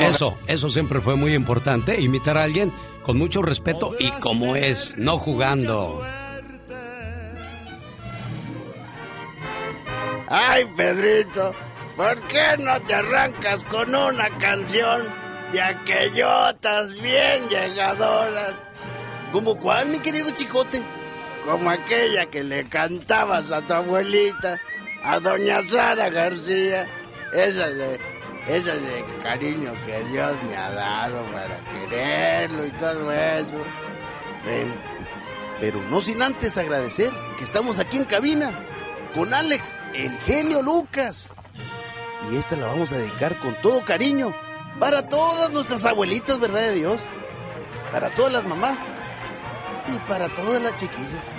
Eso, eso siempre fue muy importante, imitar a alguien con mucho respeto y como es, no jugando. Ay, Pedrito, ¿por qué no te arrancas con una canción de aquellotas bien llegadoras? ¿Como cuál, mi querido chicote? Como aquella que le cantabas a tu abuelita, a doña Sara García. Esa de, esa de cariño que Dios me ha dado para quererlo y todo eso. Ven, pero no sin antes agradecer que estamos aquí en cabina con Alex, el genio Lucas. Y esta la vamos a dedicar con todo cariño para todas nuestras abuelitas, ¿verdad de Dios? Para todas las mamás y para todas las chiquillas.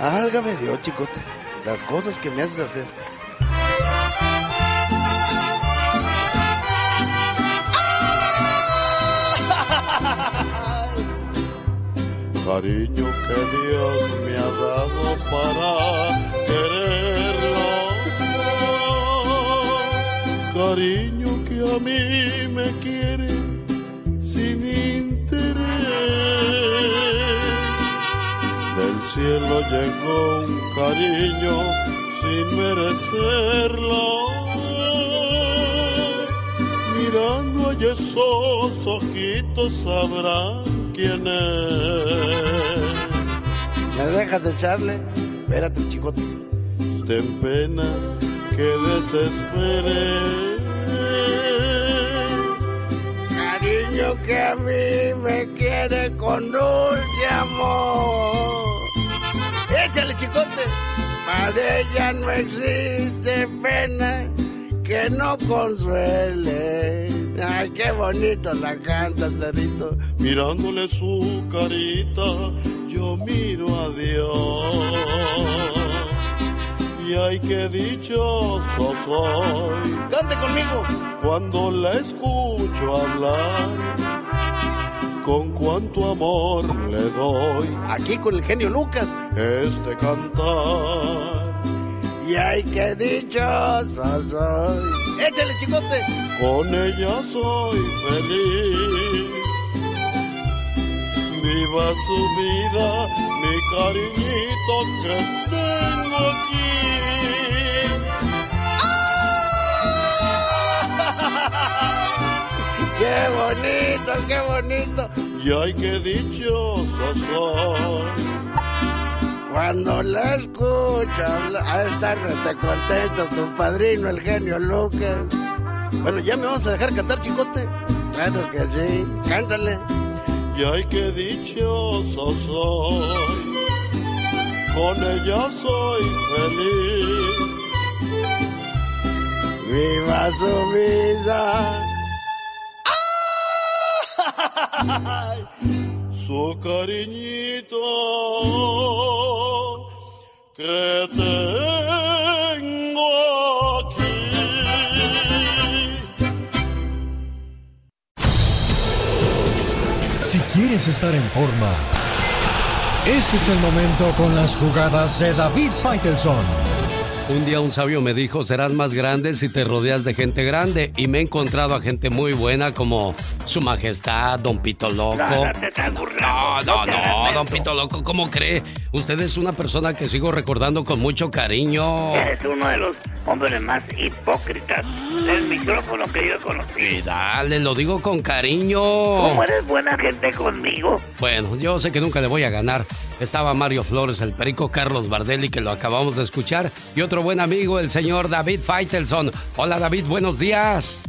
Álgame Dios, chicote, las cosas que me haces hacer. Cariño que Dios me ha dado para quererlo. Cariño que a mí me quiere cielo llegó un cariño sin merecerlo. Mirando a esos ojitos sabrán quién es. ¿Me dejas echarle? Espérate, chicote. Ten pena que desespere. Cariño que a mí me quiere con dulce amor. Échale, chicote. Para ella no existe pena que no consuele. Ay, qué bonito la canta, Cerrito. Mirándole su carita, yo miro a Dios. Y ay, qué dichoso soy. Cante conmigo. Cuando la escucho hablar, con cuánto amor le doy. Aquí con el genio Lucas. Este cantar. Y ay, qué dichoso soy. Échale, chicote. Con ella soy feliz. Viva su vida, mi cariñito que tengo aquí. ¡Qué bonito, qué bonito! Y ay, qué dichoso soy. Cuando la escucho, a estar rete contento tu padrino, el genio Lucas. Bueno, ¿ya me vas a dejar cantar, chicote? Claro que sí, cántale. Y ay, qué dichoso soy, con ella soy feliz. Viva su vida. Su cariñito que tengo. Si quieres estar en forma, ese es el momento con las jugadas de David Faitelson. Un día un sabio me dijo, serás más grande si te rodeas de gente grande. Y me he encontrado a gente muy buena como Su Majestad, Don Pito Loco. No, no, no, Don Pito Loco, ¿cómo cree? Usted es una persona que sigo recordando con mucho cariño. Es uno de los hombres más hipócritas del micrófono que yo conocí. Y dale, lo digo con cariño. ¿Cómo eres buena gente conmigo? Bueno, yo sé que nunca le voy a ganar. Estaba Mario Flores, el perico Carlos Bardelli, que lo acabamos de escuchar, y otro buen amigo, el señor David Feitelson. Hola David, buenos días.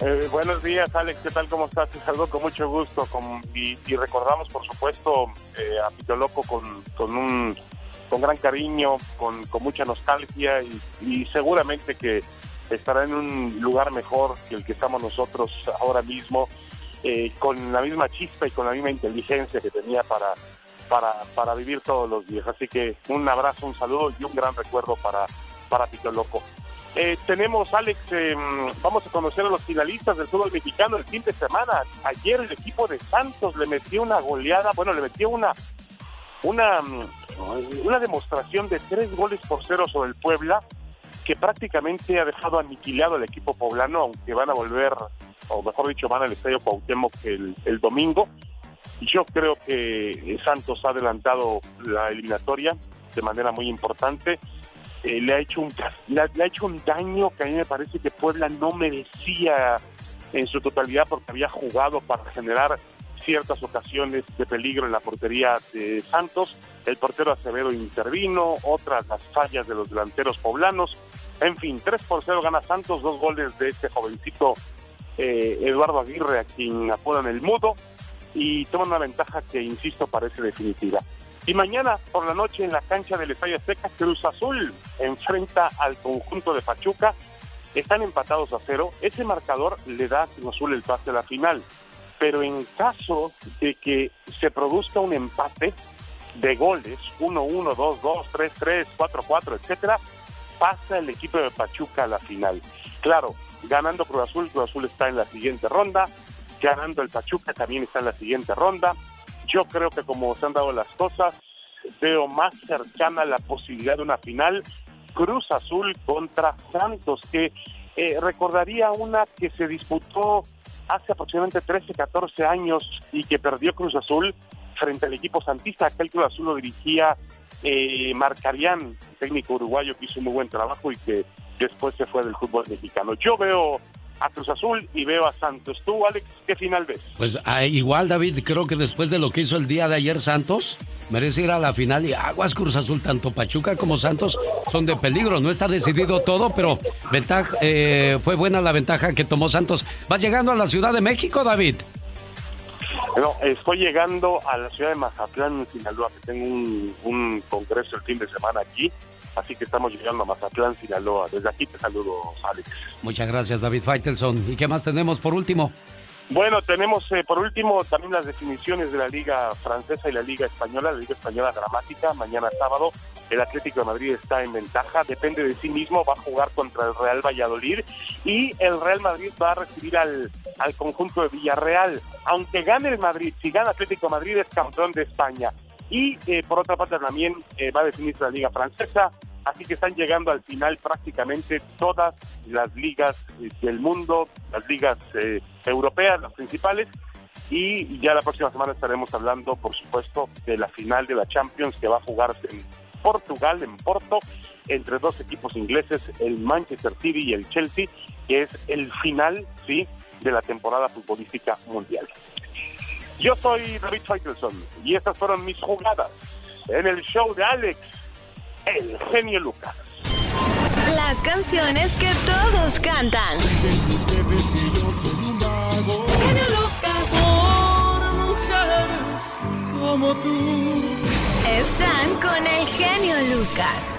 Eh, buenos días, Alex. ¿Qué tal? ¿Cómo estás? Te saludo con mucho gusto. Con, y, recordamos, por supuesto, eh, a Pito Loco con, con un con gran cariño, con, con mucha nostalgia y, y seguramente que estará en un lugar mejor que el que estamos nosotros ahora mismo, eh, con la misma chispa y con la misma inteligencia que tenía para, para, para vivir todos los días. Así que un abrazo, un saludo y un gran recuerdo para, para Pito Loco. Eh, tenemos, Alex, eh, vamos a conocer a los finalistas del fútbol mexicano el fin de semana. Ayer el equipo de Santos le metió una goleada, bueno, le metió una una, una demostración de tres goles por cero sobre el Puebla, que prácticamente ha dejado aniquilado al equipo poblano, aunque van a volver, o mejor dicho, van al Estadio Cuauhtémoc el, el domingo. Yo creo que Santos ha adelantado la eliminatoria de manera muy importante. Eh, le ha hecho un le ha, hecho un daño que a mí me parece que Puebla no merecía en su totalidad porque había jugado para generar ciertas ocasiones de peligro en la portería de Santos. El portero Acevedo intervino, otras las fallas de los delanteros poblanos. En fin, 3 por 0 gana Santos, dos goles de este jovencito eh, Eduardo Aguirre, a quien apodan el mudo, y toma una ventaja que, insisto, parece definitiva. Y mañana por la noche en la cancha del Estadio Azteca, Cruz Azul enfrenta al conjunto de Pachuca. Están empatados a cero. Ese marcador le da a Cruz Azul el pase a la final. Pero en caso de que se produzca un empate de goles, 1-1, 2-2, 3-3, 4-4, etcétera, pasa el equipo de Pachuca a la final. Claro, ganando Cruz Azul, Cruz Azul está en la siguiente ronda. ganando el Pachuca, también está en la siguiente ronda. Yo creo que como se han dado las cosas, veo más cercana la posibilidad de una final Cruz Azul contra Santos, que eh, recordaría una que se disputó hace aproximadamente 13, 14 años y que perdió Cruz Azul frente al equipo santista. Aquel Cruz Azul lo dirigía eh, Marcarián, técnico uruguayo que hizo un muy buen trabajo y que después se fue del fútbol mexicano. Yo veo a Cruz Azul y veo a Santos. ¿Tú, Alex, qué final ves? Pues ah, igual, David, creo que después de lo que hizo el día de ayer Santos, merece ir a la final y aguas Cruz Azul, tanto Pachuca como Santos son de peligro. No está decidido todo, pero ventaja, eh, fue buena la ventaja que tomó Santos. ¿Vas llegando a la Ciudad de México, David? No, estoy llegando a la ciudad de Mazatlán, Sinaloa, que tengo un, un congreso el fin de semana aquí Así que estamos llegando a Mazatlán, Sinaloa. Desde aquí te saludo, Alex. Muchas gracias, David Faitelson. ¿Y qué más tenemos por último? Bueno, tenemos eh, por último también las definiciones de la Liga Francesa y la Liga Española, la Liga Española dramática, mañana sábado. El Atlético de Madrid está en ventaja, depende de sí mismo, va a jugar contra el Real Valladolid y el Real Madrid va a recibir al, al conjunto de Villarreal. Aunque gane el Madrid, si gana Atlético de Madrid es campeón de España. Y eh, por otra parte también eh, va a definirse la Liga Francesa, Así que están llegando al final prácticamente todas las ligas eh, del mundo, las ligas eh, europeas, las principales. Y ya la próxima semana estaremos hablando, por supuesto, de la final de la Champions que va a jugarse en Portugal, en Porto, entre dos equipos ingleses, el Manchester City y el Chelsea, que es el final, sí, de la temporada futbolística mundial. Yo soy David Faitelson y estas fueron mis jugadas en el show de Alex el genio Lucas. Las canciones que todos cantan. Genio Lucas. Por mujeres como tú. Están con el genio Lucas.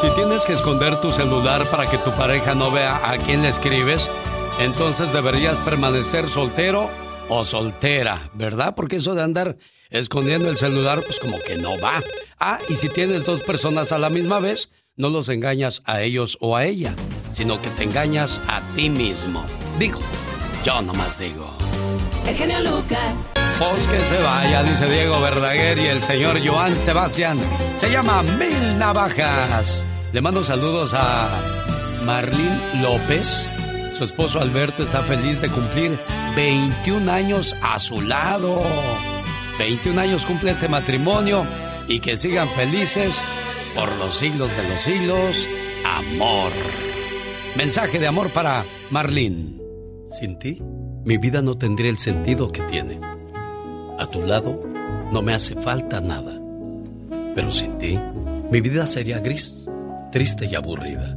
Si tienes que esconder tu celular para que tu pareja no vea a quién le escribes, entonces deberías permanecer soltero o soltera, ¿verdad? Porque eso de andar escondiendo el celular, pues como que no va. Ah, y si tienes dos personas a la misma vez, no los engañas a ellos o a ella, sino que te engañas a ti mismo. Digo, yo nomás digo. El genio Lucas. Pues que se vaya, dice Diego Verdaguer y el señor Joan Sebastián. Se llama Mil Navajas. Le mando saludos a Marlene López. Su esposo Alberto está feliz de cumplir 21 años a su lado. 21 años cumple este matrimonio y que sigan felices por los siglos de los siglos. Amor. Mensaje de amor para Marlene. Sin ti, mi vida no tendría el sentido que tiene. A tu lado, no me hace falta nada. Pero sin ti, mi vida sería gris, triste y aburrida.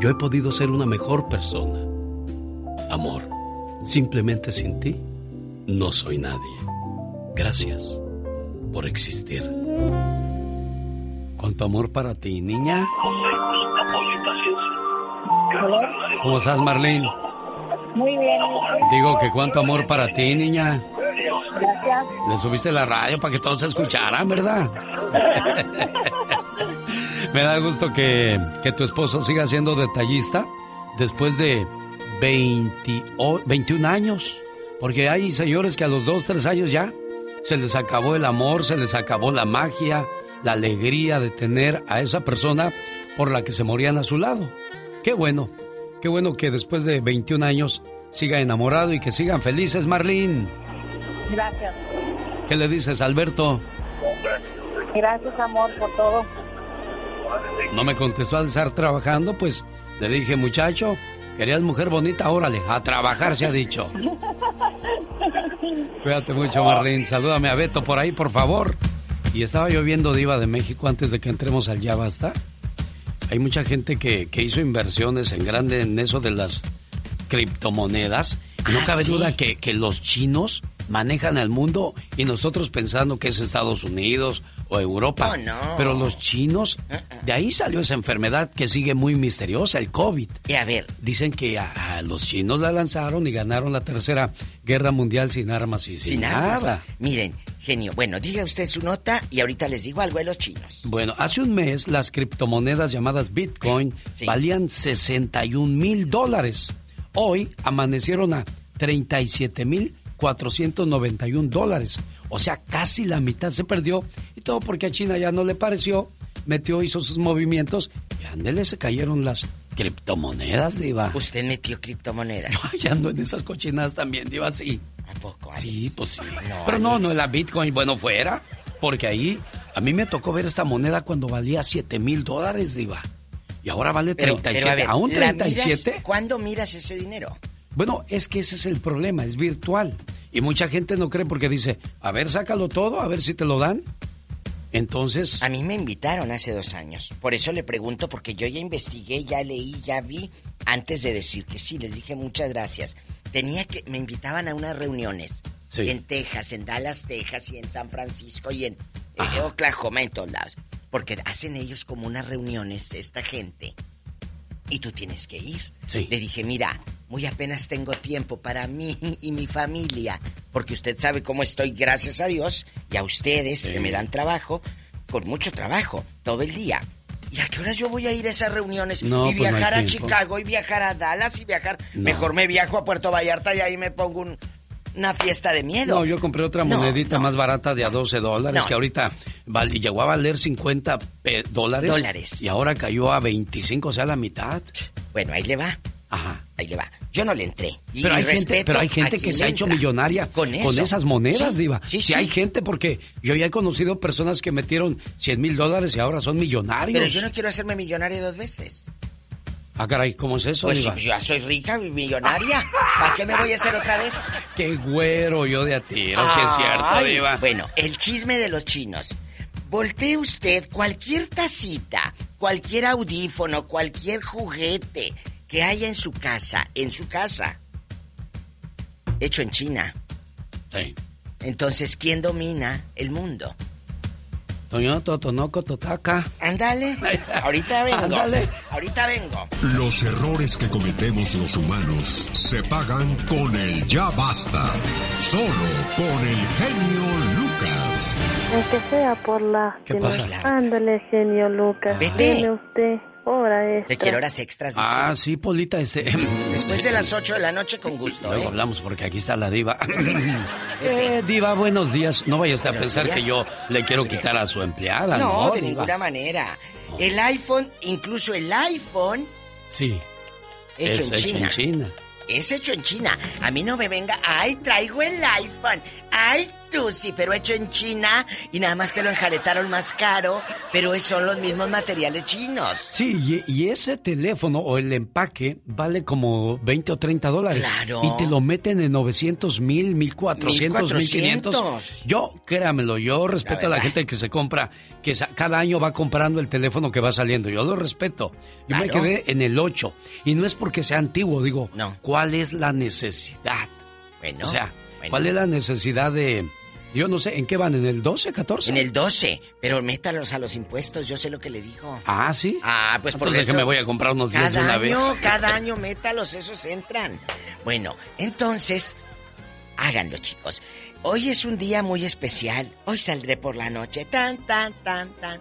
yo he podido ser una mejor persona. Amor, simplemente sin ti, no soy nadie. Gracias por existir. Cuánto amor para ti, niña. ¿Cómo estás, Marlene? Muy bien. Digo que cuánto amor para ti, niña. Gracias. Le subiste la radio para que todos escucharan, ¿verdad? Me da gusto que, que, tu esposo siga siendo detallista después de 20, 21 años. Porque hay señores que a los 2, 3 años ya se les acabó el amor, se les acabó la magia, la alegría de tener a esa persona por la que se morían a su lado. Qué bueno, qué bueno que después de 21 años siga enamorado y que sigan felices, Marlene. Gracias. ¿Qué le dices, Alberto? Gracias, amor, por todo. No me contestó al estar trabajando, pues le dije, muchacho, querías mujer bonita, órale, a trabajar se ha dicho. Cuídate mucho, Marlene. Salúdame a Beto por ahí, por favor. Y estaba yo viendo Diva de México antes de que entremos al Ya Basta. Hay mucha gente que, hizo inversiones en grande en eso de las criptomonedas. Y no ¿Ah, cabe sí? duda que, que los chinos manejan al mundo y nosotros pensando que es Estados Unidos o Europa. Oh, no. Pero los chinos, de ahí salió esa enfermedad que sigue muy misteriosa, el COVID. Y a ver. Dicen que a, a los chinos la lanzaron y ganaron la tercera guerra mundial sin armas y sin, Sin armas. nada. Miren, genio, bueno, diga usted su nota y ahorita les digo algo de los chinos. Bueno, hace un mes las criptomonedas llamadas Bitcoin valían 61 mil dólares. Hoy amanecieron a 37 mil 491 dólares. O sea, casi la mitad se perdió. Y todo porque a China ya no le pareció. Metió, hizo sus movimientos. Y ándele, se cayeron las criptomonedas, Diva. ¿Usted metió criptomonedas? Yo ando en esas cochinadas también, Diva, sí. ¿A poco, Sí, pues sí. Pero no, no, la Bitcoin, bueno, fuera. Porque ahí, a mí me tocó ver esta moneda cuando valía 7 mil dólares, Diva. Y ahora vale Pero, 37. pero a ver, ¿Aún ¿la 37? miras- ¿Cuándo miras ese dinero? Bueno, es que ese es el problema, es virtual. Y mucha gente no cree porque dice, a ver, sácalo todo, a ver si te lo dan. Entonces... A mí me invitaron hace dos años. Por eso le pregunto, porque yo ya investigué, ya leí, ya vi, antes de decir que sí, les dije muchas gracias. Tenía que, me invitaban a unas reuniones Sí. en Texas, en Dallas, Texas, y en San Francisco, y en eh, Oklahoma, en todos lados. Porque hacen ellos como unas reuniones, esta gente, y tú tienes que ir. Sí. Le dije, mira, muy apenas tengo tiempo para mí y mi familia, porque usted sabe cómo estoy, gracias a Dios, y a ustedes que me dan trabajo, con mucho trabajo, todo el día. ¿Y a qué horas yo voy a ir a esas reuniones? No, y pues no viajar a tiempo. Chicago, y viajar a Dallas, y viajar... No. Mejor me viajo a Puerto Vallarta y ahí me pongo un- una fiesta de miedo. No, yo compré otra No, monedita más barata de a 12 dólares, No. que ahorita val- llegó a valer 50 pe- dólares. Dólares. Y ahora cayó a 25, o sea, la mitad. Bueno, ahí le va. Ajá. Ahí le va. Yo no le entré. Y Pero hay, gente, pero hay gente que se ha hecho millonaria con, eso. esas monedas, Sí, Diva. Sí, Sí, sí. hay gente porque yo ya he conocido personas que metieron 100 mil dólares y ahora son millonarios. Pero yo no quiero hacerme millonario dos veces. Ah, caray, ¿cómo es eso, Pues Diva? si ya soy rica, millonaria. ¿Para qué me voy a hacer otra vez? Qué güero yo de a tiro, sí es cierto, Diva. Bueno, el chisme de los chinos. Voltee usted cualquier tacita, cualquier audífono, cualquier juguete que haya en su casa, en su casa, hecho en China. Sí. Entonces, ¿quién domina el mundo? Toño Totonoco Totaca. Ándale. Ahorita vengo. Ándale. Ahorita vengo. Los errores que cometemos los humanos se pagan con el ya basta. Solo con el genio Lucas. Aunque sea por la... ¿Qué pasa? Ándale, genio Lucas. Vete. Deme usted hora extra. Te quiero horas extras, dice. Ah, sí, Polita, este... Después de las 8 de la noche, con gusto, Luego ¿eh? hablamos porque aquí está la diva. eh, diva, buenos días. No vaya usted a pensar días. que yo le quiero quitar a su empleada, ¿no? No, de diva? ninguna manera. El iPhone, incluso el iPhone, Sí. hecho, es en, hecho China. en China. Es hecho en China. A mí no me venga, ay, traigo el iPhone. Ay, sí, pero hecho en China y nada más te lo enjaretaron más caro, pero son los mismos materiales chinos. Sí, y, y ese teléfono o el empaque vale como 20 o 30 dólares. Claro. Y te lo meten en 900 mil, 1400, 1500. 1400. Yo, créamelo, yo respeto a la gente que se compra, que cada año va comprando el teléfono que va saliendo. Yo lo respeto. Yo me quedé en el 8. Y no es porque sea antiguo, digo, No. ¿cuál es la necesidad? Bueno, o sea, bueno. ¿cuál es la necesidad de... Yo no sé, ¿en qué van? ¿En el 12, 14? En el 12, pero métalos a los impuestos, yo sé lo que le digo. Ah, ¿sí? Ah, pues por Entonces eso. que me voy a comprar unos 10 de Cada una año, vez. cada año métalos, esos entran. Bueno, entonces, háganlo, chicos. Hoy es un día muy especial. Hoy saldré por la noche. Tan, tan, tan, tan.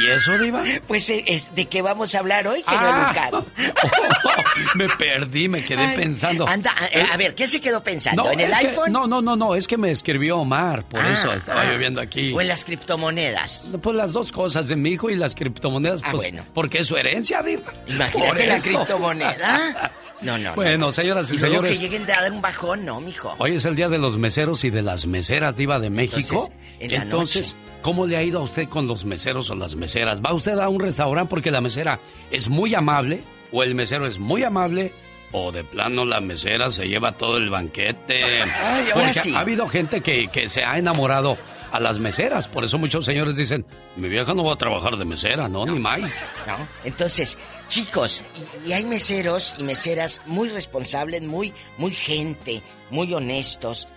¿Y eso, Diva? Pues eh, es de qué vamos a hablar hoy, que Ah. Lucas. me perdí, me quedé Ay, pensando. Anda, a, a ver, ¿qué se quedó pensando? ¿En el que- iPhone? no, no, no, no, es que me escribió Omar, por Ah, eso estaba ah. yo viendo aquí. ¿O en las criptomonedas? Pues las dos cosas, de mi hijo y las criptomonedas, Ah, pues, bueno. porque es su herencia, Diva. Por Imagínate la criptomoneda. No, no, no. Bueno, señoras y, Y luego señores, que lleguen a dar un bajón, no, mijo. hoy es el día de los meseros y de las meseras, Diva de México. Entonces, en Entonces, ¿cómo le ha ido a usted con los meseros o las meseras? ¿Va usted a un restaurante porque la mesera es muy amable o el mesero es muy amable? O de plano la mesera se lleva todo el banquete. Ay, ahora Porque sí. ha habido gente que, que se ha enamorado a las meseras. Por eso muchos señores dicen, mi vieja no va a trabajar de mesera, no, ni más. ¿No? Entonces, chicos, y, hay meseros y meseras muy responsables, muy, muy gente, muy honestos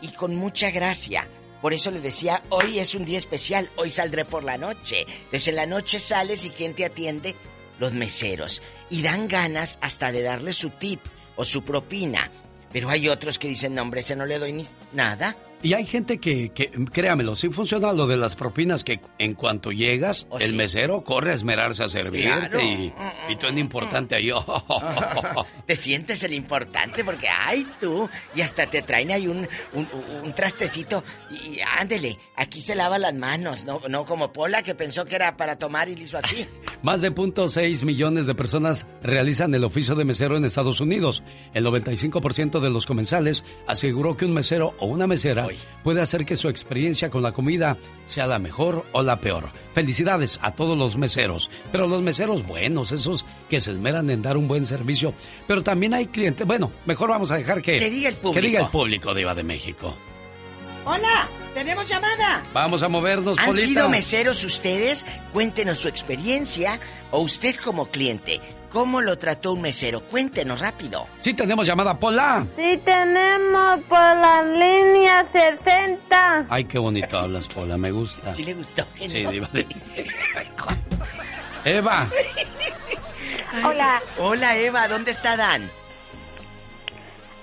y con mucha gracia. Por eso le decía, hoy es un día especial, hoy saldré por la noche. En la noche sales y ¿quién te atiende? Los meseros. Y dan ganas hasta de darle su tip o su propina. Pero hay otros que dicen, no hombre, ese no le doy ni nada. Y hay gente que, que, créamelo, sí funciona lo de las propinas que en cuanto llegas, Oh, el sí. mesero corre a esmerarse a servirte Claro. y, y tú en importante ahí. oh. Te sientes el importante porque, ay, tú, y hasta te traen ahí un, un, un trastecito y ándele, aquí se lava las manos, no, no como Pola que pensó que era para tomar y le hizo así. Más de 0.6 millones de personas realizan el oficio de mesero en Estados Unidos. El 95% de los comensales aseguró que un mesero o una mesera puede hacer que su experiencia con la comida sea la mejor o la peor. Felicidades a todos los meseros, pero los meseros buenos, esos que se esmeran en dar un buen servicio. Pero también hay clientes, bueno, mejor vamos a dejar que... Que diga el público. Que diga el público, Diva de México. Hola, tenemos llamada. Vamos a movernos, ¿Han Polita. sido meseros ustedes? Cuéntenos su experiencia o usted como cliente. ¿Cómo lo trató un mesero? Cuéntenos rápido. Sí, tenemos llamada, Pola. Sí, tenemos por la línea 60. Ay, qué bonito hablas, Pola, me gusta. ¿Sí le gustó? Sí, Diva de... Eva. Hola. Hola, Eva, ¿dónde está Dan?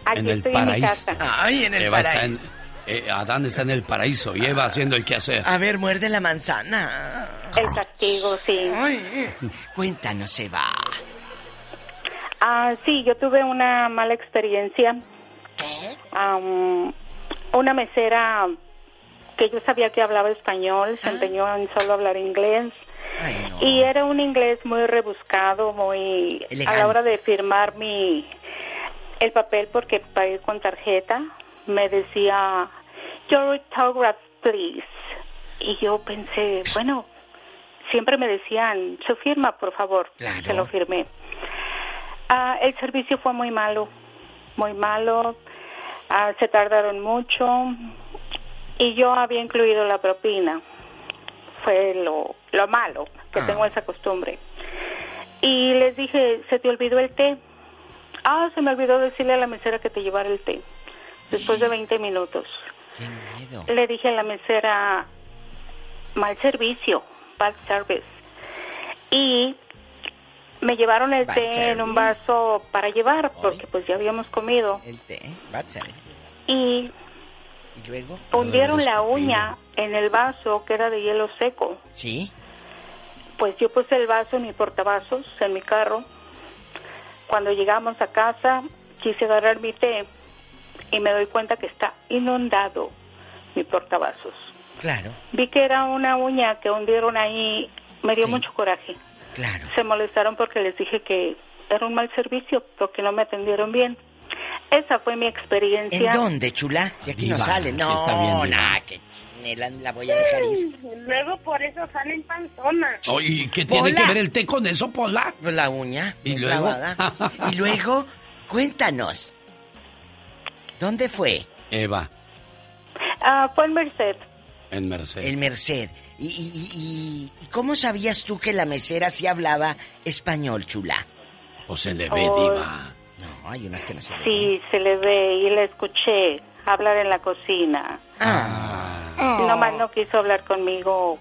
Aquí en el estoy paraíso. en mi casa. Ay, en el Eva está paraíso. en- eh, Adán está en el paraíso y Eva haciendo el quehacer. A ver, muerde la manzana. El castigo, sí. Cuéntanos, Eva. Ah, sí, yo tuve una mala experiencia. Am, una mesera que yo sabía que hablaba español se empeñó en solo hablar inglés. Y era un inglés muy rebuscado, muy... A la hora de firmar mi... El papel porque pagué con tarjeta, me decía, your autograph, please. Y yo pensé, bueno, siempre me decían, su firma, por favor. Claro. Se lo firmé. Ah, el servicio fue muy malo, muy malo. Ah, se tardaron mucho y yo había incluido la propina. Fue lo, lo malo, que Ah. tengo esa costumbre. Y les dije, ¿se te olvidó el té? Ah, se me olvidó decirle a la mesera que te llevara el té. Después de 20 minutos. Le dije a la mesera, mal servicio, bad service. Y me llevaron el Bad té en un vaso para llevar, porque pues ya habíamos comido. El té, bad. Y ¿Y luego? hundieron la uña en el vaso que era de hielo seco. ¿Sí? Pues yo puse el vaso en mi portavasos, en mi carro. Cuando llegamos a casa, quise agarrar mi té y me doy cuenta que está inundado mi portavasos. Claro, Vi que era una uña que hundieron ahí, me dio Sí. mucho coraje. Claro. Se molestaron porque les dije que era un mal servicio, porque no me atendieron bien. Esa fue mi experiencia. ¿En dónde, chula? Y aquí no Diva, sale. sí No, está bien, Diva. nah, que la, la voy a dejar ir. Luego por eso salen panzonas. Oye, ¿qué tiene Pola. que ver el té con eso, Pola? Pues la uña. ¿Y luego? y luego, cuéntanos. ¿Dónde fue? Eva, Ah, fue en Merced. En Merced. El Merced. ¿Y, y, y- cómo sabías tú que la mesera sí hablaba español, chula? O se le ve, Oh. Diva. No, hay unas que no se ven. Sí, se le ve y le escuché hablar en la cocina. Ah. Nomás no quiso hablar conmigo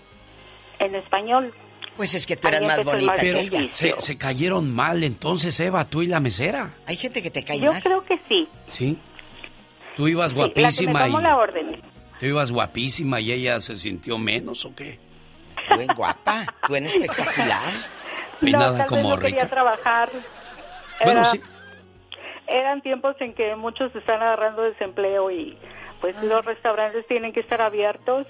en español. Pues es que tú eras más bonita mal que ella. Se, se cayeron mal entonces, Eva, tú y la mesera. Hay gente que te cae Yo mal. creo que sí. ¿Sí? Tú ibas Sí, la que me guapísima tomó y... la orden. Tú ibas guapísima y ella se sintió menos, ¿o qué? Tú en guapa, tú en espectacular. Peinada no, tal como vez no quería rica. trabajar. Bueno, Era- sí. Eran tiempos en que muchos están agarrando desempleo y pues los restaurantes tienen que estar abiertos,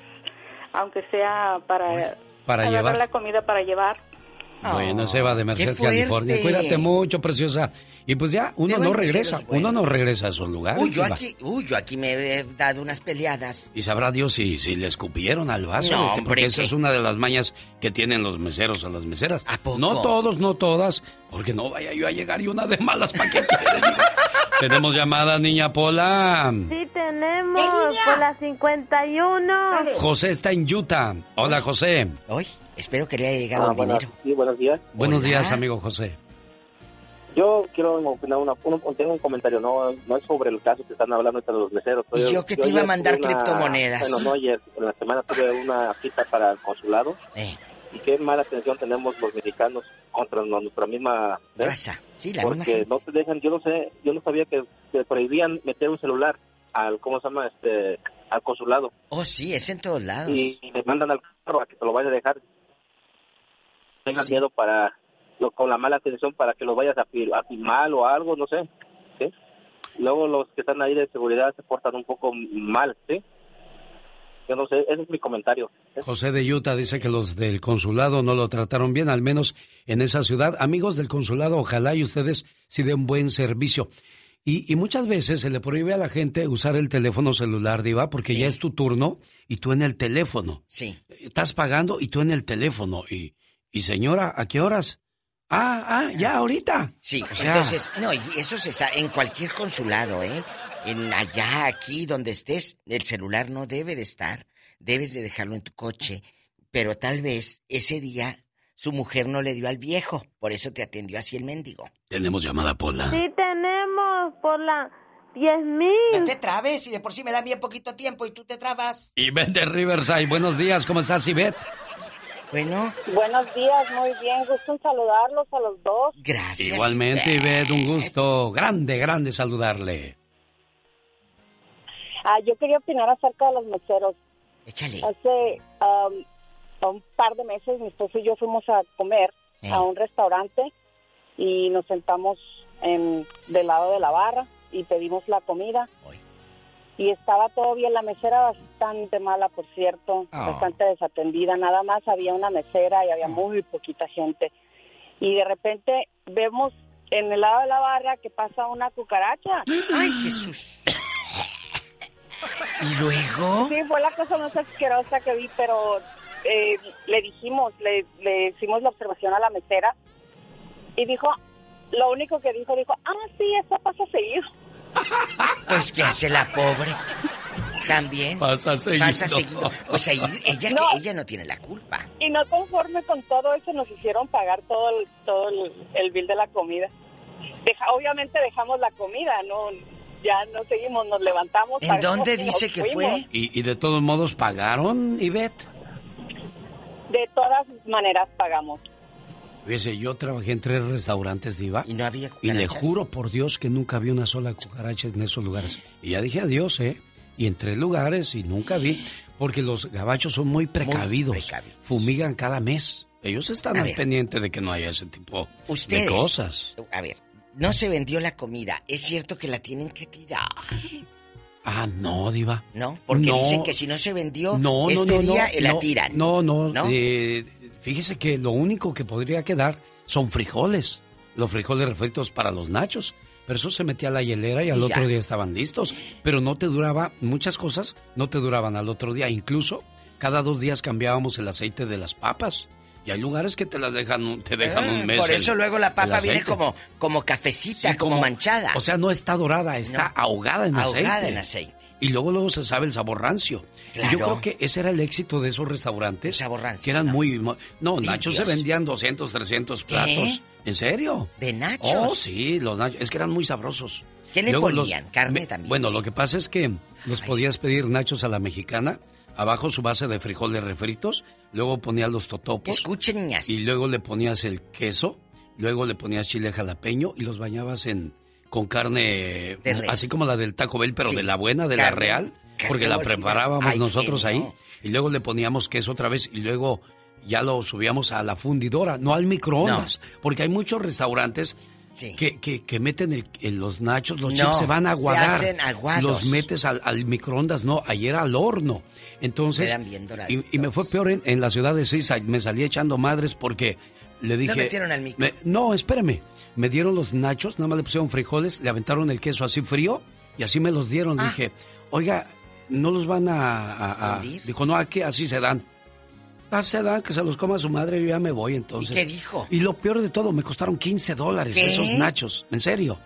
aunque sea para, Para llevar. la comida para llevar. Bueno, es Eva de Merced. California. Cuídate mucho, preciosa. Y pues ya, uno no regresa, uno no regresa a esos lugares. Uy, yo aquí, uy, yo aquí me he dado unas peleadas. Y sabrá Dios si, si le escupieron al vaso, No, hombre, porque esa ¿qué? es una de las mañas que tienen los meseros a las meseras. No todos, no todas, porque no vaya yo a llegar y una de malas quiere, Diva? Tenemos llamada, niña Pola. Sí, tenemos por la 51. José está en Utah. Hola, José. Hoy, espero que le haya llegado Ah, el buenas- dinero. Sí, buenos días. Buenos Hola. días, amigo José. Yo quiero opinar una, un- tengo un comentario, no, no es sobre el caso que están hablando de los meseros. Y yo que te iba a mandar una- criptomonedas. Bueno, no ayer, en la semana tuve una cita para el consulado. Eh. Y qué mala atención tenemos los mexicanos contra nuestra misma ¿ves? Raza. Sí, la misma Porque gente. no te dejan, yo no sé, yo no sabía que, que prohibían meter un celular al, ¿cómo se llama? Este, al consulado. Oh, sí, es en todos lados. Y, y le mandan al carro a que te lo vaya a dejar. Tengan miedo para, lo- con la mala atención para que lo vayas a, a filmar o algo, no sé. ¿sí? Luego los que están ahí de seguridad se portan un poco mal, ¿sí? Yo no sé, ese es mi comentario. José de Utah dice que los del consulado no lo trataron bien, al menos en esa ciudad. Amigos del consulado, ojalá y ustedes sí den buen servicio. Y, y muchas veces se le prohíbe a la gente usar el teléfono celular, Diva, porque ya es tu turno y tú en el teléfono. Sí. Estás pagando y tú en el teléfono. Y, y señora, ¿a qué horas? Ah, ah, ya, ahorita. Sí, O sea- entonces, no, y eso se sabe en cualquier consulado, ¿eh? En allá, aquí, donde estés, el celular no debe de estar. Debes de dejarlo en tu coche. Pero tal vez ese día su mujer no le dio al viejo. Por eso te atendió así el mendigo. Tenemos llamada, Pola. Sí, tenemos por la 10.000. No te trabes, y de por sí me da bien poquito tiempo y tú te trabas. Ivette de Riverside, buenos días, ¿cómo estás, Ivette? Bueno. Buenos días, muy bien. Gusto en saludarlos a los dos. Gracias. Igualmente, Ivette, un gusto grande, grande saludarle. Ah, yo quería opinar acerca de los meseros. Échale. Hace um, un par de meses mi esposo y yo fuimos a comer Eh. a un restaurante y nos sentamos en, del lado de la barra y pedimos la comida. Y estaba todo bien, la mesera bastante mala, por cierto, Ah. bastante desatendida. Nada más había una mesera y había muy poquita gente. Y de repente vemos en el lado de la barra que pasa una cucaracha. ¡Ay, Jesús! ¿Y luego? Sí, fue la cosa más asquerosa que vi, pero eh, le dijimos, le, le hicimos la observación a la mesera y dijo, lo único que dijo, dijo, ah, sí, eso pasa seguido. Pues que hace la pobre. También. Pasa seguido. Pasa seguido. Pues ahí ella, No. que ella no tiene la culpa. Y no conforme con todo eso, nos hicieron pagar todo el, todo el, el bill de la comida. Deja- obviamente dejamos la comida, no ya no seguimos, nos levantamos. ¿En dónde dice que fue? ¿Y, y de todos modos pagaron, Ivette? De todas maneras pagamos. Fíjese, yo trabajé en tres restaurantes, Diva. Y no había Y le cucarachas. juro por Dios que nunca vi una sola cucaracha en esos lugares. Y ya dije adiós, ¿eh? Y en tres lugares y nunca vi. Porque los gabachos son muy precavidos. Fumigan cada mes. Ellos están A al ver. pendiente de que no haya ese tipo Ustedes. de cosas. A ver, no se vendió la comida. Es cierto que la tienen que tirar. Ah, no, Diva. ¿No? Porque No. dicen que si no se vendió, No, este no, día no, la tiran. No, no, ¿No? eh, fíjese que lo único que podría quedar son frijoles. Los frijoles refritos para los nachos. Pero eso se metía a la hielera y al Y otro día estaban listos. Pero no te duraba, muchas cosas no te duraban al otro día. Incluso cada dos días cambiábamos el aceite de las papas. Y hay lugares que te las dejan, un- te dejan Ah, un mes. Por el- eso luego la papa viene como, como cafecita, Sí, como, manchada. O sea, no está dorada, está No. ahogada en aceite. Ahogada en aceite. Y luego luego se sabe el sabor rancio. Y Yo Claro. creo que ese era el éxito de esos restaurantes. El sabor rancio, Que eran ¿no? muy... No, nachos se vendían 200, 300 ¿Qué? platos. ¿En serio? ¿De nachos? Oh, sí, los nachos. Es que eran muy sabrosos. ¿Qué le Luego los- ponían? Carne también, Bueno, sí. lo que pasa es que los podías pedir nachos a la mexicana, abajo su base de frijoles refritos, luego ponías los totopos. Escuchen, niñas. Y luego le ponías el queso, luego le ponías chile jalapeño y los bañabas en con carne así como la del Taco Bell, pero Sí. de la buena, de la real, porque la preparábamos Ay, nosotros ahí y luego le poníamos queso otra vez y luego ya lo subíamos a la fundidora, no al microondas, porque hay muchos restaurantes Sí. que, que, que meten el- el- los nachos, los No, chips se van a se aguadar. hacen aguados. Los metes al, al microondas, no, ayer al horno. Entonces, bien y, y me fue peor en, en la ciudad de Seaside, me salí echando madres porque le dije... metieron al micro? me- no, espérame, me dieron los nachos, nada más le pusieron frijoles, le aventaron el queso así frío y así me los dieron. Ah. Dije, oiga, ¿no los van a...? a- a-?" Dijo, no, aquí así se dan. Ah, se dan, que se los coma su madre, yo ya me voy entonces. ¿Y qué dijo? Y lo peor de todo, me costaron 15 dólares ¿Qué? esos nachos, en serio.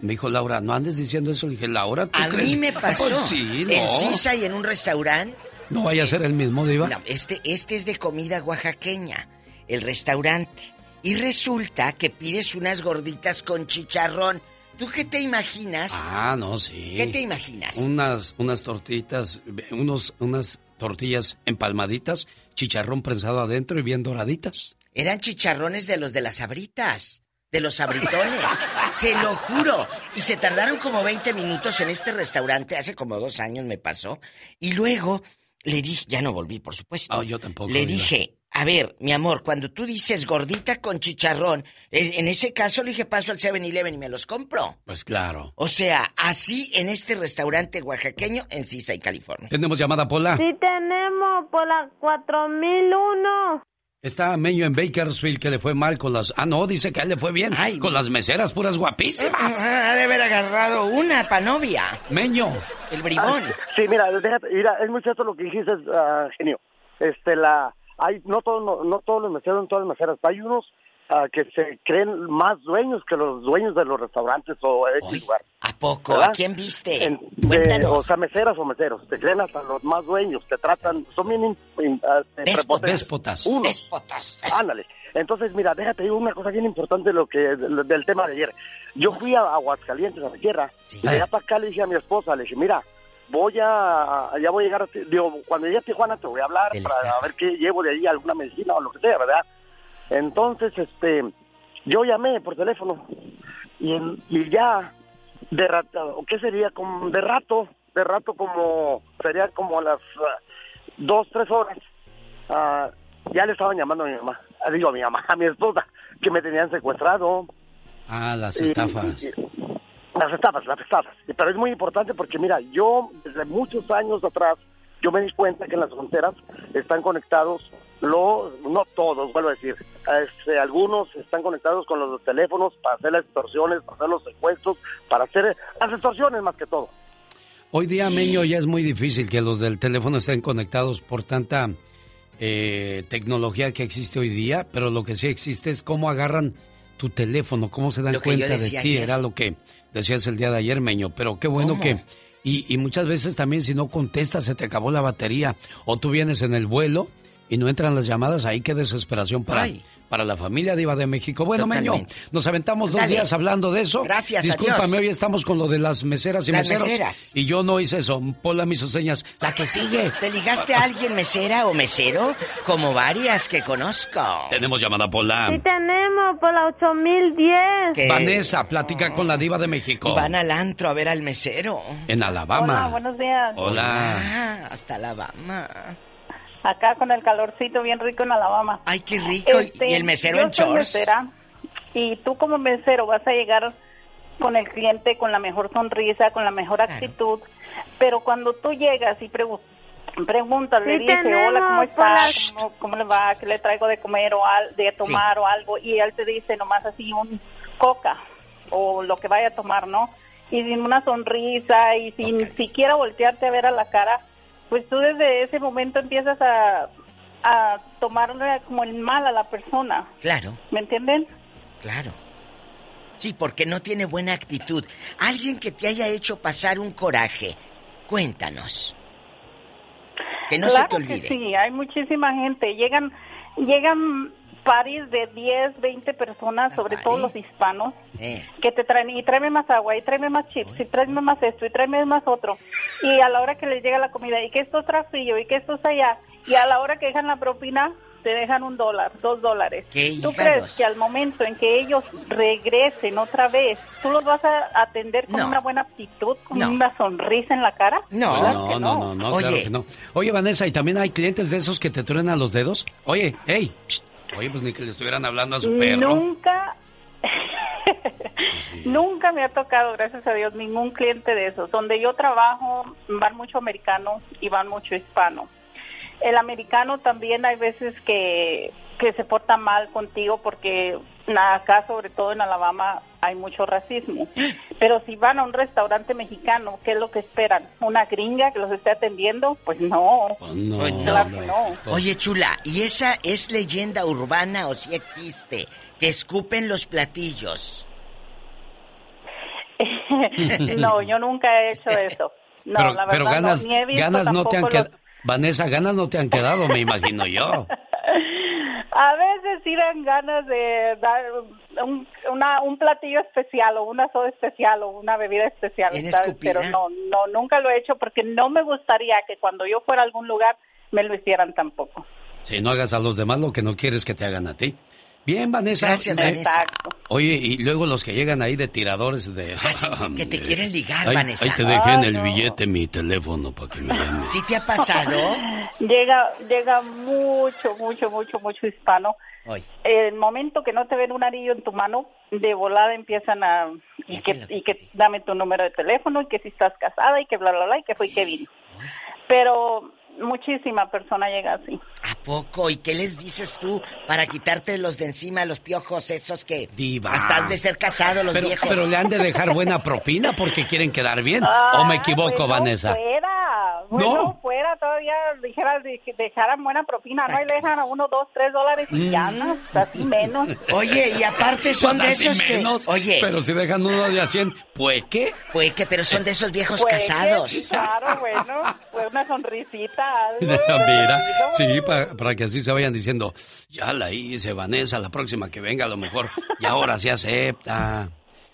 Me dijo Laura, no andes diciendo eso. Le dije, Laura, ¿tú A crees? mí me pasó. pues sí, no. En Sisa y en un restaurante. No vaya a ser el mismo, Diva. No, este, este es de comida oaxaqueña, el restaurante. Y resulta que pides unas gorditas con chicharrón. ¿Tú qué te imaginas? Ah, no, sí. ¿Qué te imaginas? Unas, unas tortitas, unos, unas tortillas empalmaditas, chicharrón prensado adentro y bien doraditas. Eran chicharrones de los de las abritas, de los abritones. Se lo juro. Y se tardaron como 20 minutos en este restaurante, hace como dos años me pasó. Y luego le dije, ya no volví, por supuesto. No, yo tampoco. Le dije, a ver, mi amor, cuando tú dices gordita con chicharrón, en ese caso le dije paso al 7-Eleven y me los compro. Pues claro. O sea, así en este restaurante oaxaqueño en Sisay, California. Tenemos llamada, Pola. Sí tenemos por la 4001. Está Meño en Bakersfield que le fue mal con las... Ah, no, dice que a él le fue bien. con las meseras puras guapísimas. Ha de haber agarrado una pa' novia. Meño. El bribón. Sí, mira, déjate, mira, es muy cierto lo que dijiste, ah, genio. Este, la, hay, no todos, no, no todos los meseros, no todas las meseras, hay unos ah, que se creen más dueños que los dueños de los restaurantes o de ese lugar. ¿A poco? ¿Verdad? ¿A quién viste? En- de- o sea, meseras o meseros, te creen hasta los más dueños, te tratan, son bien in-. Déspotas. Unos. Déspotas. Ándale. Entonces, mira, déjate digo una cosa bien importante de lo que del, del tema de ayer. Yo fui a Aguascalientes, a la tierra, y de allá para acá le dije a mi esposa, le dije, mira, voy a, ya voy a llegar, digo, cuando llegue a Tijuana te voy a hablar para ver qué llevo de ahí, alguna medicina o lo que sea, ¿verdad? Entonces, este, yo llamé por teléfono y, ya de rato, ¿qué sería? Como de rato, de rato como, sería como a las ah, dos, tres horas, ah, ya le estaban llamando a mi mamá, digo a mi mamá, a mi esposa, que me tenían secuestrado. Ah, las Y- estafas. y- las estafas, las estafas. Pero es muy importante porque, mira, yo desde muchos años atrás, yo me di cuenta que en las fronteras están conectados, los, no todos, vuelvo a decir, este, algunos están conectados con los teléfonos para hacer las extorsiones, para hacer los secuestros, para hacer las extorsiones más que todo. Hoy día, Meño, ya es muy difícil que los del teléfono estén conectados por tanta eh, tecnología que existe hoy día, pero lo que sí existe es cómo agarran tu teléfono, cómo se dan cuenta de ti, ayer. era lo que decías el día de ayer, Meño, pero qué bueno ¿Cómo? que... Y, y muchas veces también si no contestas se te acabó la batería o tú vienes en el vuelo y no entran las llamadas, ahí qué desesperación para, para la familia Diva de México. Bueno, Meño, Totalmente. nos aventamos dos Dale. días hablando de eso. Gracias, Discúlpame, adiós. hoy estamos con lo de las meseras y Las meseros. meseras. Y yo no hice eso. Pola me hizo señas. La que sigue. ¿Te ligaste a alguien mesera o mesero? Como varias que conozco. Tenemos llamada Pola. Sí tenemos por la 8010. ¿Qué? Vanessa, platica con la diva de México. Van al antro a ver al mesero. En Alabama. Hola, buenos días. Hola. Ah, hasta Alabama. Acá con el calorcito bien rico en Alabama. Ay, qué rico. Este, y el mesero yo en soy shorts. mesera, y tú como mesero vas a llegar con el cliente con la mejor sonrisa, con la mejor actitud, pero cuando tú llegas y pregu- preguntas, le Sí dices, hola, ¿cómo tenemos, está? hola". ¿Cómo, cómo le va? ¿Qué le traigo de comer o al- de tomar o algo? Y él te dice nomás así un coca o lo que vaya a tomar, ¿no? Y sin una sonrisa y sin siquiera voltearte a ver a la cara, pues tú desde ese momento empiezas a, a tomarle como el mal a la persona. Claro, ¿Me entienden? claro. Sí, porque no tiene buena actitud. Alguien que te haya hecho pasar un coraje. Cuéntanos. Que no claro se te olvide. Que sí, hay muchísima gente. Llegan, llegan paris de 10, 20 personas, sobre todo los hispanos, Eh. que te traen y tráeme más agua, y tráeme más chips, y tráeme más esto, y tráeme más otro. Y a la hora que les llega la comida, y que esto es trafillo, y que esto es allá, y a la hora que dejan la propina, te dejan un dólar, dos dólares. ¡Qué ¿Tú crees que al momento en que ellos regresen otra vez, tú los vas a atender con No. una buena actitud, con No. una sonrisa en la cara? No. Que No, no, no, no, claro que no. Oye, Vanessa, ¿y también hay clientes de esos que te truenan los dedos? Oye, hey, shh. Oye, pues ni que le estuvieran hablando a su perro. Nunca, nunca me ha tocado, gracias a Dios, ningún cliente de esos. Donde yo trabajo van mucho americano y van mucho hispano. El americano también hay veces que, que se porta mal contigo porque acá, sobre todo en Alabama, hay mucho racismo. Pero si van a un restaurante mexicano, ¿qué es lo que esperan? ¿Una gringa que los esté atendiendo? Pues no. No, Pues no. Claro que no. Oye, chula, ¿y esa es leyenda urbana o si existe? Que escupen los platillos. no, yo nunca he hecho eso. No, pero, la verdad, pero ganas, no, ni he visto ganas no te han quedado. Vanessa, ganas no te han quedado, me imagino yo. A veces sí dan ganas de dar un, una, un platillo especial o una soda especial o una bebida especial, ¿Bien ¿sabes? pero no, no, nunca lo he hecho porque no me gustaría que cuando yo fuera a algún lugar me lo hicieran tampoco. Si no hagas a los demás lo que no quieres que te hagan a ti. Bien, Vanessa. Gracias, Eh, Vanessa. Oye, y luego los que llegan ahí de tiradores de... que te quieren ligar, Ahí- Vanessa. Ahí te dejé en el no. billete mi teléfono para que me llames. ¿Sí te ha pasado? Llega, llega mucho, mucho, mucho, mucho hispano. Hoy. El momento que no te ven un anillo en tu mano, de volada empiezan a y que, y que dame tu número de teléfono y que si estás casada y que bla bla bla y que fue y que vino. Pero muchísima persona llega así. ¿A poco? ¿Y qué les dices tú para quitarte los de encima, los piojos esos que Diva. hasta has de ser casado los pero, viejos? pero le han de dejar buena propina porque quieren quedar bien. ¿O me equivoco, Bueno, Vanessa? Fuera, bueno, No. fuera todavía dijera, dij- dejaran buena propina, ¿no? Y le dejan a uno, dos, tres dólares y ya, ¿no? Así menos. Oye, y aparte son Pues de esos que... Oye, Pero si dejan uno de a 100, ¿pues qué? pues que, pero son de esos viejos Pues que, casados. Claro, bueno, fue una sonrisita. Mira, sí, pa- para que así se vayan diciendo, ya la hice, Vanessa, la próxima que venga a lo mejor, y ahora sí acepta.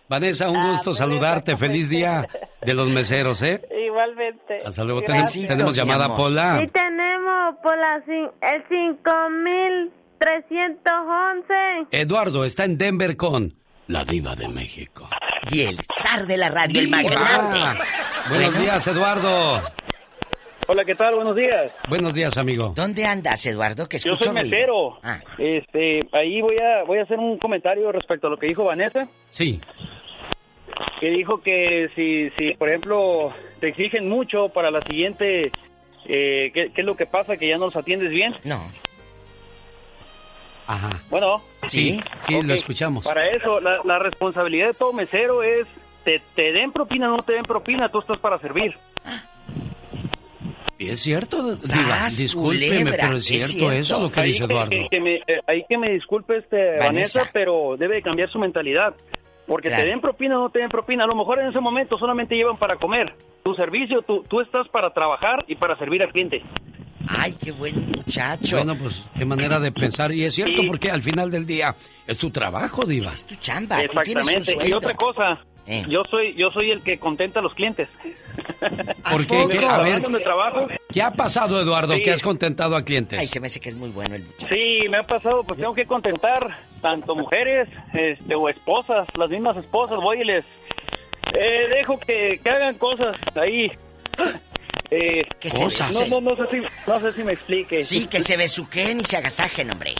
Vanessa, un gusto saludarte, feliz día de los meseros, ¿eh? Igualmente. Hasta luego, tenemos, Gracias. tenemos llamada, Pola. Y tenemos por la, cin- el 5311. Eduardo está en Denver con la diva de México. Y el zar de la radio, el magnate. Buenos Bueno. días, Eduardo. Hola, ¿qué tal? Buenos días. Buenos días, amigo. ¿Dónde andas, Eduardo? Que Yo escucho soy ruido. mesero. Ah. Este, ahí voy a voy a hacer un comentario respecto a lo que dijo Vanessa, Sí. que dijo que si si por ejemplo te exigen mucho para la siguiente eh, ¿qué, qué es lo que pasa que ya no los atiendes bien? No. Ajá. Bueno, Sí, sí, lo escuchamos. Para eso, la, la responsabilidad de todo mesero es te, te den propina o no te den propina, tú estás para servir. Y es cierto, Diva, ¡Sas, discúlpeme, culebra! pero es Es cierto, eso lo que Ahí dice Eduardo. Que, que me, eh, ahí que me disculpe este Vanessa. Vanessa. pero debe de cambiar su mentalidad. Porque Claro. te den propina o no te den propina, a lo mejor en ese momento solamente llevan para comer. Tu servicio, tú, tú estás para trabajar y para servir al cliente. Ay, qué buen muchacho. Bueno, pues qué manera de pensar. Y es cierto, porque al final del día es tu trabajo, Diva. Es tu chamba. Exactamente. Y otra cosa, Eh. yo soy yo soy el que contenta a los clientes. ¿Por qué? ¿Qué? A ver, ¿qué ha pasado, Eduardo, Sí. que has contentado a clientes? Ay, se me hace que es muy bueno el muchacho. Sí, me ha pasado, pues tengo que contentar tanto mujeres este, o esposas, las mismas esposas, voy y les eh, dejo que, que hagan cosas ahí. Eh, Que se cosas. No, no, no, sé si, no sé si me explique. Sí, que se besuquen y se agasajen, hombre.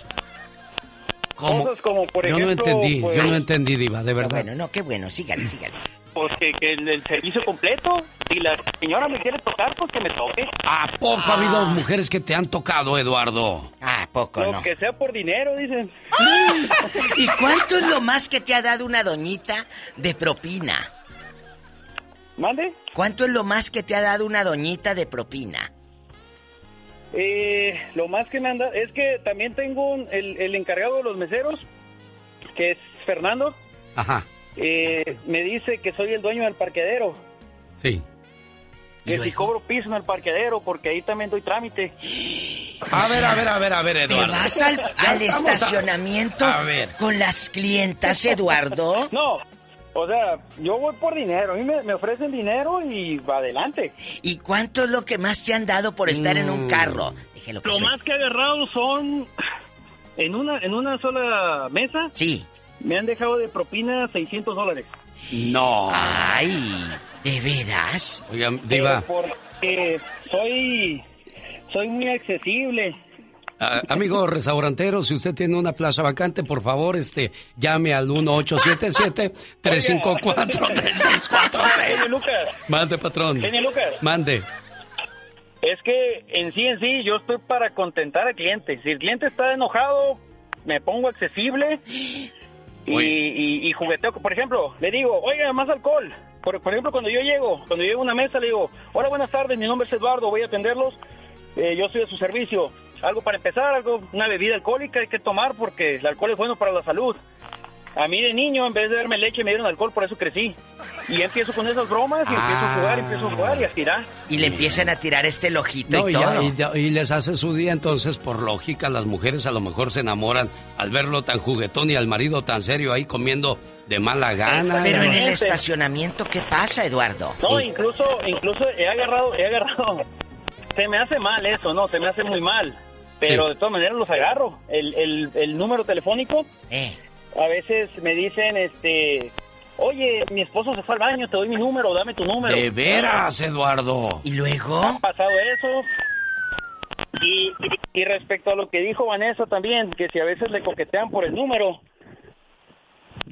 ¿Cómo? Cosas como, por yo no ejemplo, entendí, pues, yo no entendí, Diva, de verdad. Bueno, no, qué bueno, sígale, sígale. Pues que, que el, el servicio completo. Si la señora me quiere tocar, pues que me toque. ¿A poco ha habido mujeres que te han tocado, Eduardo? ¿A poco Lo no? que sea por dinero, dicen. ¿Y cuánto es lo más que te ha dado una doñita de propina? ¿Mande? ¿Cuánto es lo más que te ha dado una doñita de propina? Eh, lo más que me anda es que también tengo un- el, el encargado de los meseros, que es Fernando, Ajá, eh, me dice que soy el dueño del parqueadero, sí. que si cobro piso en el parqueadero, porque ahí también doy trámite. A ver, a ver, a ver, a ver, ¿Te Eduardo. vas al, a- estacionamiento A ver. con las clientas, Eduardo? No, o sea, yo voy por dinero, a mí me, me ofrecen dinero y va adelante. ¿Y cuánto es lo que más te han dado por estar en un Mm. carro? Déjelo que Lo más que he agarrado son, en una, en una sola mesa, Sí. me han dejado de propina 600 dólares. No. Ay, ¿de veras? Oiga, Diva, Pero porque soy, soy muy accesible. Ah, amigo restaurantero, si usted tiene una plaza vacante, por favor, este, llame al 1877-354-3646. Genio Lucas, Mande, patrón. Genio Lucas. Mande. Es que en sí, en sí, yo estoy para contentar al cliente. Si el cliente está enojado, me pongo accesible y, y, y jugueteo. Por ejemplo, le digo, oiga, más alcohol. Por, por ejemplo, cuando yo llego, cuando llego a una mesa, le digo, hola, buenas tardes, mi nombre es Eduardo, voy a atenderlos. Eh, yo soy de su servicio. Algo para empezar, algo, una bebida alcohólica hay que tomar porque el alcohol es bueno para la salud. A mí de niño, en vez de darme leche, me dieron alcohol, por eso crecí. Y empiezo con esas bromas y empiezo a jugar, empiezo a jugar y a tirar. Y le empiezan a tirar este lojito No, y y, todo. y ya- y les hace su día, entonces, por lógica, las mujeres a lo mejor se enamoran al verlo tan juguetón y al marido tan serio ahí comiendo de mala gana. Pero en el estacionamiento, ¿qué pasa, Eduardo? No, incluso, incluso he agarrado, he agarrado. Se me hace mal eso, no, se me hace muy mal. Pero Sí. de todas maneras los agarro. El, el, el número telefónico, Eh. a veces me dicen, este, oye, mi esposo se fue al baño, te doy mi número, dame tu número. De veras, Eduardo. ¿Y luego? Ha pasado eso. Y, y, y respecto a lo que dijo Vanessa también, que si a veces le coquetean por el número,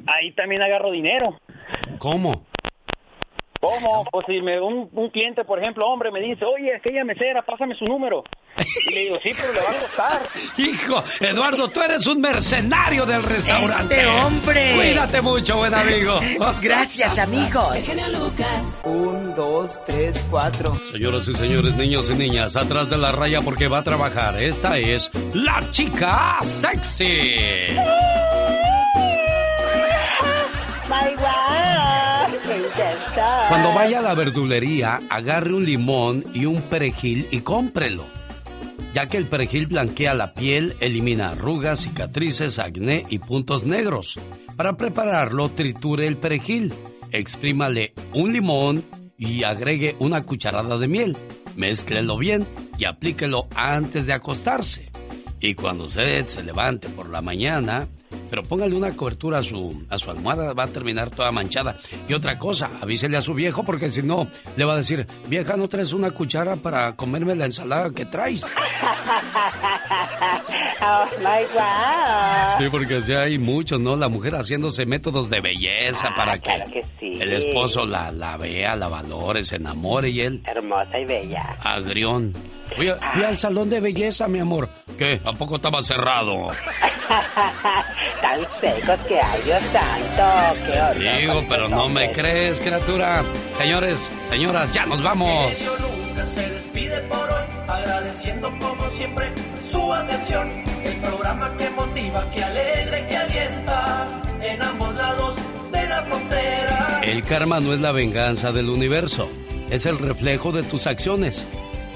ahí también agarro dinero. ¿Cómo? ¿Cómo? Pues si me, un, un cliente, por ejemplo, hombre, me dice, oye, aquella mesera, pásame su número. Y le digo, sí, pero le va a costar. Hijo, Eduardo, tú eres un mercenario del restaurante. ¡Este hombre! Cuídate mucho, buen amigo. Gracias, amigos. Un, dos, tres, cuatro. Señoras y señores, niños y niñas, atrás de la raya porque va a trabajar. Esta es la chica sexy. Me encanta. Cuando vaya a la verdulería, agarre un limón y un perejil y cómprelo. Ya que el perejil blanquea la piel, elimina arrugas, cicatrices, acné y puntos negros. Para prepararlo, triture el perejil, exprímale un limón y agregue una cucharada de miel. Mézclelo bien y aplíquelo antes de acostarse. Y cuando usted se levante por la mañana, pero póngale una cobertura a su, a su almohada, va a terminar toda manchada. Y otra cosa, avísele a su viejo porque si no, le va a decir, vieja, ¿no traes una cuchara para comerme la ensalada que traes? Oh my God. Sí, porque sí hay muchos, ¿no? La mujer haciéndose métodos de belleza para que, claro que sí. el esposo la, la vea, la valore, se enamore y él, Hermosa y bella. agrión. Fui, a- fui al salón de belleza, mi amor. ¿Qué? ¿A poco estaba cerrado? Tan secos que hay, Dios santo. Qué horror. Digo, pero no me crees, criatura. Señores, señoras, ya nos vamos. Genio Lucas se despide por hoy, agradeciendo como siempre su atención. El programa que motiva, que alegra y que alienta en ambos lados de la frontera. El karma no es la venganza del universo, es el reflejo de tus acciones.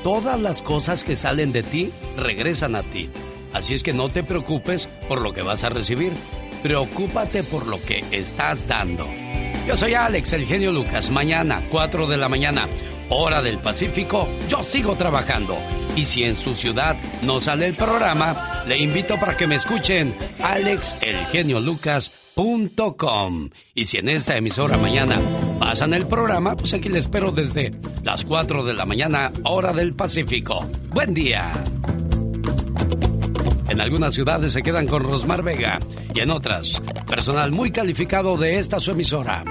Todas las cosas que salen de ti regresan a ti. Así es que no te preocupes por lo que vas a recibir. Preocúpate por lo que estás dando. Yo soy Alex, el genio Lucas. Mañana, 4 de la mañana, hora del Pacífico, yo sigo trabajando. Y si en su ciudad no sale el programa, le invito para que me escuchen alexelgeniolucas.com. Y si en esta emisora mañana pasan el programa, pues aquí le espero desde las 4 de la mañana, hora del Pacífico. Buen día. En algunas ciudades se quedan con Rosmar Vega y en otras, personal muy calificado de esta su emisora.